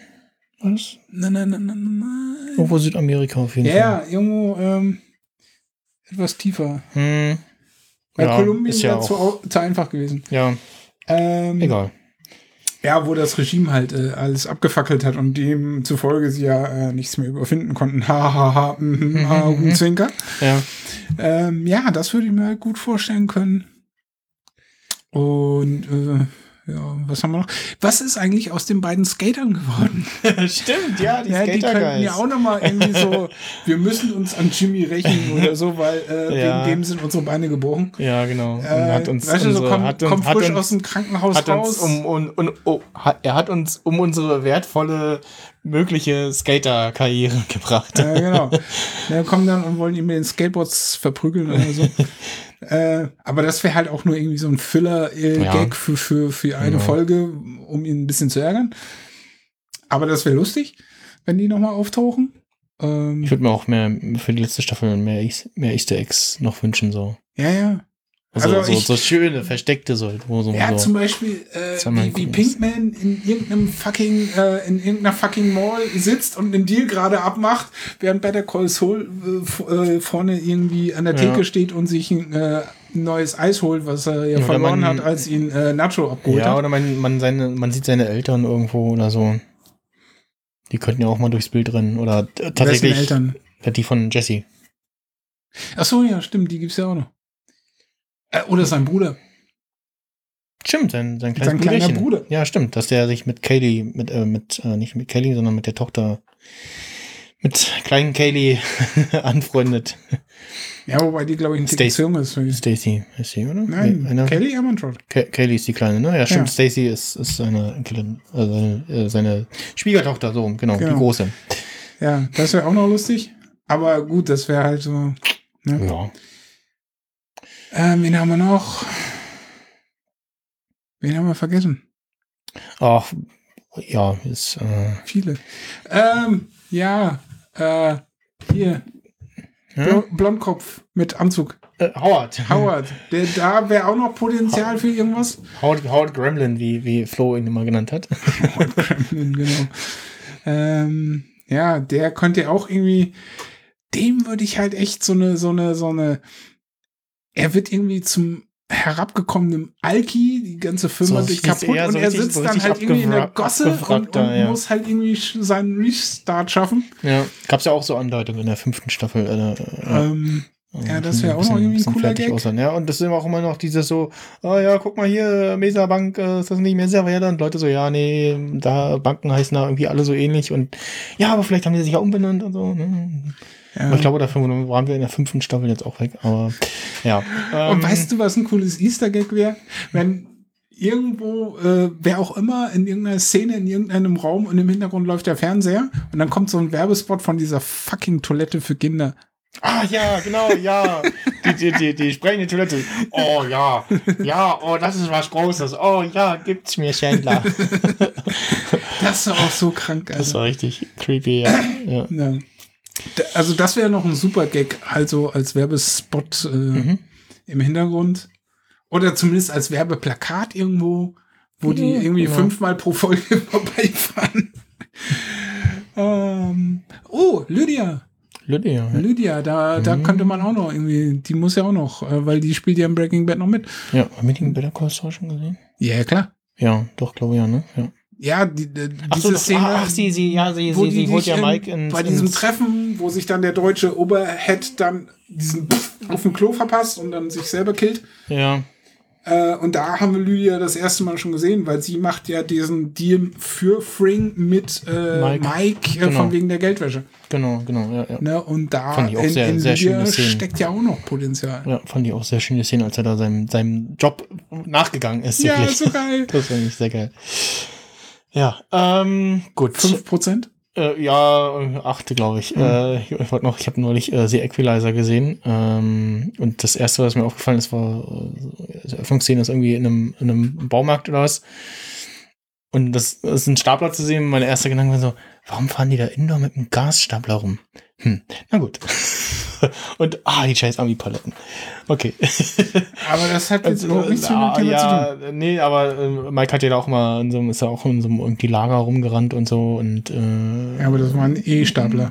[SPEAKER 2] Was?
[SPEAKER 3] Nein, nein, nein, nein, nein.
[SPEAKER 2] Irgendwo Südamerika auf jeden
[SPEAKER 3] Ja, ja, irgendwo ähm, etwas tiefer.
[SPEAKER 2] Fall. Hm.
[SPEAKER 3] Weil
[SPEAKER 2] Ja,
[SPEAKER 3] Kolumbien
[SPEAKER 2] ist ja
[SPEAKER 3] zu, zu einfach gewesen.
[SPEAKER 2] Ja,
[SPEAKER 3] Ähm,
[SPEAKER 2] egal.
[SPEAKER 3] Ja, wo das Regime halt äh, alles abgefackelt hat und demzufolge sie ja äh, nichts mehr überfinden konnten. Ha, ha, ha, mhm,
[SPEAKER 2] Mhm,
[SPEAKER 3] Augenzwinker.
[SPEAKER 2] Ja.
[SPEAKER 3] Ähm, ja, das würde ich mir gut vorstellen können. Und äh, ja, was haben wir noch? Was ist eigentlich aus den beiden Skatern geworden?
[SPEAKER 2] Stimmt, ja, die
[SPEAKER 3] ja, die könnten ja auch noch mal irgendwie so, wir müssen uns an Jimmy rächen oder so, weil äh,
[SPEAKER 2] Ja.
[SPEAKER 3] wegen dem sind unsere Beine gebrochen.
[SPEAKER 2] Ja, genau. Und
[SPEAKER 3] Äh,
[SPEAKER 2] hat uns,
[SPEAKER 3] weißt du, so komm,
[SPEAKER 2] hat
[SPEAKER 3] komm frisch
[SPEAKER 2] uns,
[SPEAKER 3] aus dem Krankenhaus
[SPEAKER 2] hat
[SPEAKER 3] raus.
[SPEAKER 2] um, um, um, oh, hat, er hat uns um unsere wertvolle mögliche Skater-Karriere gebracht.
[SPEAKER 3] Ja, genau. Ja, kommen dann und wollen ihn mit den Skateboards verprügeln oder so. Äh, aber das wäre halt auch nur irgendwie so ein Filler-Gag
[SPEAKER 2] Ja.
[SPEAKER 3] für, für, für eine
[SPEAKER 2] Genau.
[SPEAKER 3] Folge, um ihn ein bisschen zu ärgern. Aber das wäre lustig, wenn die nochmal auftauchen. Ähm,
[SPEAKER 2] Ich würde mir auch mehr für die letzte Staffel mehr, mehr Easter Eggs noch wünschen, so.
[SPEAKER 3] ja, ja.
[SPEAKER 2] Also,
[SPEAKER 3] Also
[SPEAKER 2] so,
[SPEAKER 3] ich-
[SPEAKER 2] so schöne, versteckte so, so,
[SPEAKER 3] Ja,
[SPEAKER 2] so.
[SPEAKER 3] zum Beispiel, äh, wie, wie Pinkman in irgendeinem fucking, äh, in irgendeiner fucking Mall sitzt und einen Deal gerade abmacht, während Better Call Saul äh, äh, vorne irgendwie an der
[SPEAKER 2] Ja.
[SPEAKER 3] Theke steht und sich ein äh, neues Eis holt, was er ja
[SPEAKER 2] Oder
[SPEAKER 3] verloren
[SPEAKER 2] man-
[SPEAKER 3] hat, als ihn äh, Nacho abgeholt
[SPEAKER 2] ja,
[SPEAKER 3] hat.
[SPEAKER 2] oder man, man, seine, man sieht seine Eltern irgendwo oder so. Die könnten ja auch mal durchs Bild rennen. Oder tatsächlich
[SPEAKER 3] Eltern.
[SPEAKER 2] Ja, die von Jesse.
[SPEAKER 3] Ach so, ja, stimmt, die gibt's ja auch noch. Äh, oder sein Bruder.
[SPEAKER 2] Stimmt, sein, sein
[SPEAKER 3] Sein kleiner. Bruder.
[SPEAKER 2] Ja, stimmt, dass der sich mit Kaylee, mit, äh, mit, äh, nicht mit Kaylee, sondern mit der Tochter, mit kleinen Kaylee anfreundet.
[SPEAKER 3] Ja, wobei die, glaube ich, ein
[SPEAKER 2] Stacy.
[SPEAKER 3] zu jung ist.
[SPEAKER 2] Stacy, ist sie, oder?
[SPEAKER 3] Nein,
[SPEAKER 2] Nee, eine-
[SPEAKER 3] Kelly Amantrod.
[SPEAKER 2] Ka- Kaylee ist die Kleine, ne? Ja, stimmt.
[SPEAKER 3] Ja.
[SPEAKER 2] Stacy ist, ist seine seine, äh, seine Schwiegertochter, so, genau,
[SPEAKER 3] Genau.
[SPEAKER 2] die große.
[SPEAKER 3] Ja, das wäre auch noch lustig. Aber gut, das wäre halt so. Ne?
[SPEAKER 2] Ja.
[SPEAKER 3] Ähm, wen haben wir noch? Wen haben wir vergessen?
[SPEAKER 2] Ach, ja, ist, äh,
[SPEAKER 3] Viele. Ähm, ja, äh, hier. Bl Blondkopf mit Anzug.
[SPEAKER 2] Äh, Howard.
[SPEAKER 3] Howard. Der, da wäre auch noch Potenzial für irgendwas.
[SPEAKER 2] Howard, Howard Gremlin, wie, wie Flo ihn immer genannt hat.
[SPEAKER 3] genau. Ähm, ja, der könnte ja auch irgendwie. Dem würde ich halt echt so eine, so eine, so eine. Er wird irgendwie zum herabgekommenen Alki, die ganze Firma
[SPEAKER 2] So
[SPEAKER 3] sich
[SPEAKER 2] richtig-
[SPEAKER 3] kaputt und
[SPEAKER 2] so
[SPEAKER 3] er
[SPEAKER 2] richtig-
[SPEAKER 3] sitzt
[SPEAKER 2] so
[SPEAKER 3] dann
[SPEAKER 2] richtig
[SPEAKER 3] halt irgendwie in der Gosse und, und
[SPEAKER 2] ja.
[SPEAKER 3] muss halt irgendwie seinen Restart schaffen.
[SPEAKER 2] Ja, gab's ja auch so Andeutungen in der fünften Staffel. Äh, äh,
[SPEAKER 3] Ähm, ja, das wäre auch noch irgendwie ein cooler Gag.
[SPEAKER 2] aussehen. Ja, und das ist immer auch immer noch dieses so, oh ja, guck mal hier, Mesa Bank, äh, ist das nicht Mesa Verde? Und Leute so, ja, nee, da Banken heißen da irgendwie alle so ähnlich und ja, aber vielleicht haben die sich ja umbenannt und so. Ne?
[SPEAKER 3] Ja.
[SPEAKER 2] Aber ich glaube, dafür waren wir in der fünften Staffel jetzt auch weg. Aber ja.
[SPEAKER 3] Und
[SPEAKER 2] Ähm,
[SPEAKER 3] weißt du, was ein cooles Easter Gag wäre? Wenn irgendwo, äh, wer auch immer, in irgendeiner Szene, in irgendeinem Raum und im Hintergrund läuft der Fernseher und dann kommt so ein Werbespot von dieser fucking Toilette für Kinder.
[SPEAKER 2] Ah ja, genau, ja. Die, die, die, die sprechende Toilette. Oh ja. Ja, oh, das ist was Großes. Oh ja, gibt's mir Chandler.
[SPEAKER 3] Das ist auch so krank,
[SPEAKER 2] Das
[SPEAKER 3] also.
[SPEAKER 2] war richtig creepy, ja. ja.
[SPEAKER 3] Ja. Also das wäre noch ein super Gag, also als Werbespot äh,
[SPEAKER 2] Mhm.
[SPEAKER 3] im Hintergrund. Oder zumindest als Werbeplakat irgendwo, wo die
[SPEAKER 2] Ja,
[SPEAKER 3] irgendwie
[SPEAKER 2] genau.
[SPEAKER 3] fünfmal pro Folge vorbeifahren. ähm, oh, Lydia.
[SPEAKER 2] Lydia. Ja.
[SPEAKER 3] Lydia, da, da
[SPEAKER 2] Mhm.
[SPEAKER 3] könnte man auch noch irgendwie, die muss ja auch noch, äh, weil die spielt ja im Breaking Bad noch mit.
[SPEAKER 2] ja. Haben wir den Better Call Saul schon gesehen?
[SPEAKER 3] Ja, ja, klar.
[SPEAKER 2] Ja, doch, glaube ich, ja, ne? Ja.
[SPEAKER 3] Ja, die, die,
[SPEAKER 2] Ach so,
[SPEAKER 3] diese Szene,
[SPEAKER 2] ach, sie, sie, ja, sie,
[SPEAKER 3] wo
[SPEAKER 2] sie, sie holt ja
[SPEAKER 3] in-
[SPEAKER 2] Mike ins,
[SPEAKER 3] bei diesem Treffen, wo sich dann der deutsche Oberhead dann diesen Pff auf dem Klo verpasst und dann sich selber killt.
[SPEAKER 2] Ja,
[SPEAKER 3] Äh, und da haben wir Lydia das erste Mal schon gesehen, weil sie macht ja diesen Deal für Fring mit äh,
[SPEAKER 2] Mike.
[SPEAKER 3] Mike, äh,
[SPEAKER 2] Genau.
[SPEAKER 3] von wegen der Geldwäsche.
[SPEAKER 2] genau, genau, ja, ja.
[SPEAKER 3] Ne? Und da
[SPEAKER 2] Fand ich auch
[SPEAKER 3] in,
[SPEAKER 2] sehr-
[SPEAKER 3] in
[SPEAKER 2] sehr schöne Szenen.
[SPEAKER 3] steckt ja auch noch Potenzial.
[SPEAKER 2] Ja, fand ich auch sehr schöne Szene, als er da seinem, seinem Job nachgegangen ist.
[SPEAKER 3] Ja,
[SPEAKER 2] wirklich.
[SPEAKER 3] so geil.
[SPEAKER 2] Das fand ich sehr geil. Ja, ähm, gut.
[SPEAKER 3] 5%?
[SPEAKER 2] Äh, ja, achte, glaube ich.
[SPEAKER 3] Mhm.
[SPEAKER 2] Äh, ich ich wollte noch, ich habe neulich äh, The Equalizer gesehen. Ähm, und das erste, was mir aufgefallen ist, war, äh, die Öffnungsszene ist irgendwie in einem, in einem Baumarkt oder was. Und das, das ist ein Stapler zu sehen. Meine erste Gedanke war so, warum fahren die da indoor mit einem Gasstapler rum? Hm, na gut. und, ah, die scheiß Ami-Paletten. Okay.
[SPEAKER 3] Aber das hat jetzt überhaupt nichts mit dem
[SPEAKER 2] ah,
[SPEAKER 3] Thema zu tun.
[SPEAKER 2] ja, nee, aber äh, Mike hat ja da auch mal in so, ist ja auch in so einem irgendwie Lager rumgerannt und so und äh,
[SPEAKER 3] Ja, aber das waren E-Stapler.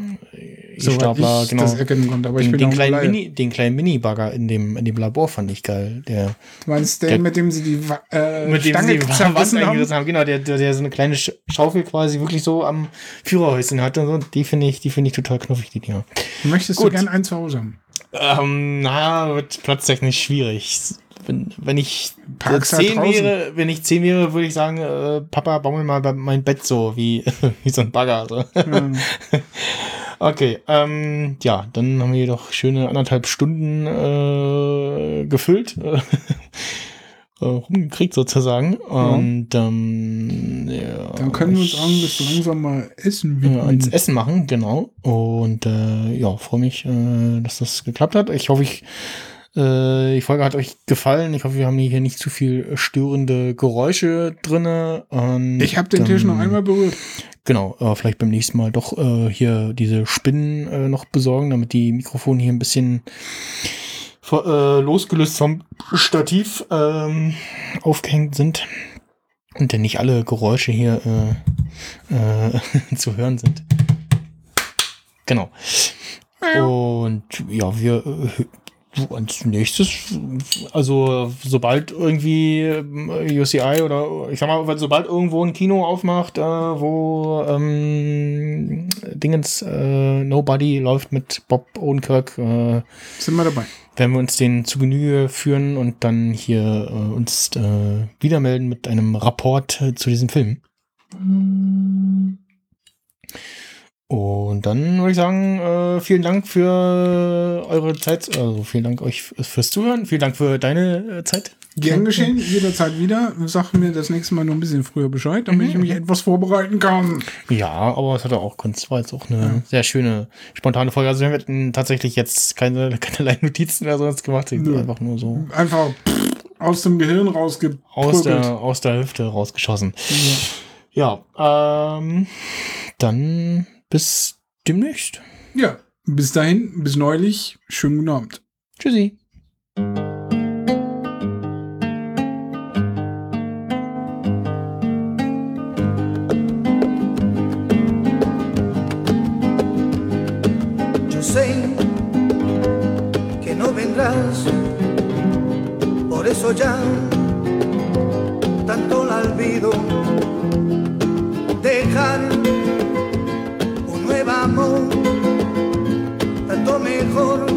[SPEAKER 3] Soweit
[SPEAKER 2] E-Stapler,
[SPEAKER 3] ich
[SPEAKER 2] genau.
[SPEAKER 3] das erkennen konnte. Aber ich
[SPEAKER 2] Den,
[SPEAKER 3] bin
[SPEAKER 2] den, kleinen. Mini, den kleinen Mini-Bagger in dem, in dem Labor fand ich geil. Der,
[SPEAKER 3] Du meinst den,
[SPEAKER 2] Der-
[SPEAKER 3] mit dem sie die äh,
[SPEAKER 2] mit dem
[SPEAKER 3] Stange
[SPEAKER 2] sie die Wand eingerissen haben. Genau, der, der, der so eine kleine Sch- Schaufel quasi wirklich so am Führerhäuschen hatte und so. Die finde ich, die finde ich total knuffig, die Dinger.
[SPEAKER 3] Möchtest
[SPEAKER 2] Gut.
[SPEAKER 3] du gern einen zu Hause haben?
[SPEAKER 2] Ähm, na, wird platztechnisch schwierig. Wenn, wenn ich
[SPEAKER 3] Park's halt
[SPEAKER 2] zehn wäre, wenn ich zehn wäre, würde ich sagen, äh, Papa, bau mir mal mein Bett so, wie, wie so ein Bagger. So.
[SPEAKER 3] Ähm,
[SPEAKER 2] Okay, ähm, ja, dann haben wir hier doch schöne anderthalb Stunden äh, gefüllt, äh, äh, rumgekriegt sozusagen. Und ähm, ja,
[SPEAKER 3] dann können wir uns sagen, dass wir langsam mal essen widmen.
[SPEAKER 2] ans Essen machen, genau. Und äh, ja, freue mich, äh, dass das geklappt hat. Ich hoffe, ich äh, die Folge hat euch gefallen. Ich hoffe, wir haben hier nicht zu viel störende Geräusche drinne. Und,
[SPEAKER 3] Ich habe den Tisch noch einmal berührt.
[SPEAKER 2] Genau, äh, vielleicht beim nächsten Mal doch äh, hier diese Spinnen äh, noch besorgen, damit die Mikrofone hier ein bisschen äh, losgelöst vom Stativ ähm, aufgehängt sind und denn nicht alle Geräusche hier äh, äh, zu hören sind. Genau. Und ja, wir als nächstes, also sobald irgendwie ähm, UCI oder ich sag mal, sobald irgendwo ein Kino aufmacht, äh, wo ähm, Dingens äh, Nobody läuft mit Bob Odenkirk, äh,
[SPEAKER 3] Sind wir dabei.
[SPEAKER 2] werden wir uns den zu Genüge führen und dann hier äh, uns äh, wieder melden mit einem Rapport äh, zu diesem Film. Und dann würde ich sagen, äh, vielen Dank für eure Zeit, also vielen Dank euch fürs Zuhören, vielen Dank für deine äh, Zeit.
[SPEAKER 3] Gern geschehen, jederzeit wieder. Sag mir das nächste Mal nur ein bisschen früher Bescheid, damit ich mich etwas vorbereiten kann.
[SPEAKER 2] Ja, aber es hatte auch Kunst, war jetzt auch eine sehr schöne, spontane Folge. Also wir hatten tatsächlich jetzt keine, keinerlei Notizen oder sonst gemacht,
[SPEAKER 3] Nö.
[SPEAKER 2] einfach nur so
[SPEAKER 3] Einfach aus dem Gehirn rausgeprügelt.
[SPEAKER 2] aus der, aus der Hüfte rausgeschossen. Ja, ähm, dann bis demnächst.
[SPEAKER 3] Ja, bis dahin, bis neulich. Schönen guten Abend.
[SPEAKER 2] Tschüssi.
[SPEAKER 4] Por eso ya tanto la olvido. Dejar mejor,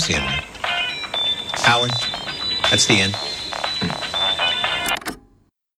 [SPEAKER 5] That's the end. Howard, that's the end.